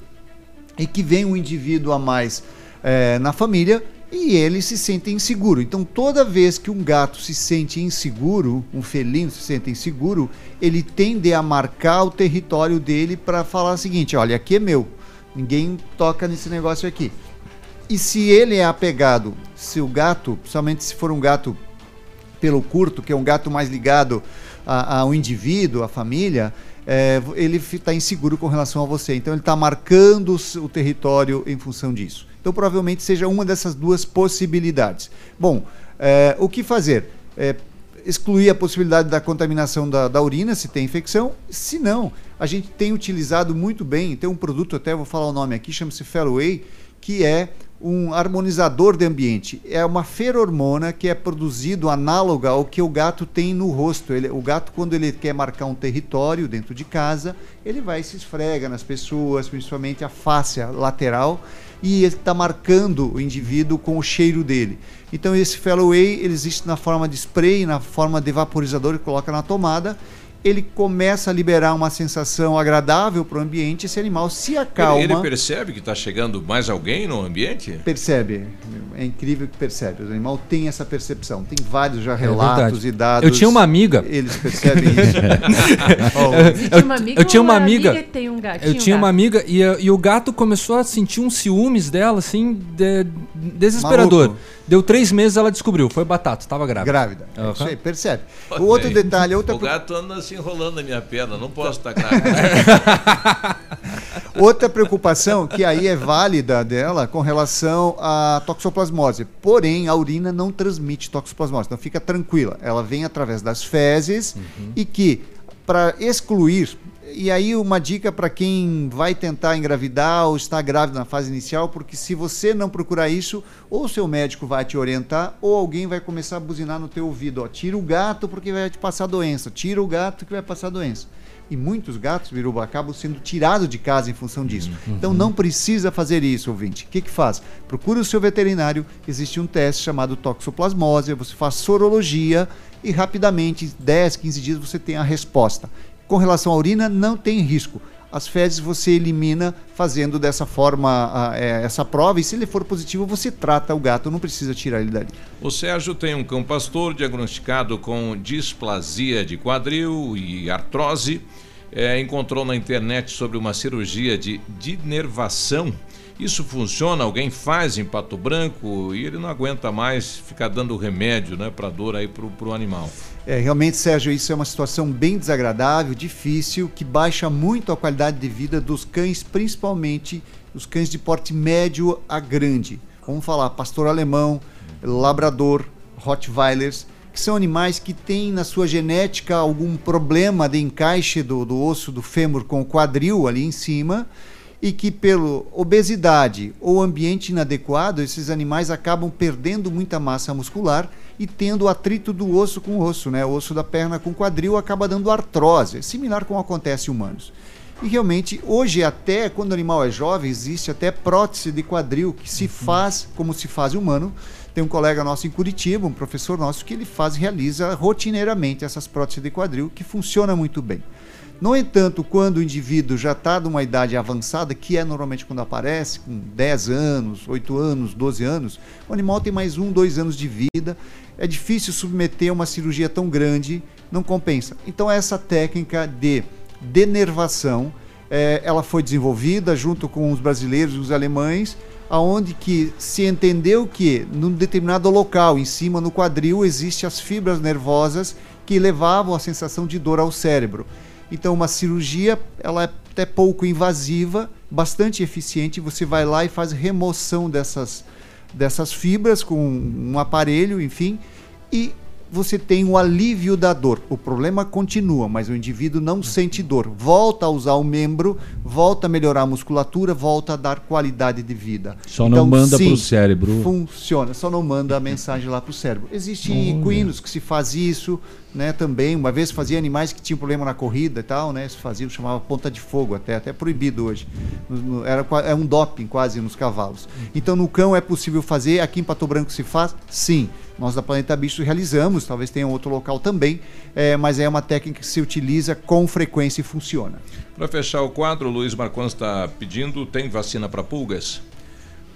e que vem um indivíduo a mais eh, na família e ele se sente inseguro. Então, toda vez que um gato se sente inseguro, um felino se sente inseguro, ele tende a marcar o território dele para falar o seguinte: olha, aqui é meu, ninguém toca nesse negócio aqui. E se ele é apegado, se o gato, principalmente se for um gato pelo curto, que é um gato mais ligado ao indivíduo, à família, é, ele está inseguro com relação a você. Então ele está marcando o território em função disso. Então, provavelmente seja uma dessas duas possibilidades. Bom, é, o que fazer? É, excluir a possibilidade da contaminação da, da, urina, se tem infecção. Se não, a gente tem utilizado muito bem, tem um produto, até vou falar o nome aqui, chama-se Felloway, que é um harmonizador de ambiente. É uma ferormona que é produzido análoga ao que o gato tem no rosto. Ele, o gato, quando ele quer marcar um território dentro de casa, ele vai e se esfrega nas pessoas, principalmente a face lateral, e ele está marcando o indivíduo com o cheiro dele. Então esse Felloway ele existe na forma de spray, na forma de vaporizador que coloca na tomada ele começa a liberar uma sensação agradável para o ambiente, esse animal se acalma. Ele, ele percebe que está chegando mais alguém no ambiente? Percebe. É incrível que percebe. O animal tem essa percepção. Tem vários já relatos é e dados. Eu tinha uma amiga. Eles percebem isso. oh. eu, eu, eu, tinha uma amiga. Um gato, eu tinha um uma amiga e, e, o gato começou a sentir uns ciúmes dela, assim, de, desesperador. Maluco. Deu três meses, ela descobriu. Foi batata, estava grávida. Grávida. Uhum. É isso aí, percebe. O outro detalhe, outra. O gato anda se enrolando na minha perna, não posso estar grávida. outra preocupação, que aí é válida dela, com relação à toxoplasmose. Porém, a urina não transmite toxoplasmose, então fica tranquila. Ela vem através das fezes uhum. e que, para excluir e aí uma dica para quem vai tentar engravidar ou está grávido na fase inicial, porque se você não procurar isso, ou seu médico vai te orientar, ou alguém vai começar a buzinar no teu ouvido, ó, tira o gato porque vai te passar doença, tira o gato que vai passar doença. E muitos gatos, Biruba, acabam sendo tirados de casa em função disso. Uhum. Então não precisa fazer isso, ouvinte. O que, que faz? Procura o seu veterinário, existe um teste chamado toxoplasmose, você faz sorologia e rapidamente, em 10, 15 dias, você tem a resposta. Com relação à urina, não tem risco. As fezes você elimina fazendo dessa forma é, essa prova e se ele for positivo você trata o gato, não precisa tirar ele dali. O Sérgio tem um cão pastor diagnosticado com displasia de quadril e artrose. É, encontrou na internet sobre uma cirurgia de dinervação isso funciona? Alguém faz em Pato Branco e ele não aguenta mais ficar dando remédio né, para dor aí para o animal. É, realmente, Sérgio, isso é uma situação bem desagradável, difícil, que baixa muito a qualidade de vida dos cães, principalmente os cães de porte médio a grande. Vamos falar pastor alemão, labrador, rottweilers, que são animais que têm na sua genética algum problema de encaixe do, do osso do fêmur com o quadril ali em cima e que pela obesidade ou ambiente inadequado, esses animais acabam perdendo muita massa muscular e tendo atrito do osso com osso, né? O osso da perna com quadril acaba dando artrose, similar como acontece em humanos. E realmente, hoje até quando o animal é jovem, existe até prótese de quadril que se faz como se faz humano. Tem um colega nosso em Curitiba, um professor nosso, que ele faz, realiza rotineiramente essas próteses de quadril, que funciona muito bem. No entanto, quando o indivíduo já está numa idade avançada, que é normalmente quando aparece, com 10 anos, 8 anos, 12 anos, o animal tem mais um, dois anos de vida. É difícil submeter a uma cirurgia tão grande, não compensa. Então, essa técnica de denervação, é, ela foi desenvolvida junto com os brasileiros e os alemães, aonde que se entendeu que num determinado local, em cima no quadril, existem as fibras nervosas que levavam a sensação de dor ao cérebro. Então, uma cirurgia, ela é até pouco invasiva, bastante eficiente. Você vai lá e faz remoção dessas, dessas fibras com um aparelho, enfim, e você tem o alívio da dor. O problema continua, mas o indivíduo não sente dor. Volta a usar o membro, volta a melhorar a musculatura, volta a dar qualidade de vida. Só então, não manda para o cérebro. Funciona, só não manda a mensagem lá para o cérebro. Existem equinos que se faz isso, né, também. Uma vez fazia animais que tinham problema na corrida e tal, né? Se fazia, chamava ponta de fogo até, até proibido hoje. Era é um doping quase nos cavalos. Então no cão é possível fazer, aqui em Pato Branco se faz? Sim. Nós da Planeta Bicho realizamos, talvez tenha outro local também, é, mas é uma técnica que se utiliza com frequência e funciona. Para fechar o quadro, o Luiz Marcons está pedindo, tem vacina para pulgas?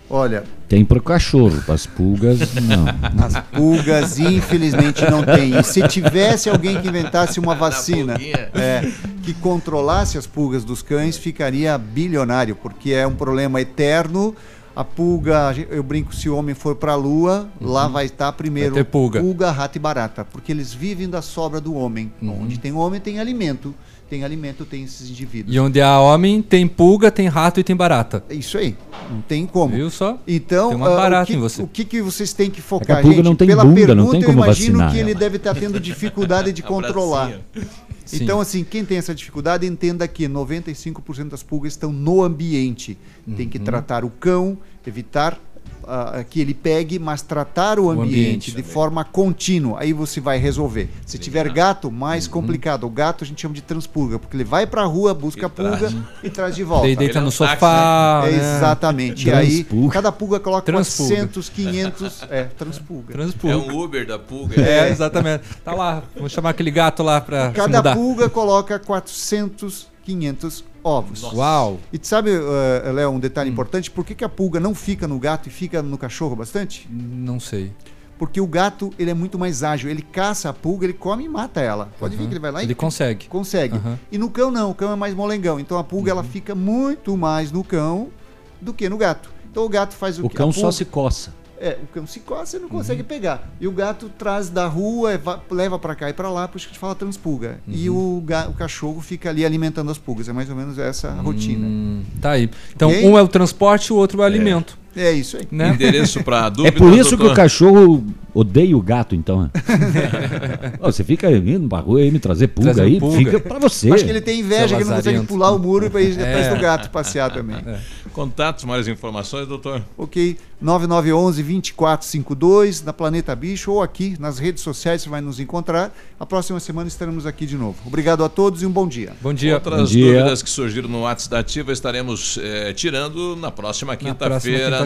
Olha. Tem para o cachorro, para as pulgas, não. As pulgas, infelizmente, não tem. E se tivesse alguém que inventasse uma vacina é, que controlasse as pulgas dos cães, ficaria bilionário, porque é um problema eterno. A pulga, eu brinco, se o homem for para a lua, uhum. lá vai estar primeiro vai pulga. pulga, rato e barata, porque eles vivem da sobra do homem. Uhum. Onde tem homem, tem alimento. Tem alimento, tem esses indivíduos. E onde há homem, tem pulga, tem rato e tem barata. É isso aí. Não tem como. Viu só? Então, Tem uma ah, barata o, que, em você. o que, que vocês têm que É focar, que a pulga gente? não tem Pela bunda, pergunta, não tem eu como imagino vacinar que ele ela. deve estar tendo dificuldade de controlar. Sim. Então, assim, quem tem essa dificuldade, entenda que 95% das pulgas estão no ambiente. Tem que Uhum. tratar o cão, evitar ah, que ele pegue, mas tratar o ambiente, ambiente de também. forma contínua. Aí você vai resolver. Se tiver gato, mais Uhum. complicado. O gato a gente chama de transpulga, porque ele vai pra rua, busca a pulga traz. e traz de volta. Daí deita Ele é no sofá. É, né? exatamente. E aí, cada pulga coloca Transpulga. 400, 500. É, transpulga. Transpulga. É um Uber da pulga. É, exatamente. Tá lá. Vamos chamar aquele gato lá pra se Cada mudar. pulga coloca 400, 500 ovos. Uau. E tu sabe, eh, Léo, um Hum. detalhe importante: por que, que a pulga não fica no gato e fica no cachorro bastante? Não sei. Porque o gato ele é muito mais ágil. Ele caça a pulga, ele come e mata ela. Pode ver Uhum. que ele vai lá e Ele consegue. consegue. Aham. E no cão não, o cão é mais molengão. Então a pulga ela fica muito mais no cão do que no gato. Então o gato faz o, O que? cão só se coça. É, o cão se coça e não consegue pegar. E o gato traz da rua, é, va- leva pra cá e pra lá, por isso que a gente fala transpulga. E o, o cachorro fica ali alimentando as pulgas. É mais ou menos essa a rotina. Hum, tá aí. Então, Ok? um é o transporte o outro é o alimento. É isso aí. Né? Endereço para É dúvida. por isso que doutor? o cachorro odeia o gato, então. né? Você fica indo pra rua aí me trazer pulga Trazer aí, pulga. fica pra você. Acho que ele tem inveja Seu que não consegue lazarento. pular o muro para ir atrás É. do gato passear também. Contatos, mais informações, doutor? Ok, 9911 2452 na Planeta Bicho ou aqui nas redes sociais você vai nos encontrar. A próxima semana estaremos aqui de novo. Obrigado a todos e um bom dia. Bom dia. Outras Bom dia. dúvidas que surgiram no WhatsApp da Ativa estaremos eh, tirando na próxima quinta-feira,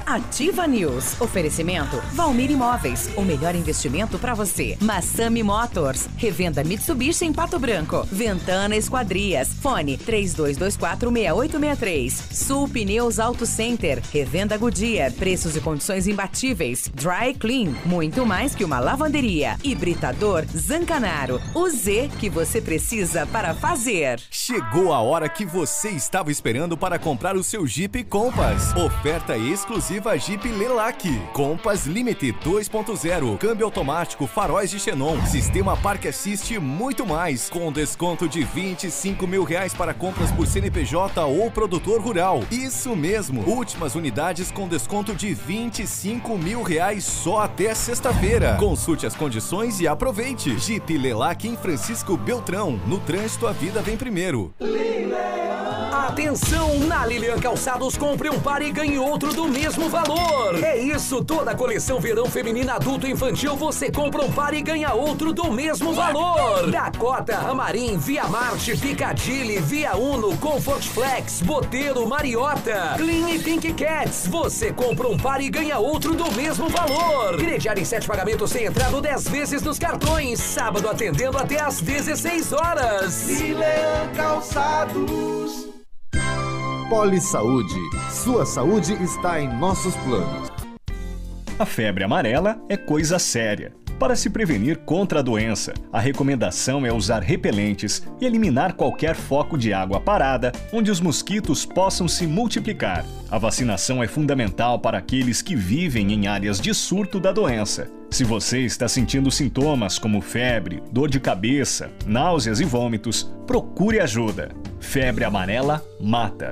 News. Oferecimento Valmir Imóveis. O melhor investimento para você. Massami Motors. Revenda Mitsubishi em Pato Branco. Ventana Esquadrias. Fone 32246863. Sul Pneus Auto Center. Revenda Goodyear. Preços e condições imbatíveis. Dry Clean. Muito mais que uma lavanderia. Hibridador Zancanaro. O Z que você precisa para fazer. Chegou a hora que você estava esperando para comprar o seu Jeep Compass. Oferta exclusiva Jeep Lelac. Compass Limited 2.0, câmbio automático, faróis de xenon, sistema Park Assist e muito mais. Com desconto de 25 mil reais para compras por CNPJ ou produtor rural. Isso mesmo, últimas unidades com desconto de 25 mil reais só até sexta-feira. Consulte as condições e aproveite. Jeep Lelac em Francisco Beltrão. No trânsito, a vida vem primeiro. Atenção, na Lilian Calçados, compre um par e ganhe outro do mesmo valor. É isso, toda a coleção verão feminina adulto e infantil, você compra um par e ganha outro do mesmo valor. Dakota, Ramarim, Via Marte, Piccadilly, Via Uno, Comfort Flex, Boteiro, Mariota, Clean e Pink Cats, você compra um par e ganha outro do mesmo valor. Crediário em sete pagamentos sem entrada ou 10 vezes nos cartões. Sábado atendendo até às 16 horas. Lilian Calçados. Poli Saúde. Sua saúde está em nossos planos. A febre amarela é coisa séria. Para se prevenir contra a doença, a recomendação é usar repelentes e eliminar qualquer foco de água parada onde os mosquitos possam se multiplicar. A vacinação é fundamental para aqueles que vivem em áreas de surto da doença. Se você está sentindo sintomas como febre, dor de cabeça, náuseas e vômitos, procure ajuda. Febre amarela mata.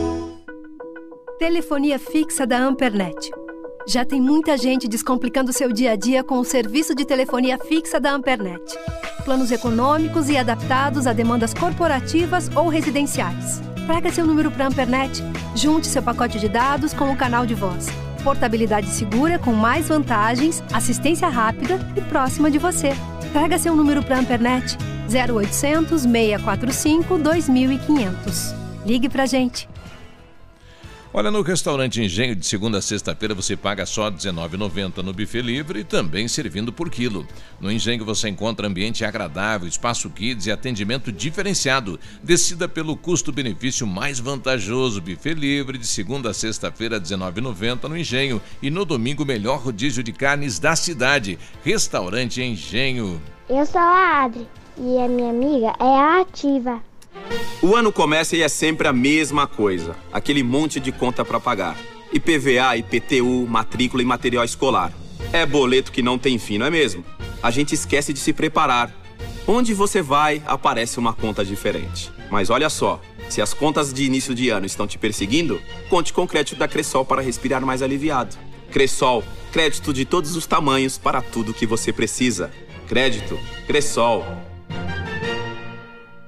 Telefonia fixa da Ampernet. Já tem muita gente descomplicando seu dia a dia com o serviço de telefonia fixa da Ampernet. Planos econômicos e adaptados a demandas corporativas ou residenciais. Traga seu número para a Ampernet. Junte seu pacote de dados com o canal de voz. Portabilidade segura com mais vantagens, assistência rápida e próxima de você. Traga seu número para a Ampernet. 0800 645 2500. Ligue pra gente. Olha, no restaurante Engenho, de segunda a sexta-feira, você paga só R$ 19,90 no buffet livre e também servindo por quilo. No Engenho você encontra ambiente agradável, espaço kids e atendimento diferenciado. Decida pelo custo-benefício mais vantajoso. Buffet livre, de segunda a sexta-feira, R$ 19,90 no Engenho. E no domingo, melhor rodízio de carnes da cidade. Restaurante Engenho. Eu sou a Adri e a minha amiga é a Ativa. O ano começa e é sempre a mesma coisa. Aquele monte de conta para pagar. IPVA, IPTU, matrícula e material escolar. É boleto que não tem fim, não é mesmo? A gente esquece de se preparar. Onde você vai, aparece uma conta diferente. Mas olha só, se as contas de início de ano estão te perseguindo, conte com o crédito da Cressol para respirar mais aliviado. Cressol, crédito de todos os tamanhos para tudo que você precisa. Crédito, Cressol.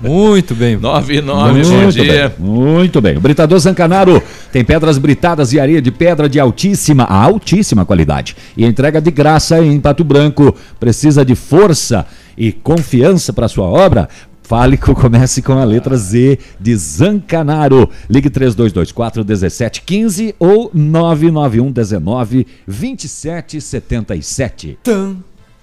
Muito bem. 9 e 9, Muito bom bem, dia. Muito bem. O Britador Zancanaro tem pedras britadas e areia de pedra de altíssima, altíssima qualidade. E entrega de graça em Pato Branco. Precisa de força e confiança para sua obra? Fale que comece com a letra Z de Zancanaro. Ligue 3224 1715 ou 991 19 2777. Tan,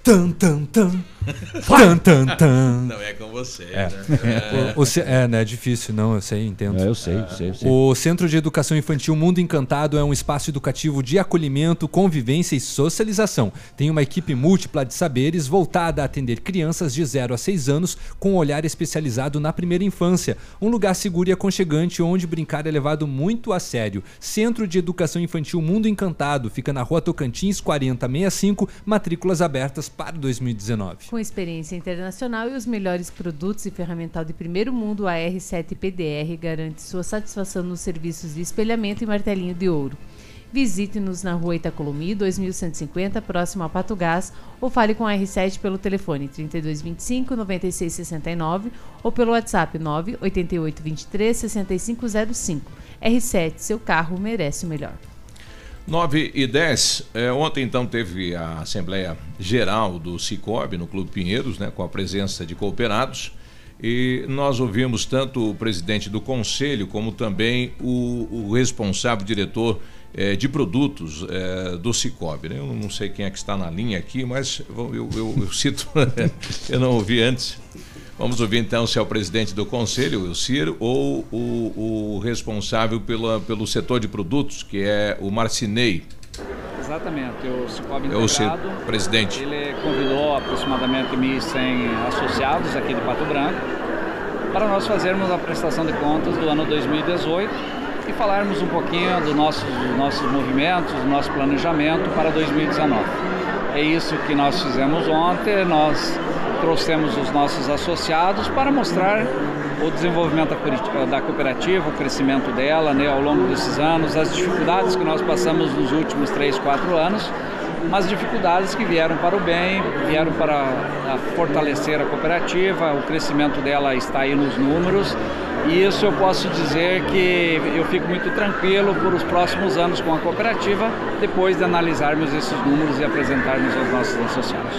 tan, tan, tan. Tan, tan, tan. Não é com você, É. né? O, o ce- é, né? É difícil, não, eu sei, entendo. É, eu sei, eu sei, eu sei. O Centro de Educação Infantil Mundo Encantado é um espaço educativo de acolhimento, convivência e socialização. Tem uma equipe múltipla de saberes voltada a atender crianças de 0 a 6 anos com um olhar especializado na primeira infância. Um lugar seguro e aconchegante onde brincar é levado muito a sério. Centro de Educação Infantil Mundo Encantado fica na rua Tocantins 4065, matrículas abertas para 2019. Com experiência internacional e os melhores produtos e ferramental de primeiro mundo, a R7 PDR garante sua satisfação nos serviços de espelhamento e martelinho de ouro. Visite-nos na rua Itacolomi, 2150, próximo a Pato Gás, ou fale com a R7 pelo telefone 3225-9669 ou pelo WhatsApp 98823-6505. R7, seu carro merece o melhor. 9 e 10. É, ontem, então, teve a Assembleia Geral do Cicobi no Clube Pinheiros, né, com a presença de cooperados. E nós ouvimos tanto o presidente do conselho, como também o, o responsável diretor eh, de produtos eh, do Cicobi. né? Eu não sei quem é que está na linha aqui, mas eu- eu- eu cito, eu não ouvi antes. Vamos ouvir então se é o presidente do conselho, o Ciro, ou o, o responsável pela, pelo setor de produtos, que é o Marcinei. Exatamente, o Cicobi É Integrado. presidente. Ele convidou aproximadamente 1.100 associados aqui de Pato Branco para nós fazermos a prestação de contas do ano 2018 e falarmos um pouquinho dos nossos, dos nossos movimentos, do nosso planejamento para 2019. É isso que nós fizemos ontem, nós trouxemos os nossos associados para mostrar o desenvolvimento da cooperativa- da cooperativa, o crescimento dela né, ao longo desses anos, as dificuldades que nós passamos nos últimos 3, 4 anos, mas dificuldades que vieram para o bem, vieram para fortalecer a cooperativa, o crescimento dela está aí nos números E isso eu posso dizer que eu fico muito tranquilo por os próximos anos com a cooperativa, depois de analisarmos esses números e apresentarmos aos nossos associados.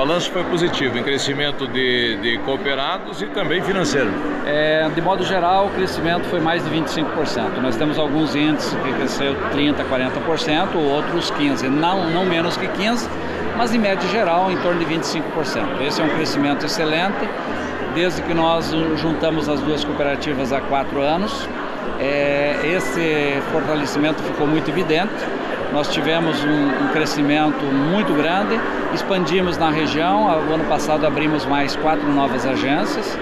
Balanço foi positivo em crescimento de, de cooperados e também financeiro. É, de modo geral, o crescimento foi mais de 25%. Nós temos alguns índices que cresceu 30%, 40%, outros 15%, não, não menos que 15%, mas em média geral em torno de 25%. Esse é um crescimento excelente, desde que nós juntamos as duas cooperativas há quatro anos. É, esse fortalecimento ficou muito evidente. Nós tivemos um, um, crescimento muito grande, expandimos na região. O ano passado abrimos mais quatro novas agências.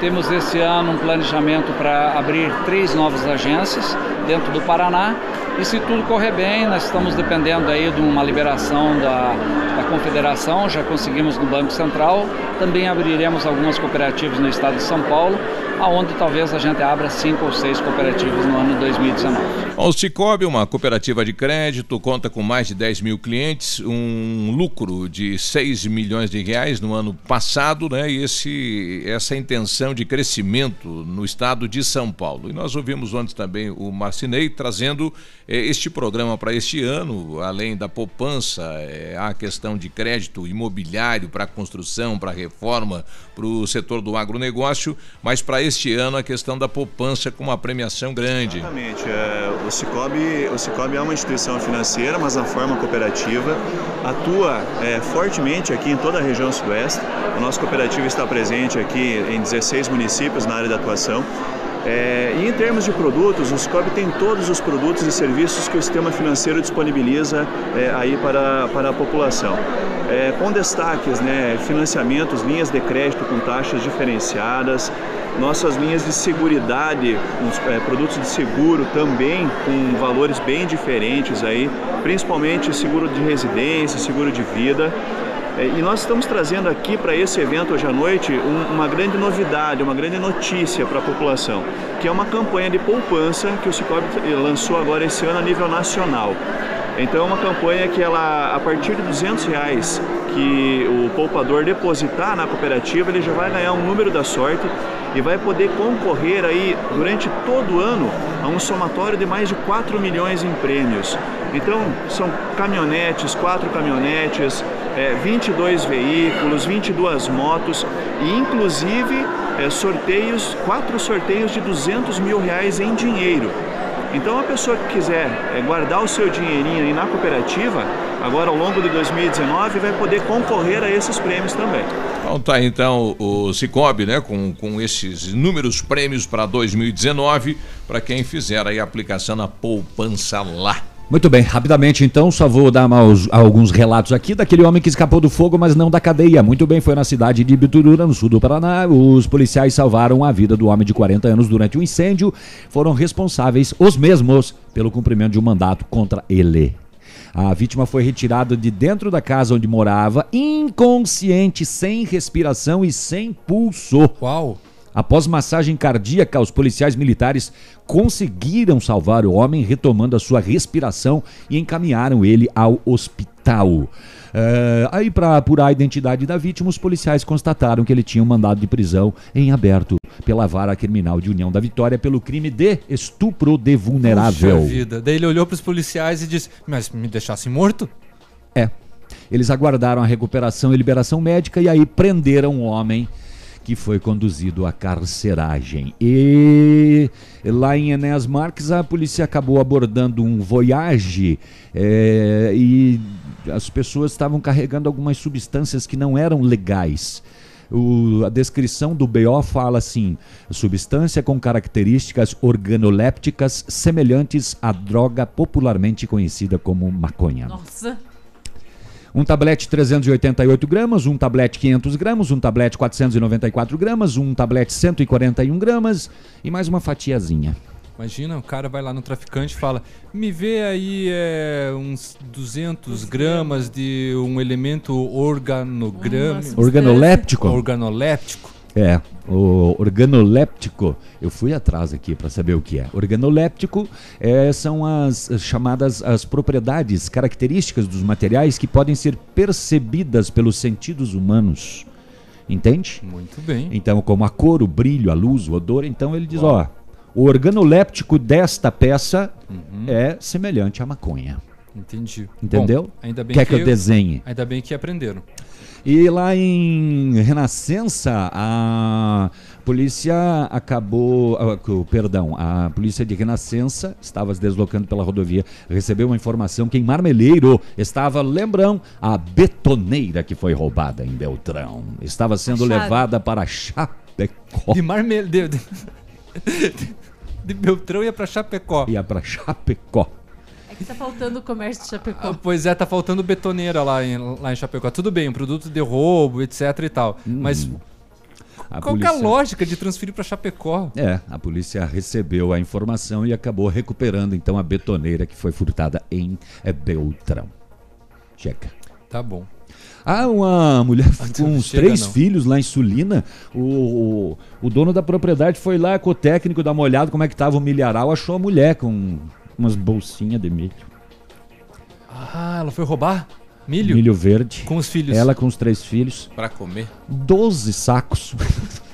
Temos esse ano um planejamento para abrir três novas agências dentro do Paraná. E se tudo correr bem, nós estamos dependendo aí de uma liberação da, da Confederação, já conseguimos no Banco Central. Também abriremos algumas cooperativas no estado de São Paulo, aonde talvez a gente abra cinco ou seis cooperativas no ano 2019. O Cicobi, uma cooperativa de crédito, conta com mais de 10 mil clientes, um lucro de 6 milhões de reais no ano passado, né? E esse, essa intenção de crescimento no estado de São Paulo. E nós ouvimos ontem também o Marcinei trazendo eh, este programa para este ano, além da poupança, eh, a questão de crédito imobiliário para construção, para reforma, para o setor do agronegócio, mas para este ano a questão da poupança com uma premiação grande. Exatamente. É, o, Cicobi, o Cicobi é uma instituição financeira, mas na forma cooperativa, atua é, fortemente aqui em toda a região sudoeste. A nossa cooperativa está presente aqui em 16 municípios na área de atuação. É, e em termos de produtos, o Cicobi tem todos os produtos e serviços que o sistema financeiro disponibiliza é, aí para, para a população. É, com destaques, né, financiamentos, linhas de crédito com taxas diferenciadas, nossas linhas de seguridade, é, produtos de seguro também com valores bem diferentes aí, principalmente seguro de residência, seguro de vida. É, e nós estamos trazendo aqui para esse evento hoje à noite um, uma grande novidade, uma grande notícia para a população, que é uma campanha de poupança que o Cicobi lançou agora esse ano a nível nacional. Então é uma campanha que ela, a partir de 200 reais que o poupador depositar na cooperativa, ele já vai ganhar um número da sorte e vai poder concorrer aí durante todo o ano a um somatório de mais de 4 milhões em prêmios. Então são caminhonetes, quatro caminhonetes, é, 22 veículos, 22 motos e inclusive é, sorteios, quatro sorteios de 200 mil reais em dinheiro. Então a pessoa que quiser é, guardar o seu dinheirinho aí na cooperativa, agora ao longo de 2019 vai poder concorrer a esses prêmios também. Então tá então o Cicobi, né, com, com esses inúmeros prêmios para 2019, para quem fizer aí a aplicação na poupança lá. Muito bem, rapidamente então, só vou dar maus, alguns relatos aqui daquele homem que escapou do fogo, mas não da cadeia. Muito bem, foi na cidade de Bituruna, no sul do Paraná. Os policiais salvaram a vida do homem de 40 anos durante o um incêndio. Foram responsáveis, os mesmos, pelo cumprimento de um mandato contra ele. A vítima foi retirada de dentro da casa onde morava, inconsciente, sem respiração e sem pulso. Uau! Após massagem cardíaca, os policiais militares conseguiram salvar o homem, retomando a sua respiração e encaminharam ele ao hospital. Uh, aí, para apurar a identidade da vítima, os policiais constataram que ele tinha um mandado de prisão em aberto pela vara criminal de União da Vitória pelo crime de estupro de vulnerável. Puxa vida. Daí ele olhou para os policiais e disse: Mas me deixasse morto? É. Eles aguardaram a recuperação e liberação médica e aí prenderam o homem que foi conduzido à carceragem. E lá em Enéas Marques, a polícia acabou abordando um voyage é, e as pessoas estavam carregando algumas substâncias que não eram legais. O, a descrição do BO fala assim: substância com características organolépticas semelhantes à droga popularmente conhecida como maconha. Nossa! Um tablete 388 gramas, um tablete 500 gramas, um tablete 494 gramas, um tablete 141 gramas e mais uma fatiazinha. Imagina, o cara vai lá no traficante e fala: Me vê aí é, uns 200 gramas de um elemento organograma. Organoléptico? Organoléptico. É, o organoléptico, eu fui atrás aqui para saber o que é. Organoléptico é, são as, as chamadas as propriedades, características dos materiais que podem ser percebidas pelos sentidos humanos. Entende? Muito bem. Então, como a cor, o brilho, a luz, o odor, então ele diz, ó, o organoléptico desta peça Uhum. é semelhante à maconha. Entendi. Entendeu? Bom, ainda bem Quer que eu desenhe? Ainda bem que aprenderam. E lá em Renascença, a polícia acabou. ah, Perdão, a polícia de Renascença estava se deslocando pela rodovia, recebeu uma informação que em Marmeleiro estava, lembram, a betoneira que foi roubada em Beltrão. Estava sendo levada para Chapecó. De Marmel... De, de, de Beltrão ia pra Chapecó. Ia para Chapecó. É tá faltando o comércio de Chapecó. Ah, Pois é, tá faltando betoneira lá em, lá em Chapecó. Tudo bem, um produto de roubo, etc e tal. Mas Hum. A qual que é a polícia- lógica de transferir pra Chapecó? É, a polícia recebeu a informação e acabou recuperando então a betoneira que foi furtada em eh, Beltrão. Chega. Tá bom. Ah, uma mulher com uns Chega, três não. filhos lá em Sulina. O, o, o dono da propriedade foi lá com o técnico dar uma olhada como é que tava o milharal, achou a mulher com umas bolsinhas de milho. Ah, ela foi roubar milho? Milho verde. Com os filhos. Ela com os três filhos. Pra comer. 12 sacos.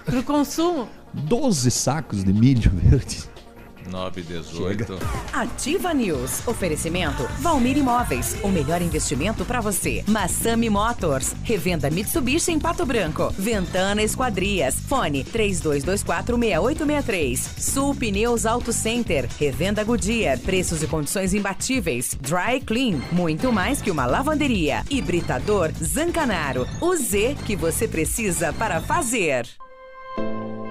Pro consumo. 12 sacos de milho verde. 9 18. Ativa News. Oferecimento Valmir Imóveis. O melhor investimento para você. Massami Motors. Revenda Mitsubishi em Pato Branco. Ventana Esquadrias. Fone 32246863. Sul Pneus Auto Center. Revenda Goodyear. Preços e condições imbatíveis. Dry Clean. Muito mais que uma lavanderia. Hibridador Zancanaro. O Z que você precisa para fazer.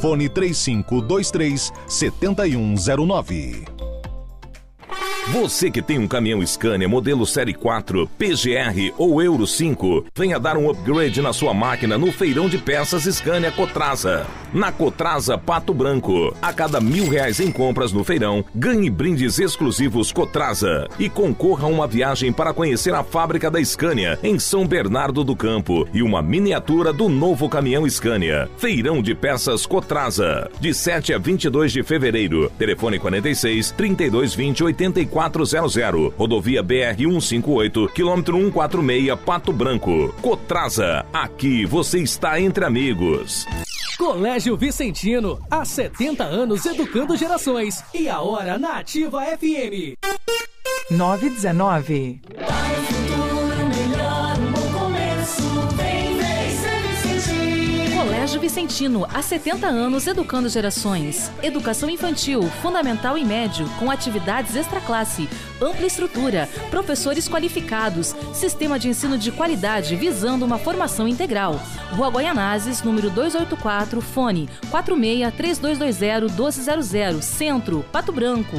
fone 3523 7109. Você que tem um caminhão Scania modelo Série 4, PGR ou Euro 5, venha dar um upgrade na sua máquina no feirão de peças Scania Cotrasa. Na Cotrasa Pato Branco, a cada mil reais em compras no feirão, ganhe brindes exclusivos Cotrasa e concorra a uma viagem para conhecer a fábrica da Scania em São Bernardo do Campo e uma miniatura do novo caminhão Scania. Feirão de peças Cotrasa, de 7 a 22 de fevereiro. Telefone 46 3220 8400. Rodovia BR 158, quilômetro 146, Pato Branco. Cotrasa, aqui você está entre amigos. Colégio Vicentino, há 70 anos educando gerações. E a hora na Ativa FM. 919. Colégio Vicentino, há 70 anos educando gerações. Educação infantil, fundamental e médio, com atividades extraclasse, ampla estrutura, professores qualificados, sistema de ensino de qualidade visando uma formação integral. Rua Goianazes, número 284, fone 46 3220 1200, Centro, Pato Branco.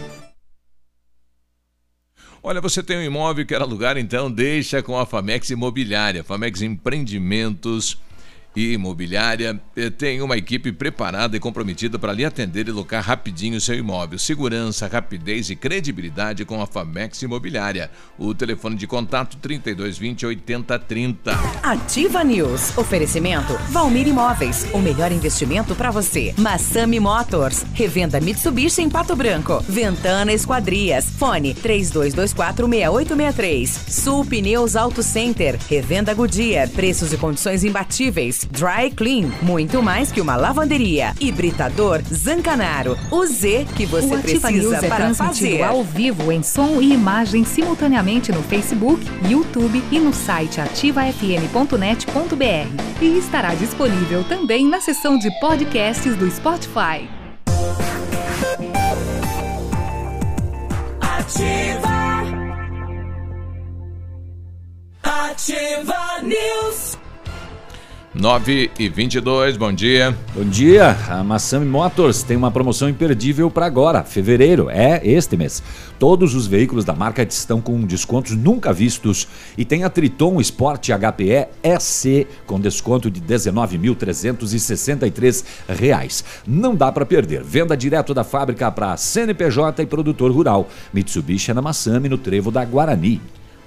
Olha, você tem um imóvel que quer alugar, então deixa com a Famex Imobiliária. Famex Empreendimentos Imobiliária eh, tem uma equipe preparada e comprometida para lhe atender e locar rapidinho seu imóvel. Segurança, rapidez e credibilidade com a Famex Imobiliária. O telefone de contato 3220 8030. Ativa News. Oferecimento Valmir Imóveis. O melhor investimento para você. Massami Motors. Revenda Mitsubishi em Pato Branco. Ventana Esquadrias. Fone 32246863. Sul Pneus Auto Center. Revenda Goodyear. Preços e condições imbatíveis. Dry Clean. Muito mais que uma lavanderia. Hibridador Zancanaro. O Z que você o precisa é para fazer. ao vivo em som e imagem simultaneamente no Facebook, YouTube e no site ativafm.net.br. E estará disponível também na seção de podcasts do Spotify. Ativa. Ativa News. 9 e 22, bom dia. Bom dia. A Massami Motors tem uma promoção imperdível para agora, fevereiro, é este mês. Todos os veículos da marca estão com descontos nunca vistos e tem a Triton Sport HPE SC com desconto de 19.363 reais. Não dá para perder. Venda direto da fábrica para CNPJ e produtor rural. Mitsubishi é na Massami, no trevo da Guarani.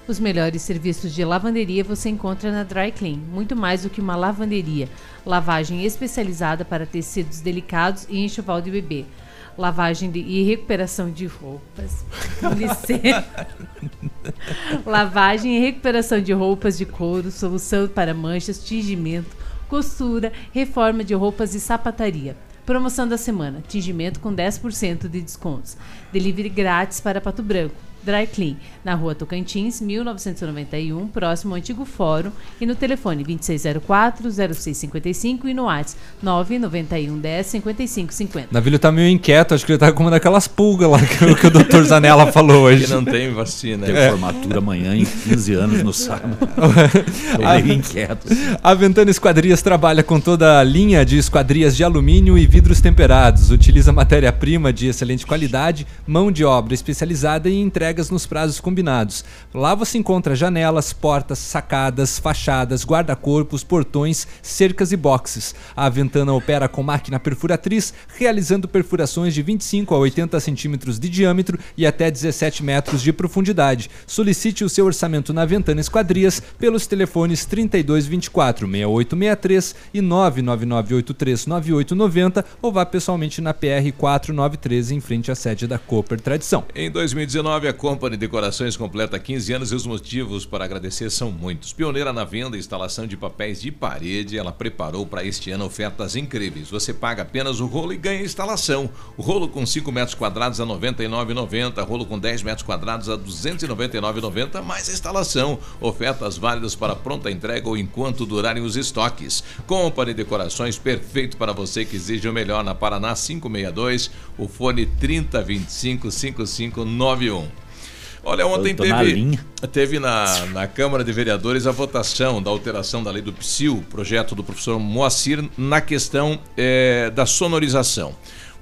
Os melhores serviços de lavanderia você encontra na Dry Clean. Muito mais do que uma lavanderia. Lavagem especializada para tecidos delicados e enxoval de bebê. Lavagem de- e recuperação de roupas. Lavagem e recuperação de roupas de couro, solução para manchas, tingimento, costura, reforma de roupas e sapataria. Promoção da semana: tingimento com 10% de descontos. Delivery grátis para Pato Branco. Dry Clean, na rua Tocantins, 1991, próximo ao antigo fórum, e no telefone 2604-0655 e no WhatsApp 991 10 55 50. Navilho tá meio inquieto, acho que ele tá com uma daquelas pulgas lá que, o- que o doutor Zanella falou hoje. Que não tem vacina. Tem É. formatura amanhã em 15 anos no sábado. Tô meio inquieto. A Ventana Esquadrias trabalha com toda a linha de esquadrias de alumínio e vidros temperados. Utiliza matéria-prima de excelente qualidade, mão de obra especializada e entregas nos prazos combinados. Lá você encontra janelas, portas, sacadas, fachadas, guarda-corpos, portões, cercas e boxes. A Ventana opera com máquina perfuratriz, realizando perfurações de 25 a 80 centímetros de diâmetro e até 17 metros de profundidade. Solicite o seu orçamento na Ventana Esquadrias pelos telefones 3224 6863 e 99983 9890 ou vá pessoalmente na PR 493 em frente à sede da Cooper Tradição. Em 2019, a Company Decorações completa 15 anos e os motivos para agradecer são muitos. Pioneira na venda e instalação de papéis de parede, ela preparou para este ano ofertas incríveis. Você paga apenas o rolo e ganha instalação. O rolo com 5 metros quadrados a R$ 99,90, rolo com 10 metros quadrados a R$ 299,90, mais a instalação. Ofertas válidas para pronta entrega ou enquanto durarem os estoques. Company Decorações, perfeito para você que exige o melhor na Paraná 562, o fone 3025 5591. Olha, ontem tô na teve, linha. teve na, na Câmara de Vereadores a votação da alteração da lei do PSIL, projeto do professor Moacir, na questão eh, da sonorização.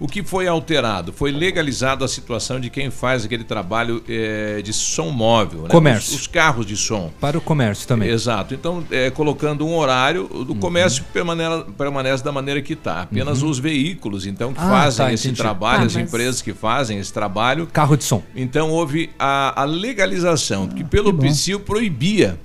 O que foi alterado? Foi legalizado a situação de quem faz aquele trabalho eh, de som móvel. né? Comércio. Os, os carros de som. Para o comércio também. Exato. Então, é, colocando um horário, o comércio permane- permanece da maneira que está. Apenas Uhum. os veículos, então, que Ah, fazem tá, esse entendi. trabalho, Ah, as mas- empresas que fazem esse trabalho. Carro de som. Então, houve a, a legalização, porque pelo PSIL proibia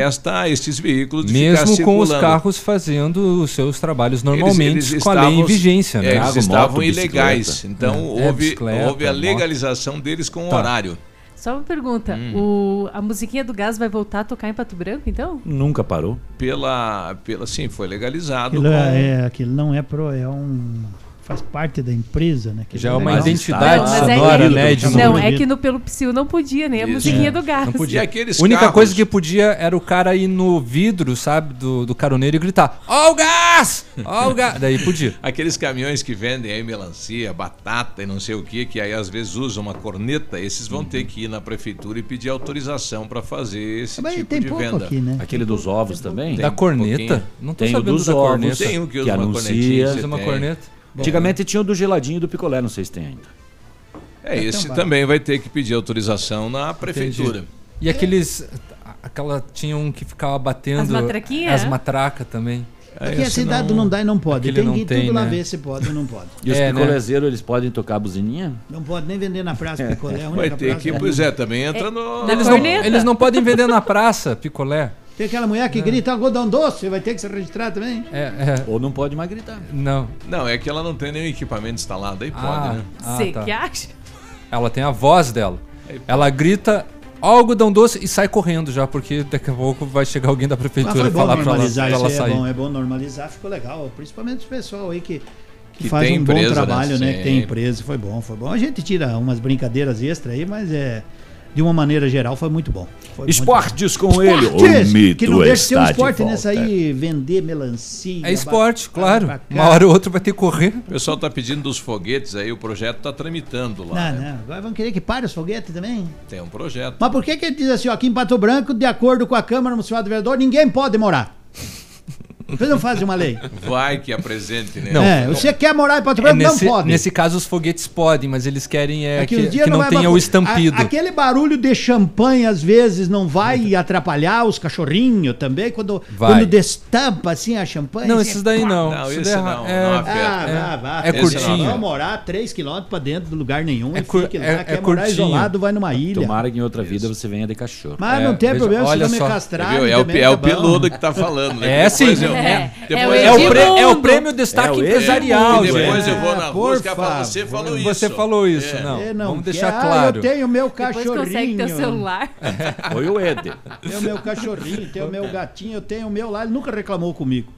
esta, estes veículos de ficar Uhum. Mesmo com os carros fazendo os seus trabalhos normalmente Eles- eles com a lei em vigência, né? é, eles estavam moto, ilegais. bicicleta. Então, É, houve, houve a moto. legalização deles com o Tá. horário. Só uma pergunta: Hum. o, a musiquinha do gás vai voltar a tocar em Pato Branco, então? Nunca parou. Pela, pela, sim, foi legalizado. Aquilo, com- é, aquilo não é pro, é um. Faz parte da empresa, né? Que Já é legal. uma identidade Mas é sonora, que- né, Edmundo? Não, é que no Pelo Psil não podia, nem a Isso. musiquinha É, do gás. Não podia. Aqueles A única carros- coisa que podia era o cara ir no vidro, sabe, do, do caroneiro e gritar: Ó o gás! Ó o gás! Daí podia. Aqueles caminhões que vendem aí melancia, batata e não sei o que, que aí às vezes usam uma corneta, esses vão ter que ir na prefeitura e pedir autorização para fazer esse Mas tipo tem de venda. aqui, né? Aquele dos ovos também? Tem Da um corneta? pouquinho. Não tô Tem o sabendo dos da ovos, corneta. Tem um que que, usa uma anuncia. cornetinha, Usa uma tem. Antigamente tinha o do geladinho e do picolé, não sei se tem ainda. É, esse Então, também vai ter que pedir autorização na prefeitura. Entendi. E aqueles. Aquela. Tinha um que ficava batendo. As matraquinhas? As matracas também. Aqui a cidade não dá e não pode. Tem não que ir tem, tudo lá né? ver se pode ou não pode. E os É, né? picolezeiros, eles podem tocar a buzininha? Não pode nem vender na praça picolé. a única Vai ter praça que, é- pois é, também entra no. Eles não, eles não podem vender na praça picolé. Tem aquela mulher que grita algodão doce, vai ter que se registrar também. É, Ou não pode mais gritar. Não. Não, é que ela não tem nenhum equipamento instalado, aí pode, Ah, né? ah, Você tá. que acha? Ela tem a voz dela. Ela grita "Ó, algodão doce e sai correndo já, porque daqui a pouco vai chegar alguém da prefeitura e falar pra ela, normalizar pra isso ela é sair. bom, é bom normalizar, ficou legal. Principalmente o pessoal aí que, que, Que faz tem um empresa, bom né? trabalho, né? Que tem empresa, foi bom, foi bom. A gente tira umas brincadeiras extras aí, mas é. De uma maneira geral, foi muito bom. Foi muito Esportes bom. com ele, o Esportes, mito Que não deixa de ser um está de esporte nessa aí, vender melancia. É esporte, claro. pra. Uma hora ou outra vai ter que correr. O pessoal tá pedindo dos foguetes aí, o projeto tá tramitando lá. Não, né? não. Agora vão querer que pare os foguetes também. Tem um projeto. Mas por que que ele diz assim, ó, aqui em Pato Branco, de acordo com a Câmara Municipal do Vereador, ninguém pode morar? Vocês não fazem uma lei. Vai que apresente, né? Não. é, você quer morar em Pato É, Branco, nesse, não pode. nesse caso, os foguetes podem, mas eles querem é, Aqui que, que não, vai tenha o estampido. A- aquele barulho de champanhe, às vezes, não vai atrapalhar os cachorrinhos também? Quando, Vai. quando destampa assim a champanhe? Não, assim, esses daí não. Não, Isso esse daí não, é- não Ah, vá. É Esse curtinho. Não, morar 3km pra dentro do lugar nenhum É e cur- fique lá. é- é quer morar isolado, vai numa ilha. Tomara que em outra vida você venha de cachorro. Mas É, não tem veja, problema, se não me castrar. É é o peludo que tá falando, né? É, sim. Depois É. depois É o, pre- é o prêmio destaque É o empresarial, E depois eu vou na É, por busca pra você falou isso. Você falou isso, É. não. Eu não Vamos deixar Ah, claro. eu tenho o meu Depois cachorrinho. consegue ter o celular. Foi o Eder. Tem o meu cachorrinho, tem o meu gatinho, eu tenho o meu lá. Ele nunca reclamou comigo.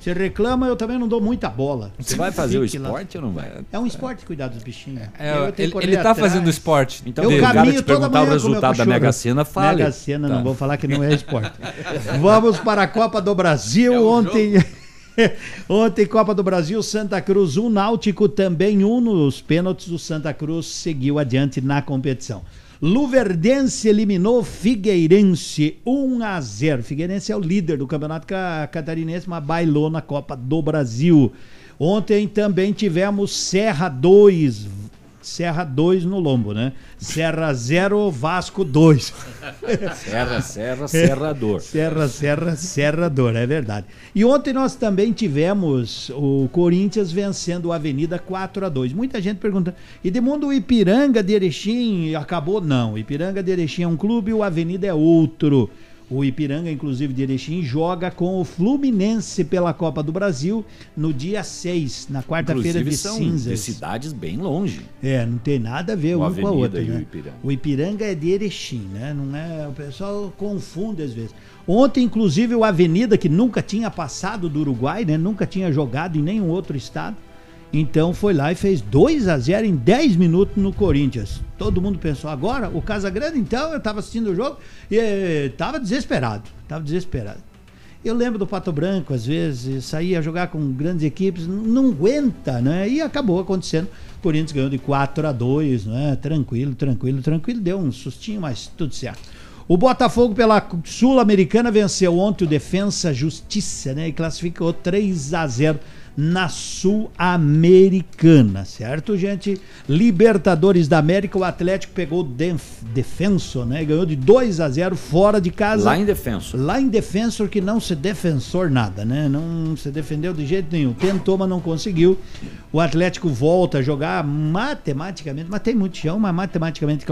Se reclama, eu também não dou muita bola. Você vai fazer o Fique lá. esporte ou não vai? É um esporte cuidar dos bichinhos. É, ele, ele tá atrás. fazendo esporte. Então, Eu quando o cara caminho te toda perguntar o resultado da. Mega Sena, fale. Mega Sena, Tá. não vou falar que não é esporte. Vamos para a Copa do Brasil. É um Ontem, ontem, Copa do Brasil, Santa Cruz 1, Náutico também 1 nos pênaltis. O Santa Cruz seguiu adiante na competição. Luverdense eliminou Figueirense 1 a 0. Figueirense é o líder do campeonato ca- catarinense, mas bailou na Copa do Brasil. Ontem também tivemos Serra 2, Serra 2 no lombo, né? Serra 0, Vasco 2. Serra, serra, serrador. Serra, Serra, Serrador, é verdade. E ontem nós também tivemos o Corinthians vencendo o Avenida 4 a 2 Muita gente pergunta, e de mundo o Ipiranga de Erechim acabou? Não, Ipiranga de Erechim é um clube e o Avenida é outro. O Ipiranga, inclusive, de Erechim, joga com o Fluminense pela Copa do Brasil no dia 6, na quarta-feira de são cinzas. de cidades bem longe. É, não tem nada a ver O um com a outra, e o né? Ipiranga. O Ipiranga é de Erechim, né? Não é, o pessoal confunde às vezes. Ontem, inclusive, o Avenida, que nunca tinha passado do Uruguai, né? Nunca tinha jogado em nenhum outro estado. Então foi lá e fez 2 a 0 em 10 minutos no Corinthians. Todo mundo pensou, agora o Casagrande, então, eu estava assistindo o jogo e estava desesperado. Estava desesperado. Eu lembro do Pato Branco, às vezes, saía jogar com grandes equipes, não aguenta, né? E acabou acontecendo. O Corinthians ganhou de 4 a 2, né? Tranquilo, tranquilo, tranquilo. Deu um sustinho, mas tudo certo. O Botafogo pela Sul-Americana venceu ontem o Defensa Justiça, né? E classificou 3 a 0 na Sul-Americana, certo, gente? Libertadores da América, o Atlético pegou Def Defensor, né? Ganhou de 2 a 0 fora de casa. Lá em Defensor. Lá em Defensor que não se defensor nada, né? Não se defendeu de jeito nenhum. Tentou, mas não conseguiu. O Atlético volta a jogar matematicamente, mas tem muito chão, mas matematicamente